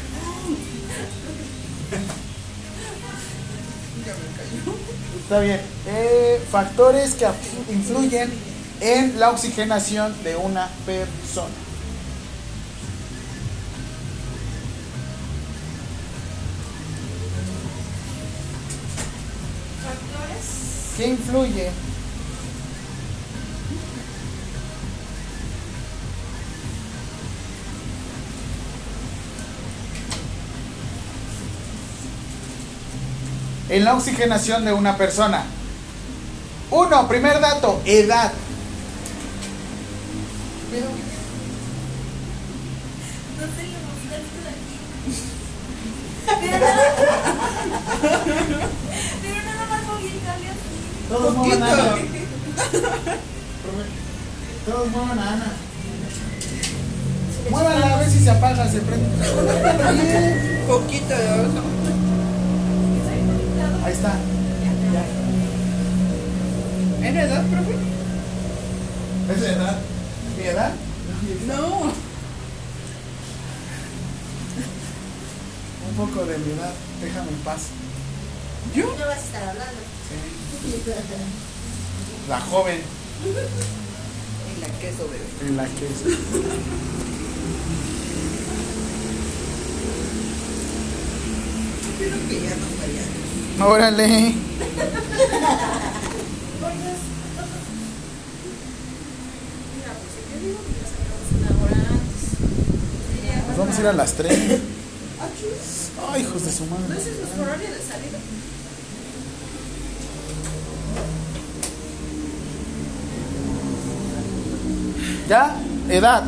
Ya me cayó. está bien. Eh, factores que influyen en la oxigenación de una persona. Factores. ¿Qué influye? En la oxigenación de una persona. Uno, primer dato, edad. No sé la movilidad de aquí. Pero nada más moví el. Todos muevan a Ana. Todos muevan a Ana. Muévanla a ver si se apaga, se prende. Poquito de oso. Ahí está. Ya. ¿En edad, profe? ¿Es de edad? ¿Mi edad? No. Un poco de mi edad. Déjame en paz. ¿Yo? No vas a estar hablando. La joven En la queso, bebé. en la que es. Creo que ya nos vayamos. Órale. Pues Nos vamos a ir a las 3. Ah. Ay, hijos de su ¿No madre. ese es nuestro horario de salida? ¿Ya? Edad.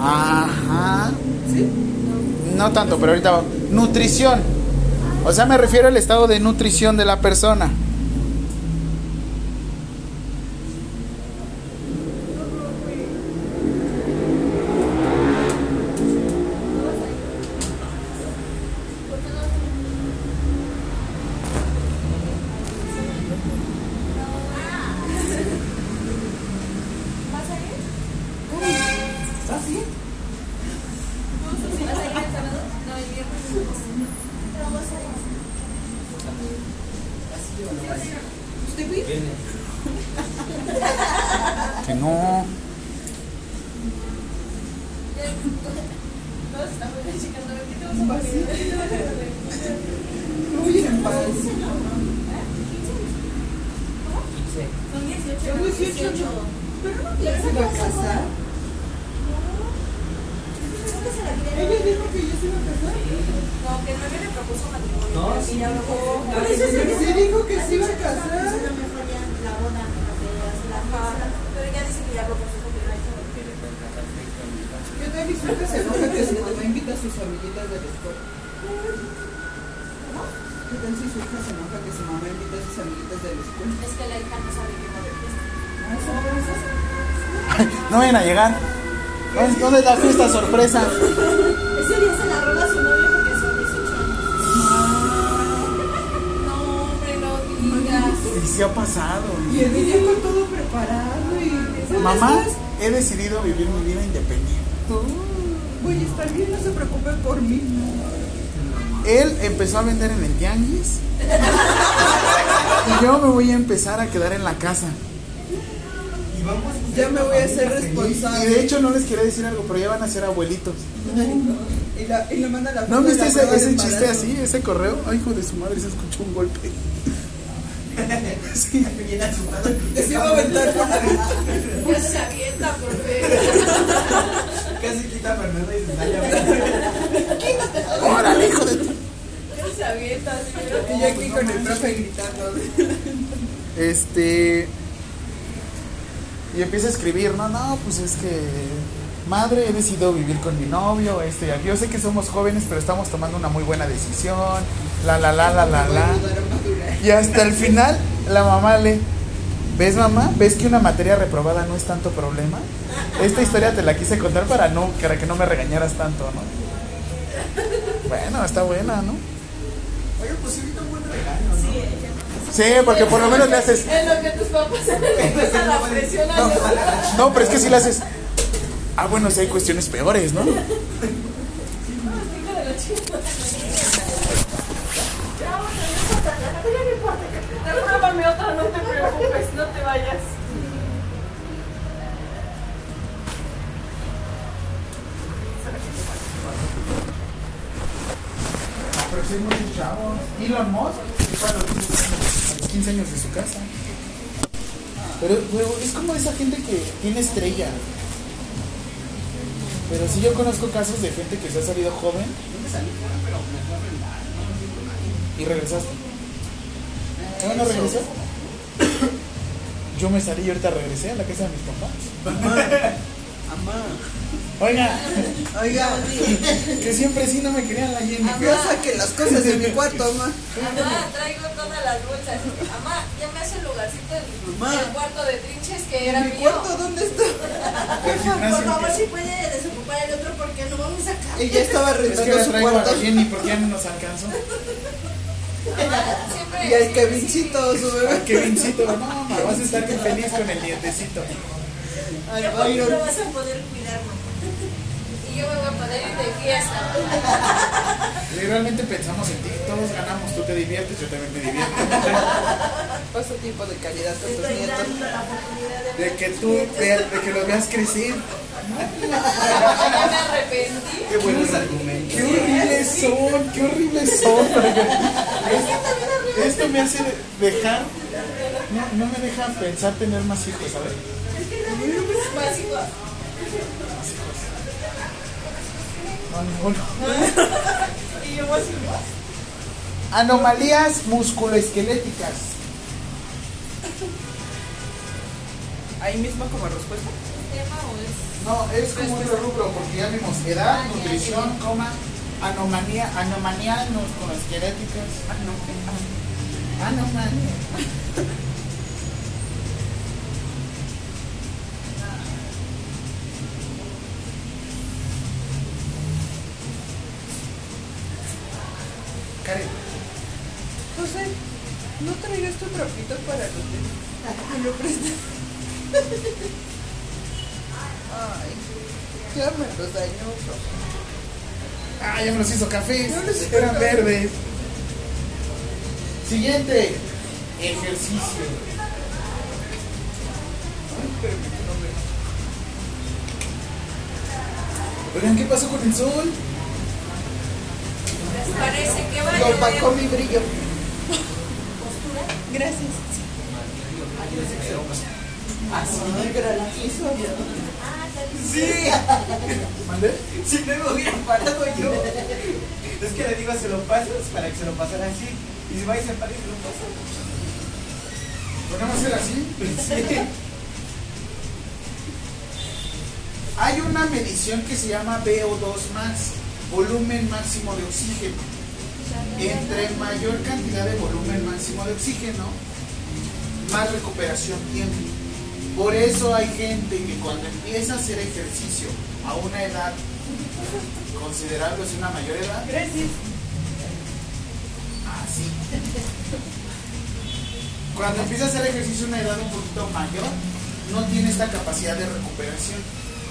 Ajá. ¿Sí? No tanto, pero ahorita. Nutrición. O sea, me refiero al estado de nutrición de la persona. ¿Vas a ir? ¿Estás bien? ¿Vas a ir el sábado? No, el viernes. Pero vas a ir. ¿Usted bien? Viene. Que no. Todos estamos checando a ver qué te vas a poner. No voy a ir en paz. Quince. Son 18. Son 18. Pero no ya se va a casar. Ella dijo que ya se iba a casar. No, que el novio le propuso matrimonio. No, pero sí. ella luego. Por eso sí dijo que se iba a casar. La boda, la Ajá, Pero ella dice que ya lo propuso que no hay todo. ¿Qué tal y suerte se enoja que su mamá invita a sus amiguitas de la escuela? ¿Qué tal si su hija se enoja que su mamá invita a sus amiguitas de la escuela? Es que la hija no sabe qué va a haber fiesta. Ah, eso por eso. No vayan a llegar. ¿Dónde dónde es la fiesta sorpresa? Ese día se la roba a su novio porque son 18 años. No, hombre, no digas. Y sí ha pasado. Y el niño con todo preparado y... Mamá, he decidido vivir mi vida independiente. Voy a estar bien, no se preocupe por mí. Él empezó a vender en el tianguis. Y yo me voy a empezar a quedar en la casa. Ya me voy a hacer Y de responsable. hecho no les quería decir algo, pero ya van a ser abuelitos. Y, la, y le manda la ¿No viste la ese, ese chiste embarazo. así, ese correo? Ay, hijo de su madre, se escuchó un golpe. Sí. se iba a aventar por la Ya se avienta, por. Casi quita a Fernanda y se sale Órale, hijo de tu- Ya se avienta, sí. Y yo aquí con el profe gritando. Este. Y empieza a escribir, no, no, pues es que. Madre, he decidido vivir con mi novio, este, yo sé que somos jóvenes, pero estamos tomando una muy buena decisión, la, la, la, la, la, la. Y hasta el final, la mamá le. ¿Ves, mamá? ¿Ves que una materia reprobada no es tanto problema? Esta historia te la quise contar para, no, para que no me regañaras tanto, ¿no? Bueno, está buena, ¿no? Oye, pues sí, ahorita un buen regalo, ¿no? Sí, porque por lo menos le haces. En lo que tus papás se empiezan la presión a No, no, pero es que si le haces. Ah, bueno, si hay cuestiones peores, ¿no? Pero, pero es como esa gente que tiene estrella. Pero sí yo conozco casos de gente que se ha salido joven. Y regresaste. ¿No, no regresó? Yo me salí y ahorita regresé a la casa de mis papás. Amá. Oiga, Oiga, que siempre sí no me querían la Jenny. ya saque las cosas de mi cuarto, amá. Mamá, traigo todas las bolsas. Mamá, ya me hace el lugarcito en Mamá. el cuarto de trinches que era ¿Mi mío. cuarto dónde está? Por favor, que- si puede desocupar el otro porque no vamos a acabar. Ella estaba Es que rentando su a cuarto. la Jenny porque ya no nos alcanzó. Mamá. Y al Kevincito, su Ay, bebé. qué vincito, no, ma, vas a estar bien feliz con el dientecito. Al ¿Qué poquito Byron. vas a poder cuidarlo? Yo me voy a poner ir de fiesta. Y realmente pensamos en ti, todos ganamos, tú te diviertes, yo también me divierto. Paso tiempo de calidad con tus nietos. de que tú, veas- de que lo veas crecer. Ya me arrepentí. Qué buenos argumentos. Qué horribles son, qué horribles son. Esto, esto me hace dejar, no, no me deja pensar tener más hijos, ¿sabes? Más igual. No, ninguno. Y yo más igual. Anomalías musculoesqueléticas. Ahí mismo como respuesta. ¿Tema o es? No, es como otro rubro, porque ya vimos edad, nutrición, coma, anomalía, anomalía musculoesqueléticas. Ah, no. Anomalía. Karen, José, ¿no traigas tu trapito para los dedos? Me lo prestas. Ay, ya me los dañó, ah, ya me los hizo cafés, me los hizo eran café. verdes. Siguiente, ejercicio. Ay, no. Oigan, ¿qué pasó con el sol? Parece que va a Lo opacó llover. mi brillo. Gracias. Ay, granizo. Sí, ¿Mandé? si no me hubiera parado yo. Es que le digo, se lo pasas para que se lo pasara así. Y si va y se para y se lo pasa. ¿Podemos hacer así? Sí. Hay una medición que se llama VO2 max, volumen máximo de oxígeno. Entre mayor cantidad de volumen máximo de oxígeno, más recuperación tiene. Por eso hay gente que cuando empieza a hacer ejercicio a una edad considerable, es una mayor edad, Gracias. así. Cuando empieza a hacer ejercicio a una edad un poquito mayor, no tiene esta capacidad de recuperación.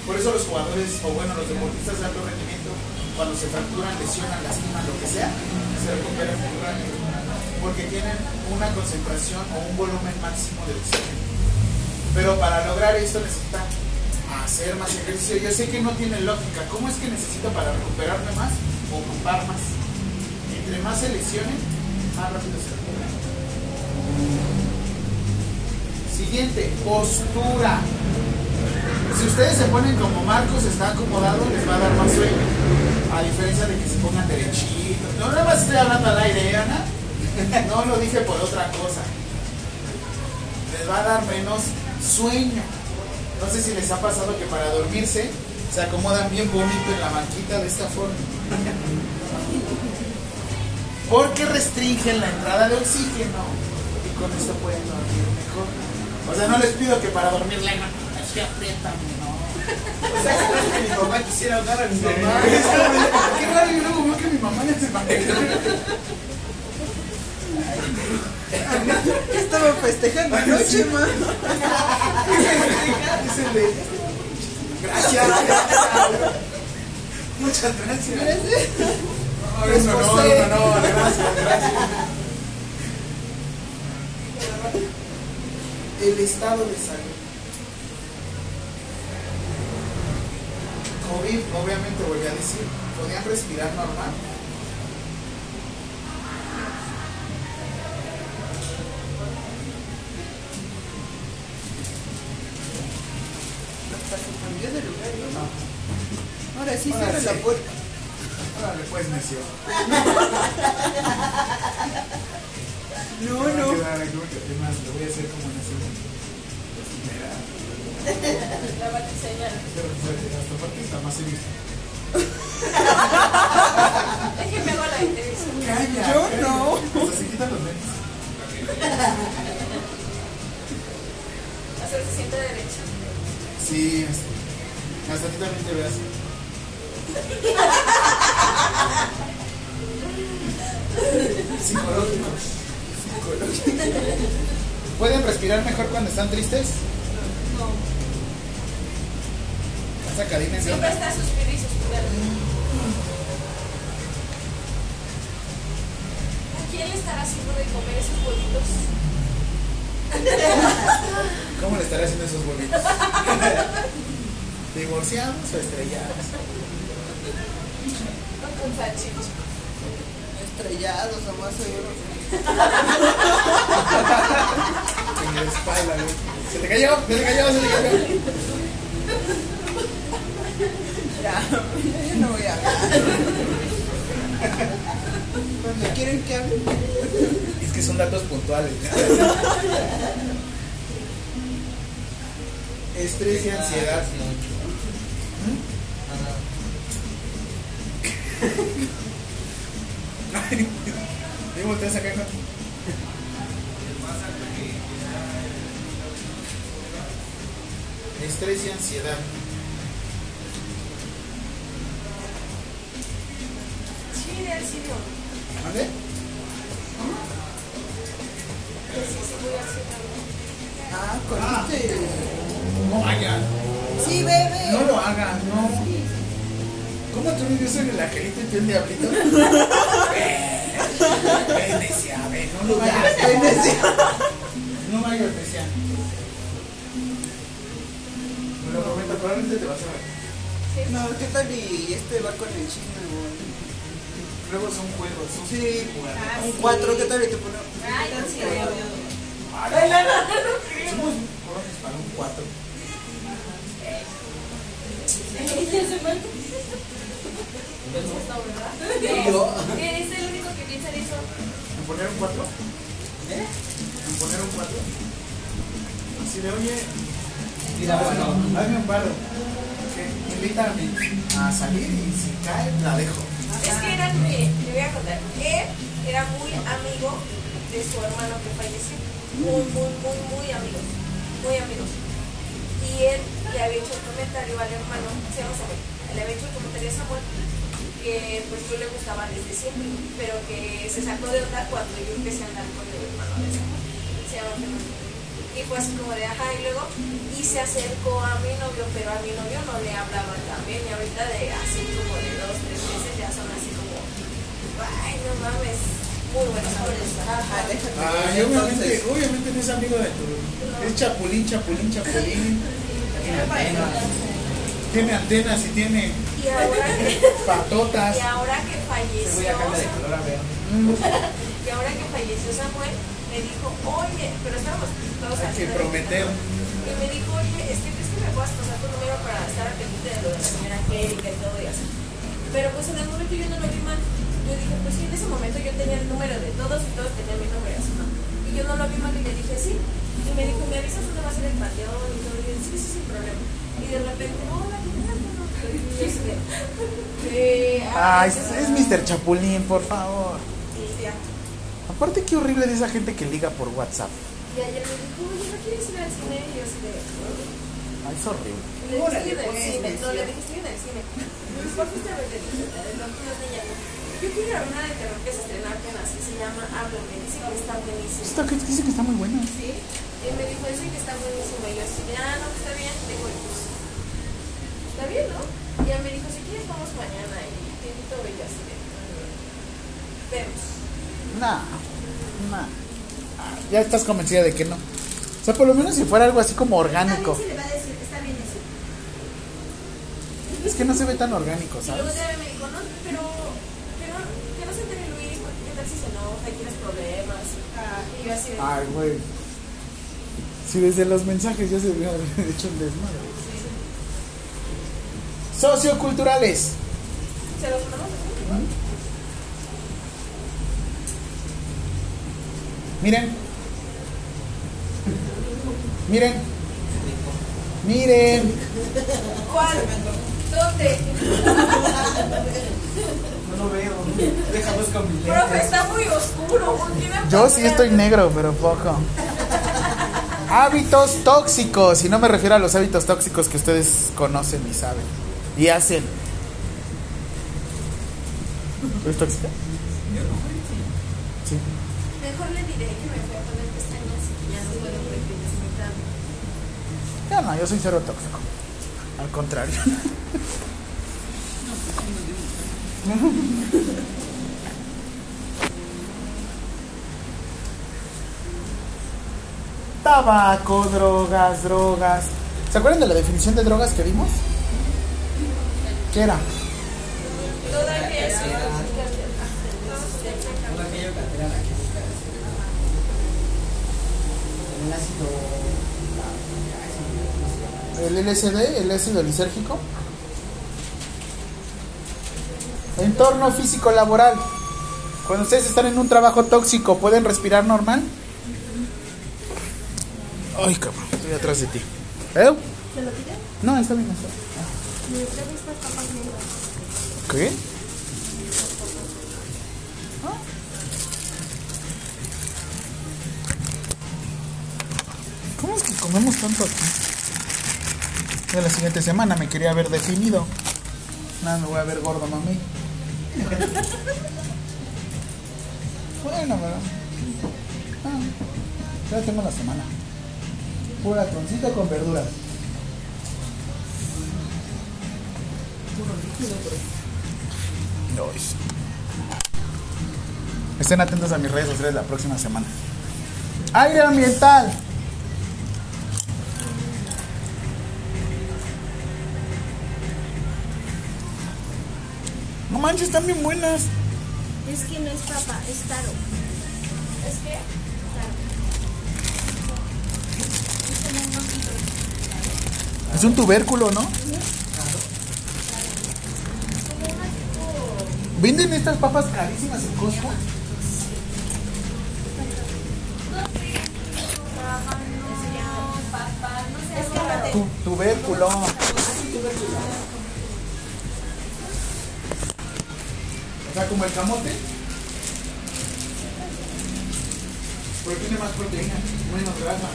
Por eso los jugadores, o bueno, los deportistas de alto rendimiento, cuando se fracturan, lesionan, lastiman, lo que sea, se recuperan muy rápido. Porque tienen una concentración o un volumen máximo de oxígeno. Pero para lograr esto necesitan hacer más ejercicio. Yo sé que no tiene lógica. ¿Cómo es que necesito para recuperarme más? Ocupar más. Entre más se lesionen, más rápido se recuperan. Siguiente, postura. Si ustedes se ponen como Marcos, está acomodado, les va a dar más sueño. A diferencia de que se pongan derechitos. No, nada más estoy hablando al aire, ¿eh, Ana? No lo dije por otra cosa. Les va a dar menos sueño. No sé si les ha pasado que para dormirse se acomodan bien bonito en la banquita de esta forma. Porque restringen la entrada de oxígeno y con esto pueden dormir mejor. O sea, no les pido que para dormir la es que apriétame, no. O sea, es que mi mamá quisiera ahogar a mi mamá. Qué raro, yo luego veo que mi mamá ya se va ¿Qué estaban festejando anoche, ma? Dice de- Gracias. Muchas gracias. No, eso no, no, no, no, gracias, gracias. El estado de salud. COVID, obviamente volví a decir, podían respirar normal. Hasta de lugar, ¿no? Ahora sí, cierra la puerta. Órale, pues, necio. No, no. porque además lo voy a hacer como La enseñar. hasta aparte está más serio. Déjenme hago la entrevista. Calla. Yo calla. no. Hasta se quitan los lentes. Hacer se siente derecha. Sí, este, hasta ti también te veas. Psicológicos. Psicológicos. ¿Pueden respirar mejor cuando están tristes? No. Siempre está y suspirando. ¿A quién le estará haciendo de comer esos huevitos? ¿Cómo le estaré haciendo esos bolitos? ¿Divorciados o estrellados? No con salchicha. Estrellados, o más seguro. En la espalda, güey. ¿Se te cayó? ¿Se te cayó? ¿Se te cayó? Ya, no voy a hablar. Cuando quieren que hable. Es que son datos puntuales. Estrés y ansiedad. ¿Y volteas acá? ¿no? Estrés y ansiedad. Sí, de auxilio. ¿Mande? Sí, sí, voy a hacer algo. Ah, con este. No hagan. Sí, bebé. No lo hagan, no. ¿Cómo tú yo soy el angelito y tú el diablito? Ven, ven, no lo hagas. Ven. No vayas, necia. Me lo prometo, probablemente te vas a ver. No, ¿qué tal y este va con el chisme? güey? Luego son juegos, son Sí, jugadas. un 4, ¿qué tal y te pone? Ay, no sé. Somos jóvenes para un 4. ¿Qué es el único que piensa en eso? ¿En poner un 4? ¿Eh? ¿En poner un 4? Si le oye, Mira, bueno. hazme un paro. Invítame a salir y si cae, la dejo. Es que era, mire, le voy a contar. Él era muy amigo de su hermano que falleció. Muy, muy, muy, muy amigos. Muy amigos. Y él le había hecho el comentario al hermano, se llama Samuel, le había hecho el comentario a Samuel que pues yo le gustaba desde siempre, pero que se sacó de onda cuando yo empecé a andar con el hermano de Samuel. Se llama Fernando. Y fue así como de ajá, y luego, y se acercó a mi novio, pero a mi novio no le hablaban también, y ahorita de así como de dos, tres meses ay, no mames, muy buenos amigos. Ah. Ay, obviamente, obviamente no es amigo de tu. Es chapulín, chapulín, chapulín. Tiene antenas y tiene Y ahora que, patotas. y ahora que Te voy falleció, a cambiar de color a ver. y ahora que falleció Samuel, me dijo, oye, pero estábamos todos Hay que prometer. Y me dijo, oye, es que crees que me puedas pasar tu número para estar al pendiente de lo de la señora Angélica y todo y así. Pero pues en el momento yo no lo vi mal. Yo dije, pues sí, en ese momento yo tenía el número de todos y todos tenían mi número así, ¿no? Y yo no lo vi mal y le dije, sí. Y me dijo, ¿me avisas dónde va a ser el panteón? Y todo, y yo, sí, sí, sin problema. Y de repente, hola, ¿qué tal? ¿Cómo estás?" Y yo así de, "Eh, Ay, qué es raro". Mr. Chapulín, por favor. Y ya. Aparte, qué horrible de esa gente que liga por WhatsApp. Y ayer me dijo, oye, ¿no quieres ir al cine? Y yo así de, Ay, es horrible. Le dije, estoy en el cine. No, le dije, estoy en el cine. ¿Por qué te dije, no, niña. Yo quiero a ver una de terror que se estrena apenas, que se llama Háblame, dice que está buenísima. Que dice que está muy buena. Sí, y me dijo, dice que está buenísima. Y yo así, ah, no, que está bien. Le digo, pues, está bien, ¿no? Y ella me dijo, si quieres vamos mañana. Y te invito y yo así de, "Mm, vemos. Nah, nah. Ah, Ya estás convencida de que no. O sea, por lo menos si fuera algo así como orgánico. También le va a decir, está bien eso. Es que no se ve tan orgánico, Y luego ¿sabes? ya me dijo, no, pero, pero que no se entere Luis, porque qué tal si se problemas. Y yo así de, Ay, güey. Si desde los mensajes ya se hubiera hecho un desmadre. Socioculturales. ¿se los mandamos? Miren. Miren. Miren. ¿Cuál? ¿Dónde? No veo. Con mi Profe, está muy oscuro. ¿por qué me Yo sí estoy negro, pero poco. Hábitos tóxicos. Y no me refiero a los hábitos tóxicos que ustedes conocen y saben. Y hacen. ¿Eres tóxica? Sí. Mejor le diré que me fui a poner pestañas y ya no puedo porque se me Ya no, yo soy cero tóxico. Al contrario. Tabaco, drogas, drogas. ¿Se acuerdan de la definición de drogas que vimos? ¿Qué era? El LSD, el ácido lisérgico. Entorno físico laboral. Cuando ustedes están en un trabajo tóxico, ¿pueden respirar normal? Ay, cabrón, estoy atrás de ti. ¿Eh? ¿Se lo pide? No, está bien. Está. ¿Qué? ¿Cómo es que comemos tanto aquí? Ya la siguiente semana me quería haber definido. Nada, me voy a ver gordo, mami. Bueno, pero. Ah, ya tengo la semana. Pura atoncito con verduras. Estén atentos a mis redes sociales la próxima semana. Aire ambiental. No manches, están bien buenas. Es que no es papa, es taro. Es que Es un tubérculo, ¿no? ¿Venden estas papas carísimas en Costco? es que Tu- tubérculo. Sea, como el camote. Pero tiene más proteína, menos grasa.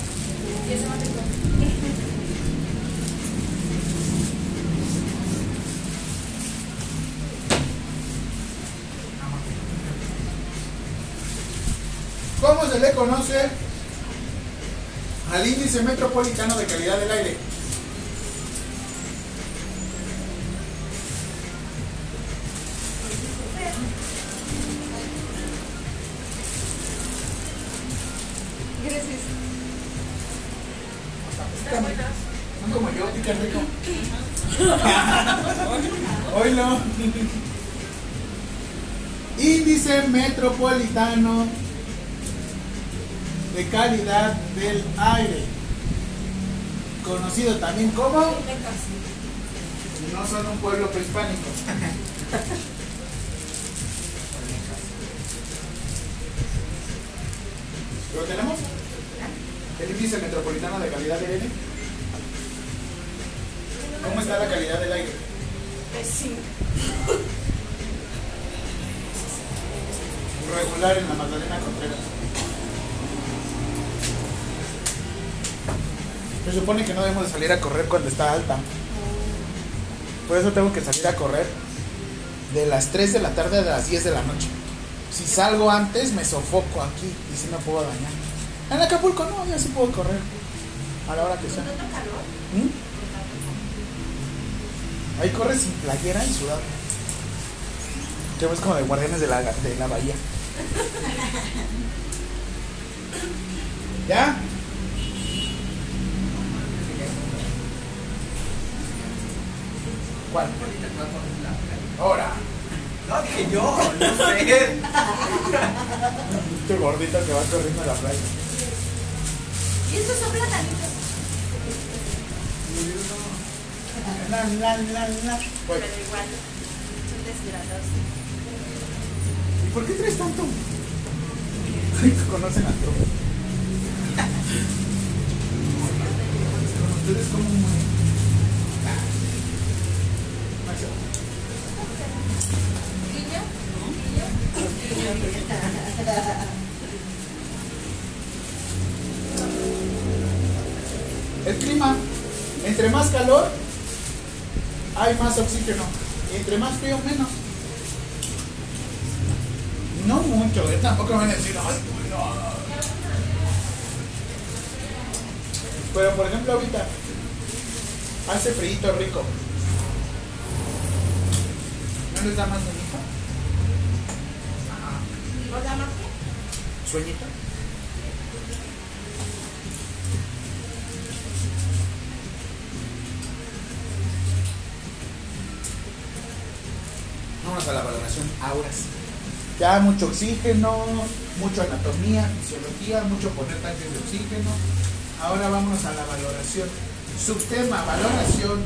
¿Cómo se le conoce al índice metropolitano de calidad del aire? Índice metropolitano de calidad del aire. Conocido también como no son un pueblo prehispánico. ¿Lo tenemos? El índice metropolitano de calidad del aire. ¿Cómo está la calidad del aire? Regular en la Magdalena Contreras. Se supone que no debemos de salir a correr cuando está alta. Por eso tengo que salir a correr de las 3 de la tarde a las 10 de la noche. Si salgo antes, me sofoco aquí y si me puedo dañar. En Acapulco no, ya sí puedo correr. A la hora que sea. ¿Mm? Ahí corres sin playera y sudado. Que ves como de guardianes de la, de la bahía. ¿Ya? ¿Cuál? Ahora. No, dije yo, no sé. Este gordito que va corriendo a la playa. Y estos son platanitos. La, la, la, la. Pero igual, son deshidratados. ¿Y por qué traes tanto? Ay, conocen a todos. Ustedes como. Guiño, El clima, entre más calor, hay más oxígeno. Entre más frío, menos. No mucho, ¿eh? tampoco me van a decir, ay, pues no". Pero por ejemplo, ahorita hace frío rico. ¿No les da más sueñito? ¿No da más qué? ¿Sueñito? Vamos a la valoración auras. Ya mucho oxígeno, mucho anatomía, fisiología, mucho poner tanques de oxígeno. Ahora vamos a la valoración. Subtema, valoración.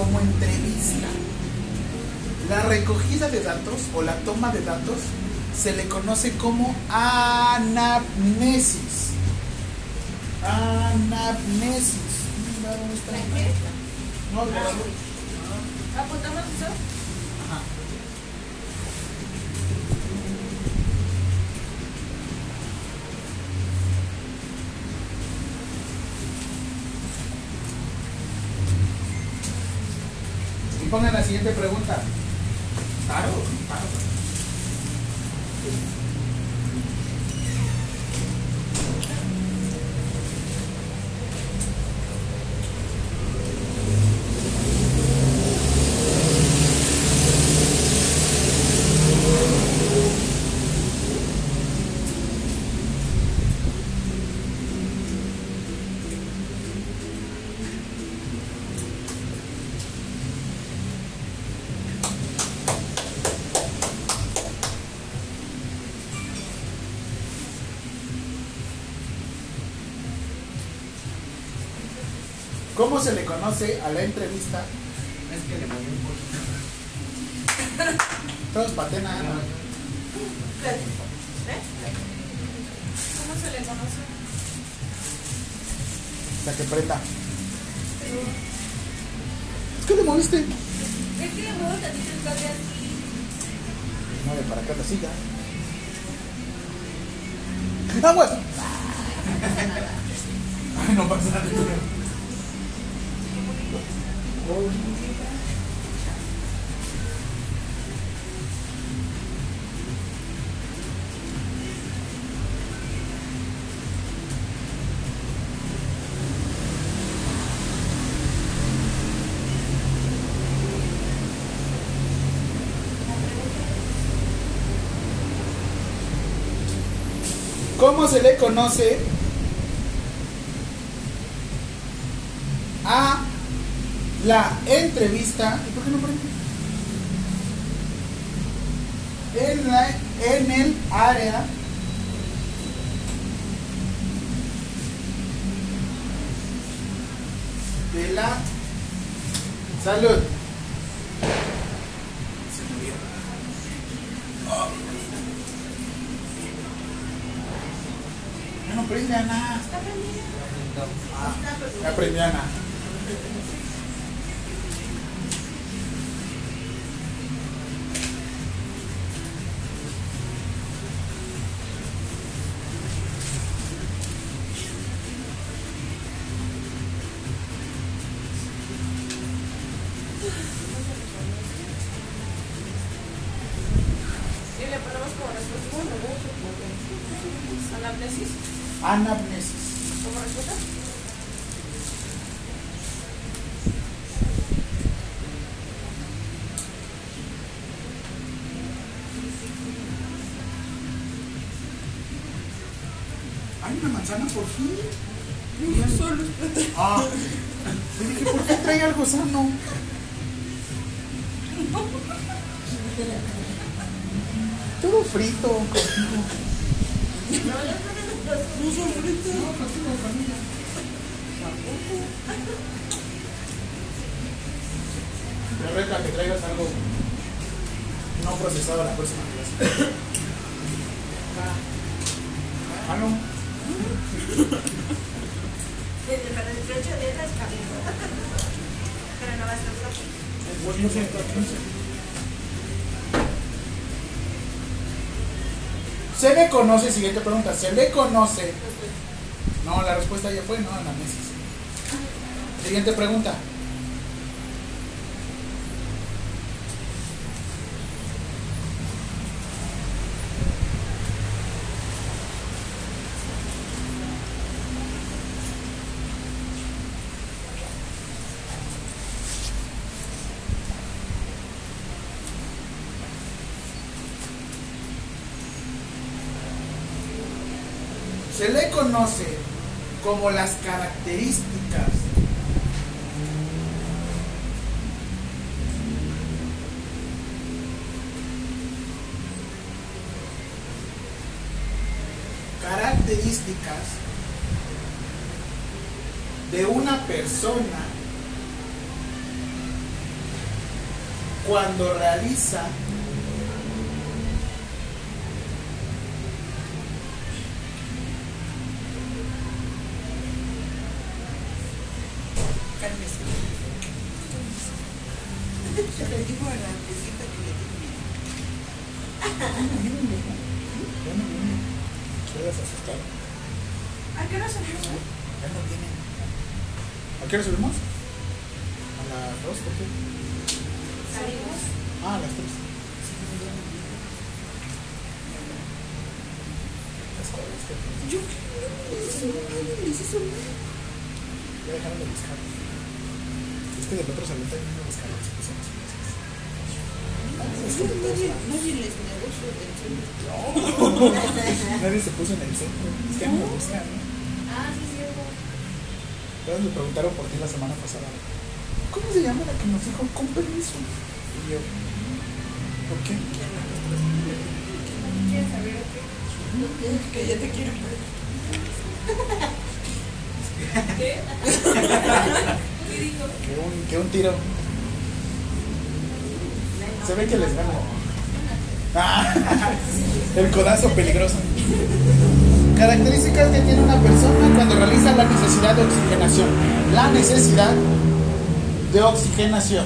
Como entrevista. La recogida de datos o la toma de datos se le conoce como anamnesis. Anamnesis. ¿Dónde está? qué? No, siguiente pregunta. Conoce a la entrevista? Es que le moví un poquito. Todos patenan. ¿Eh? ¿Cómo se le conoce? La que preta. Conoce a la entrevista? ¿Y por qué no prende? Se le conoce, siguiente pregunta, ¿se le conoce? No, la respuesta ya fue, no, anamnesis. Siguiente pregunta. Se le conoce como las características características de una persona cuando realiza me preguntaron por ti la semana pasada. ¿Cómo se llama la que nos dijo con permiso? Y yo, ¿por qué? ¿Quieres saber o qué? Que ya te quiero. ¿Qué? ¿Qué dijo? Que un, que un tiro. Se ve que les gano. Ah, el codazo peligroso. Características que tiene una persona cuando realiza la necesidad de oxigenación. La necesidad de oxigenación.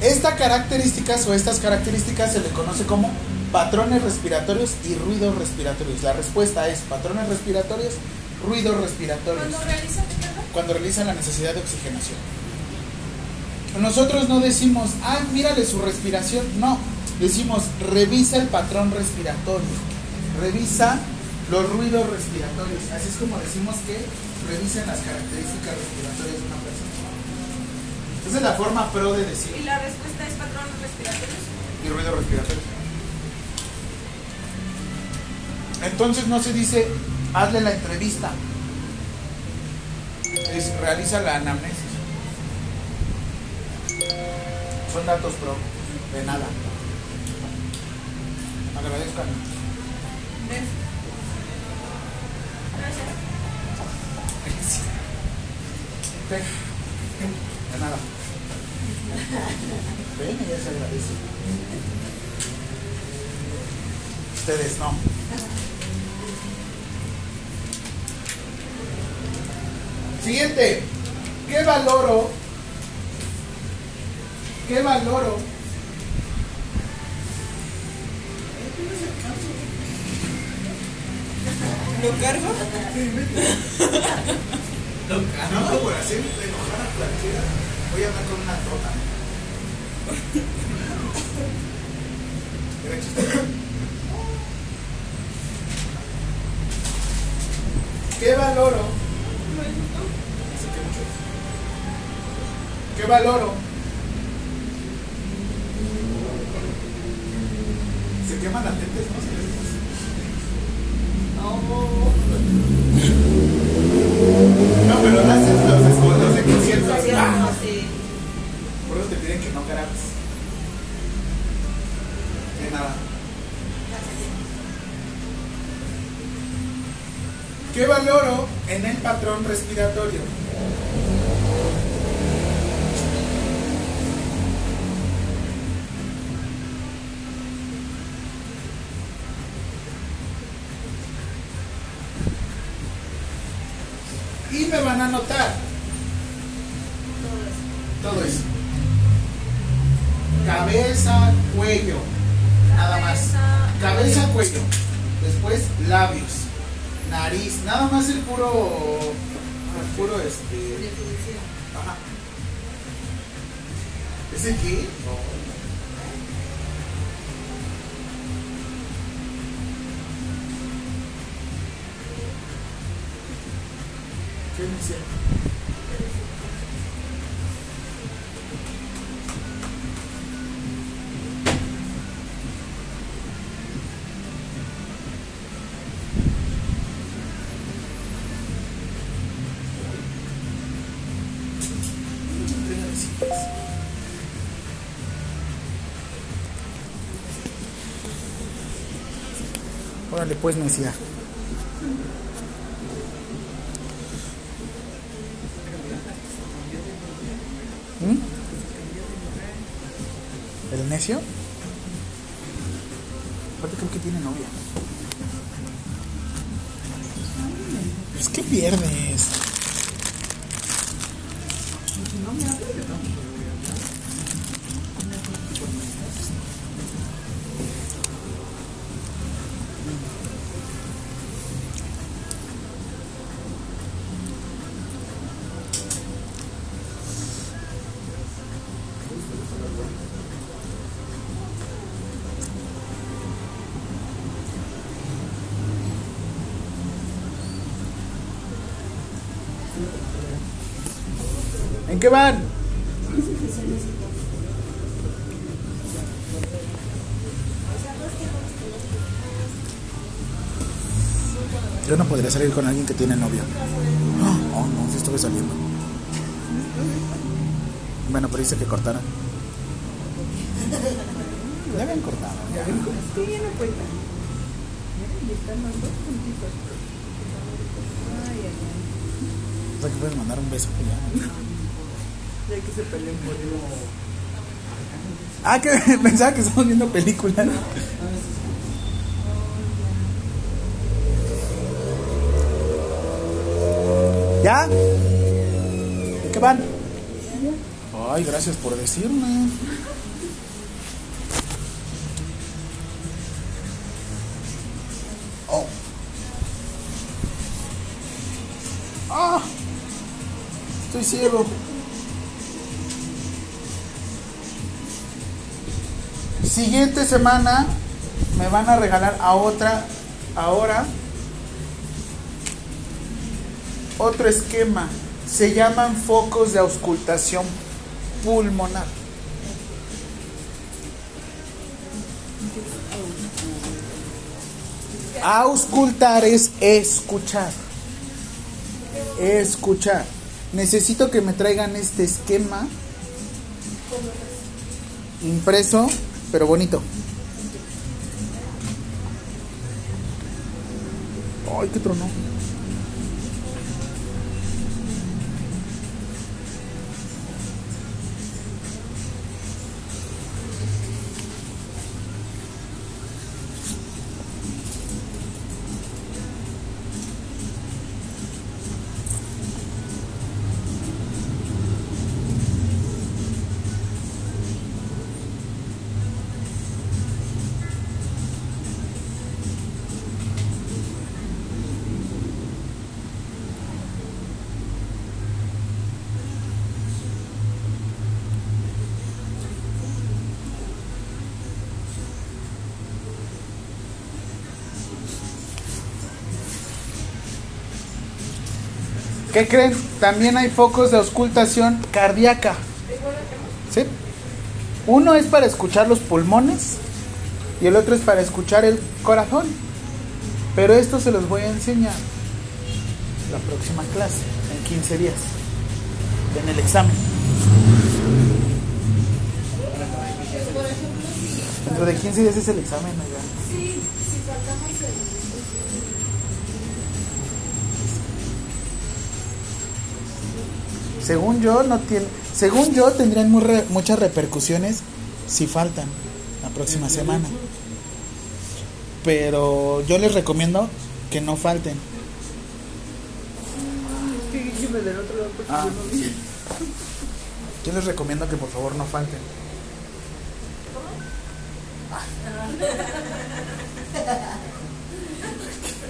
Esta características o estas características se le conoce como patrones respiratorios y ruidos respiratorios. La respuesta es patrones respiratorios, ruidos respiratorios Cuando realiza cuando realizan la necesidad de oxigenación. Nosotros no decimos, ah, mírale su respiración. No, decimos, revisa el patrón respiratorio. Revisa los ruidos respiratorios. Así es como decimos que revisen las características respiratorias de una persona. Esa es la forma pro de decir. Y la respuesta es patrones respiratorios. Y ruidos respiratorios. Entonces no se dice, hazle la entrevista. Es, realiza la anamnesis. Son datos pro. De nada. Agradezcan. Ten. De nada. Ven, ella se agradece. Ustedes no. Siguiente. ¿Qué valoro? ¿Qué valoro? ¿Lo cargo? Nada más por hacer enojar a cualquiera. Voy a andar con una trota. Era chiste. ¿Qué valoro? Así. ¿Qué valoro? Se queman las lentes, ¿no? No, pero no haces los escudos de conciertos. Ah, Por eso te piden que no grabes. De nada. ¿Qué valoro en el patrón respiratorio? Notar todo eso. Cabeza, cuello, nada más. Cabeza, cuello. Después labios, nariz, nada más el puro, el puro este. Ajá. ¿Ese qué? ¿Qué Pues, Mesía. ¿Mm? ¿En qué van? Yo no podría salir con alguien que tiene novio. Oh, no, sí estuve saliendo. Bueno, pero dice que cortaran. Ya habían cortado. Ya habían cortado. Sí, ya no cuenta. Y están los dos juntitos. Ay, ay, ay. O sea, que puedes mandar un beso que ya. Ya que se peleen por. Ah, que pensaba que estábamos viendo películas. ¿Ya? ¿De qué van? Ay, gracias por decirme. Oh. Ah. Estoy ciego. Siguiente semana me van a regalar a otra, ahora, otro esquema. Se llaman focos de auscultación pulmonar. Auscultar es escuchar. Escuchar. Necesito que me traigan este esquema impreso, pero bonito. Ay, qué trono. ¿Qué creen? También hay focos de auscultación cardíaca. ¿Sí? Uno es para escuchar los pulmones y el otro es para escuchar el corazón. Pero esto se los voy a enseñar la próxima clase, en 15 días, en el examen. Dentro de 15 días es el examen, oiga. si, si faltamos el... Según yo, no tiene, según yo tendrían muy re- muchas repercusiones si faltan la próxima semana. Pero yo les recomiendo que no falten. Ah. Yo les recomiendo que por favor no falten.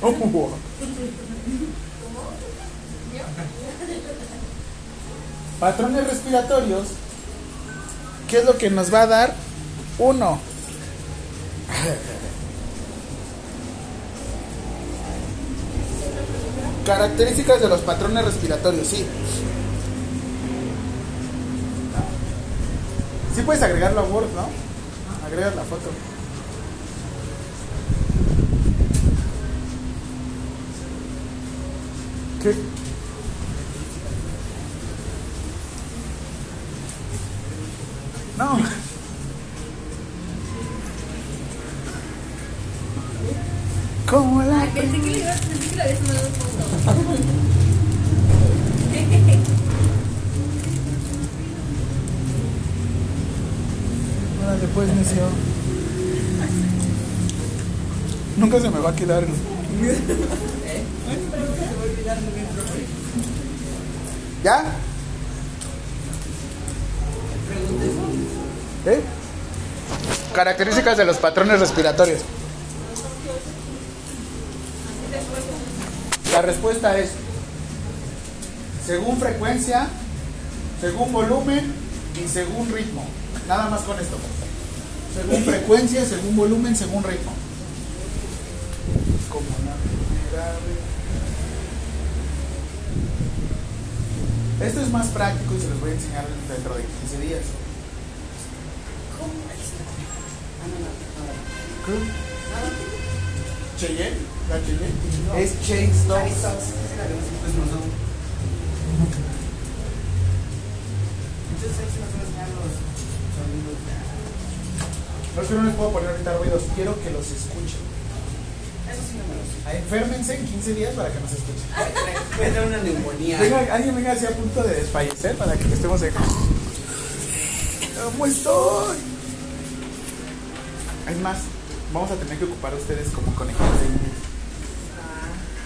¿Cómo? Patrones respiratorios. ¿Qué es lo que nos va a dar? Uno. Características de los patrones respiratorios, sí. Sí puedes agregarlo a Word, ¿no? Agregas la foto. ¿Qué? No. Como la Pensé que le ibas pensé que le habías mandado foto. Órale, pues, necio. Nunca se me va a quedar. ¿Ya? Características de los patrones respiratorios. La respuesta es según frecuencia, según volumen y según ritmo. Nada más con esto. Según frecuencia, según volumen, según ritmo. Como. Esto es más práctico y se los voy a enseñar dentro de 15 días. ¿Qué? ¿Cheyenne? ¿La Cheyenne? Es Chase Dogs. No es que no les puedo poner ahorita ruidos, quiero que los escuchen. Ah, Enférmense en 15 días para que nos escuchen. Puede dar una neumonía. Venga, alguien venga así a punto de desfallecer para que estemos de. ¿Cómo estoy? Es más, vamos a tener que ocupar a ustedes como conejos de Indias.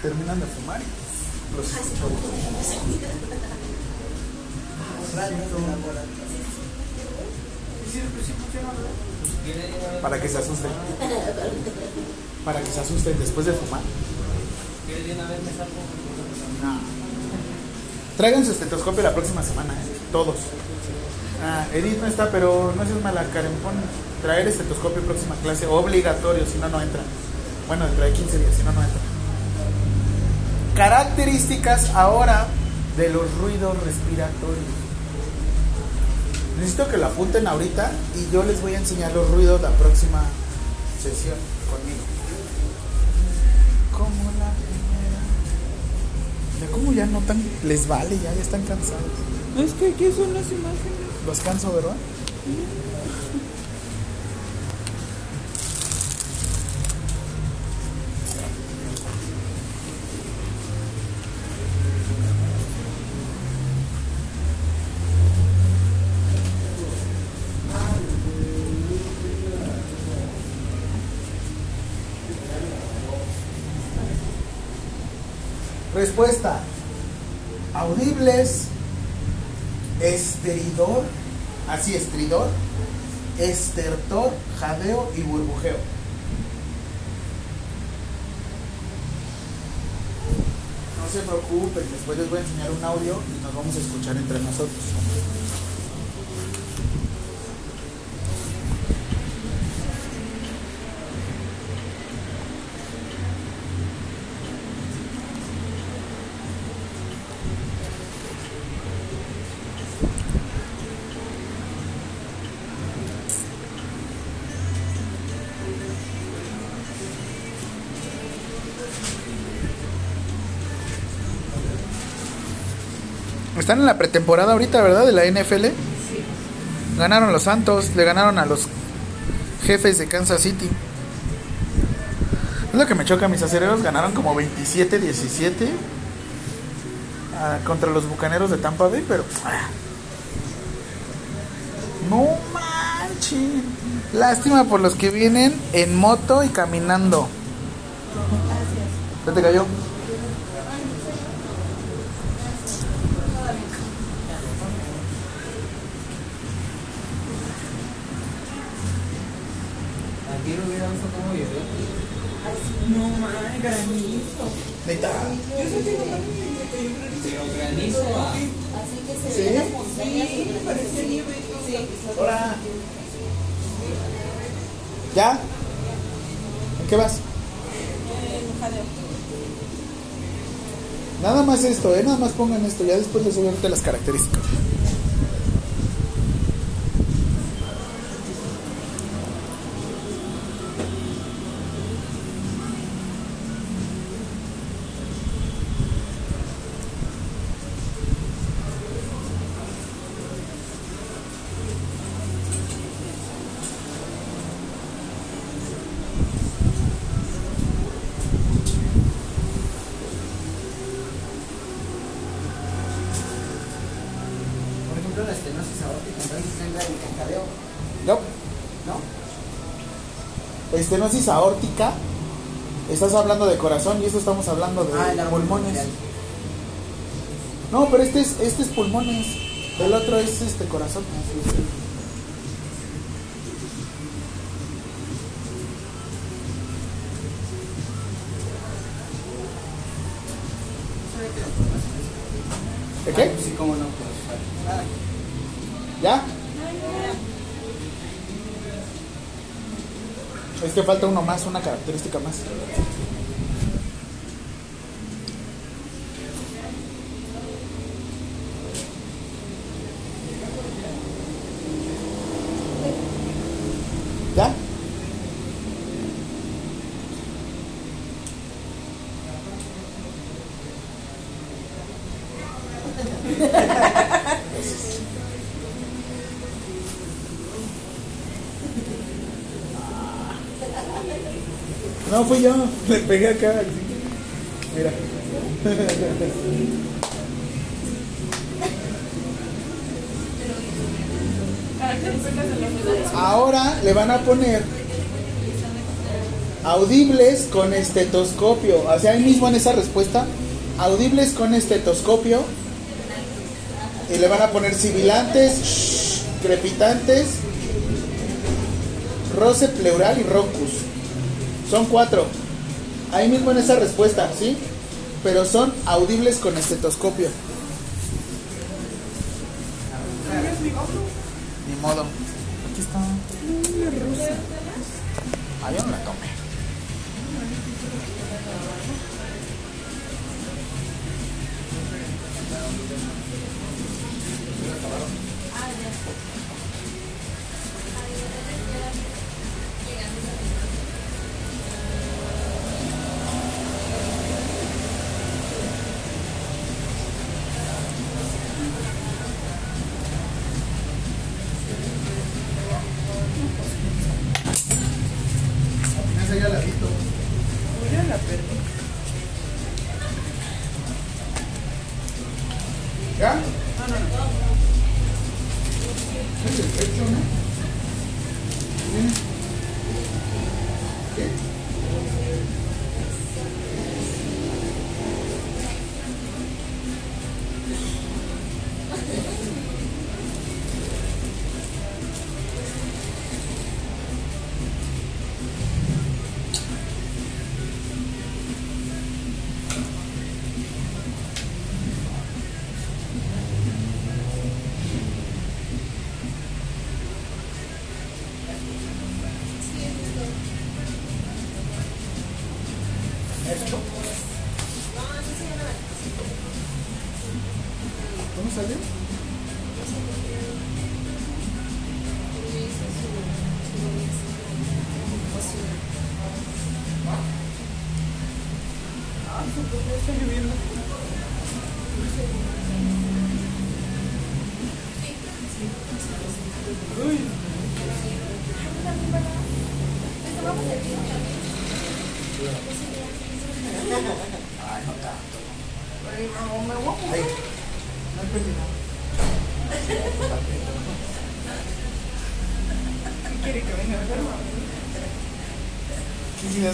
Terminan de fumar y los escucho. Para que se asusten. Para que se asusten después de fumar. No. Traigan su estetoscopio la próxima semana, ¿eh? todos. Ah, Edith no está, pero no seas mala, Karen. Pon traer estetoscopio próxima clase, obligatorio, si no, no entra. Bueno, dentro de 15 días, si no, no entra. Características ahora de los ruidos respiratorios. Necesito que lo apunten ahorita y yo les voy a enseñar los ruidos la próxima sesión conmigo. Como la primera. Ya como ya notan, les vale, ya, ya están cansados. Es que aquí son las imágenes. Los canso, ¿verdad? Respuesta. Audibles esteridor, así estridor, estertor, jadeo y burbujeo. No se preocupen, después les voy a enseñar un audio y nos vamos a escuchar entre nosotros. Están en la pretemporada ahorita, ¿verdad? De la NFL. Ganaron los Santos, le ganaron a los jefes de Kansas City. Es lo que me choca, mis acereros ganaron como 27-17 ah, contra los bucaneros de Tampa Bay, pero. ah. No manchen. Lástima por los que vienen en moto y caminando. ¿Qué te cayó? Más esto, ¿eh? Nada más pongan esto. Ya después les voy a ver las características. Estenosis aórtica. Estás hablando de corazón y esto estamos hablando de Ah, pulmones. No, pero este es, este es pulmones. El otro es este corazón. Que falta uno más, una característica más. No, fui yo. Le pegué acá. Mira. Ahora le van a poner audibles con estetoscopio. O sea, ahí mismo en esa respuesta, audibles con estetoscopio. Y le van a poner sibilantes, crepitantes, roce pleural y rocus. Son cuatro. Ahí mismo en esa respuesta, ¿sí? Pero son audibles con estetoscopio.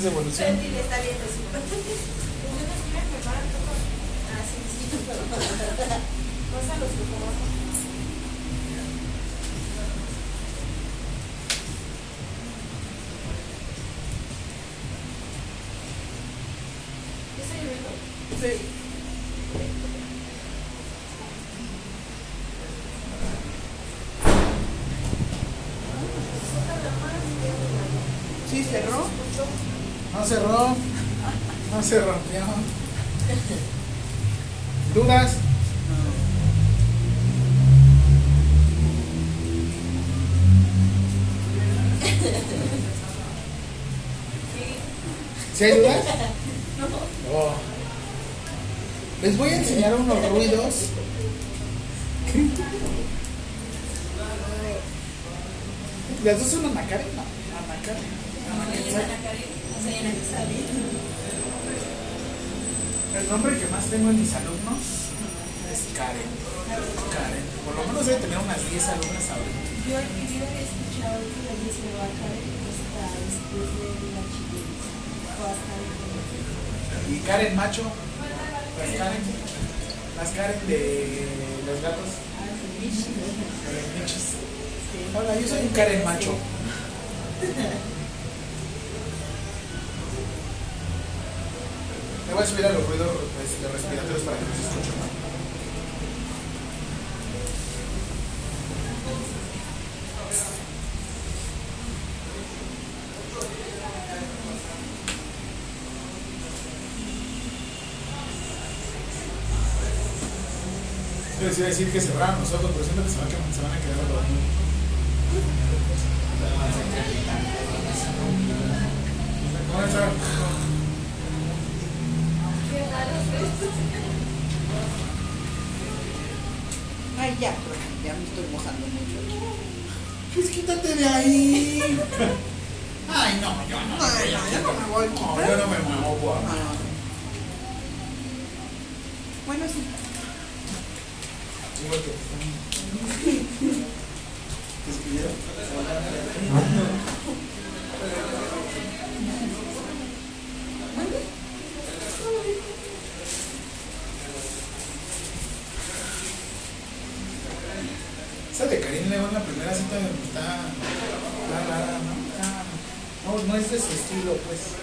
¿Qué ideas de evolución? ¿Sí hay dudas? No. Les voy a enseñar unos ruidos. ¿Las dos son Anacare? No, Anacare. El nombre que más tengo en mis alumnos es Karen. Karen. Por lo menos debe tener unas 10 alumnas ahorita. Yo en mi vida he escuchado que la me va a caer hasta después de la chiquita. Y Karen Macho. Las Karen. Las Karen de los gatos. Hola, yo soy un Karen Macho. Me voy a subir a los ruidos pues, de respiratorios para que no se escuchen. ¿no? Iba a decir que cerraran los ojos, pero siento que se van a, quedar- se van a quedar dormidos. Ay, ya, ya me estoy mojando mucho. Pues quítate de ahí. Ay, no, yo no. Ay, no, no me voy No, yo no me muevo. Ah. Bueno, sí. Igual que ¿Te escribieron? Esa de Karim León, la primera cita está, está rara. Está- no, no es de su estilo, pues.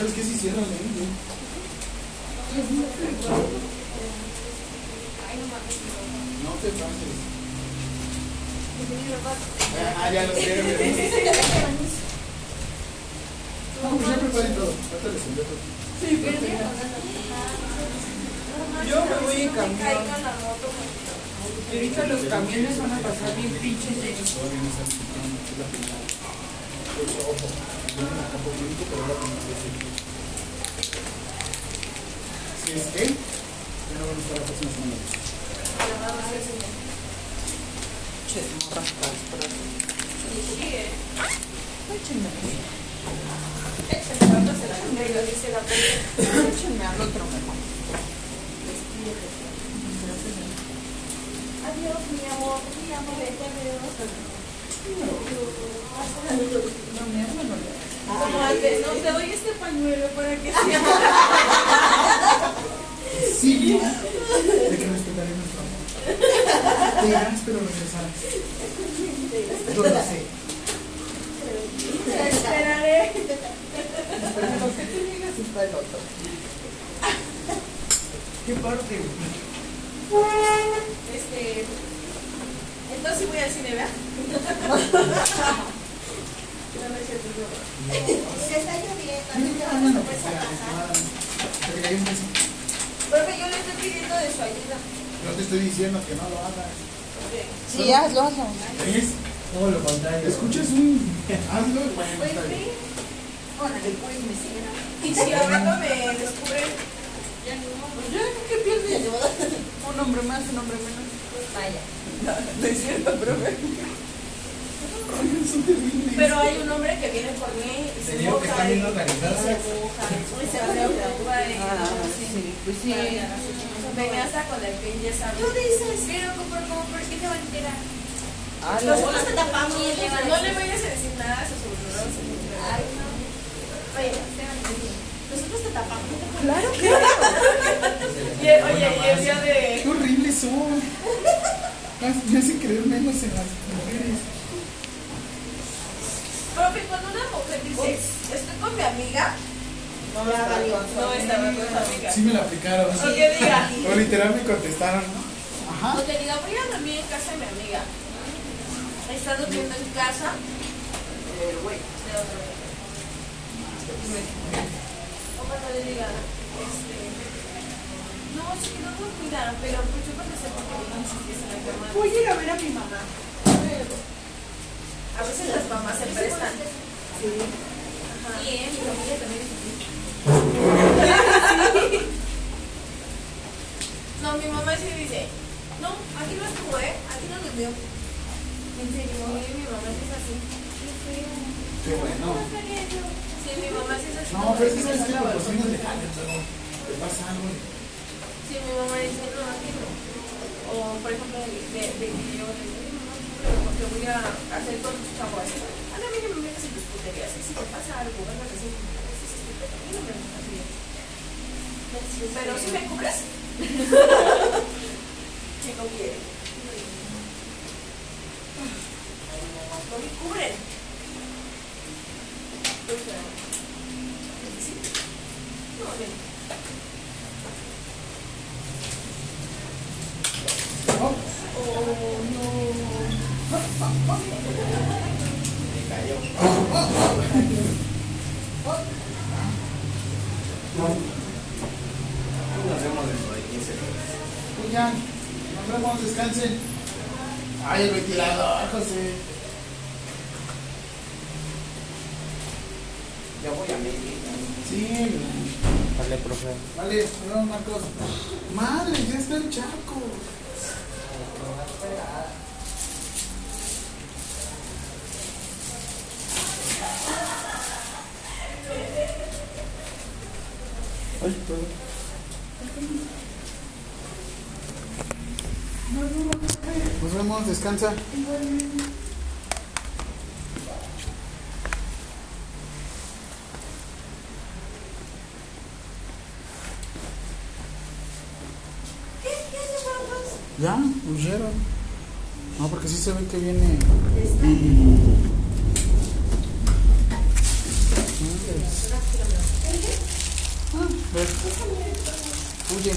¿Sabes qué se hicieron eh? ahí, güey? No te pases. Ah, ya lo sé, Vamos, ya preparen todo. Ahorita les envío Sí, pero Yo me voy en camión. Y ahorita los camiones van a pasar bien pinches de vienen. Si es que, ya para la próxima semana. Échenme. Échenme al otro mejor. Adiós, mi amor, mi amor, te. No, no, no, no, no. Como antes, no, te doy este pañuelo para que sientas. Sí, de que respetaré nuestro amor. Te irás, pero regresarás. Yo lo sé. Te esperaré. Esperando que tú llegas está el otro. ¿Qué parte? Este. Entonces voy al cine, ¿verdad? Se está lloviendo. Te cayó un beso. Profe, yo le estoy pidiendo de su ayuda. No te estoy diciendo que no lo hagas. Sí, hazlo, hazlo. ¿Ves? Todo lo contrario. Escuchas un. Hazlo, bueno, Pues está bien. sí. Órale, pues me siguen. Y si rato me descubren. Ya no. Pues ya, ¿qué pierdes? Un hombre más, un hombre menos. Vaya. No, no es cierto, profe. Pero hay un hombre que viene por mí y se digo que moja están y, bien y organizadas. se moja y se preocupa y Ah, sí, pues sí. Venía hasta con el pin, ya sabes. Tú dices, pero ¿por qué te va a enterar? Ah, no. Nosotros te tapamos. No le vayas a decir nada a sus. Ay, no. Oye, nosotros te tapamos. Claro que Y, oye, y el día de. Qué horribles son. Me hacen creer menos en las mujeres. Profe, cuando una mujer dice, estoy con mi amiga, No me valió. no estaba con su amiga. Sí me la aplicaron. O que diga, O literal me contestaron, ¿no? Ajá. o que diga, voy a dormir en casa de mi amiga. Está durmiendo en casa del güey, de otro güey. O cuando le diga, este, no, se quedó dormida, pero pues yo cuando se porque no insistes en la cama. Voy a ir a ver a mi mamá. A veces las mamás se prestan. Sí. Ajá. Y en mi familia también es así. No, mi mamá sí dice, no, aquí no estuvo, ¿eh? Aquí no durmió. En serio, sí, mi mamá sí es así. Qué bueno. Sí, mi mamá sí es así. No, pero es que por cuestiones legales, pero te pasa algo. Sí, mi mamá dice, no, aquí no. O, por ejemplo, de, de, de que yo le digo, "Oye, mamá, pero porque voy a hacer con tus chavos así. A mí no me metas en tus puterías. Si te pasa algo, vas a decir, "Sí, sí, sí, pero a mí no me metas así. Pero si me cubres. ¿Qué no quiere? No me cubren. No, bien. ¿No? Nos vemos dentro de 15 días. Pues ya, nos vemos, descansen. Ay, el ventilador, José. Ya voy a México. Sí, Vale, profe. vale, vemos, Marcos. Madre, ya está el charco. Nos vemos, descansa. Ya, huyeron. No, porque sí se ve que viene. 응. 네. 뭐지?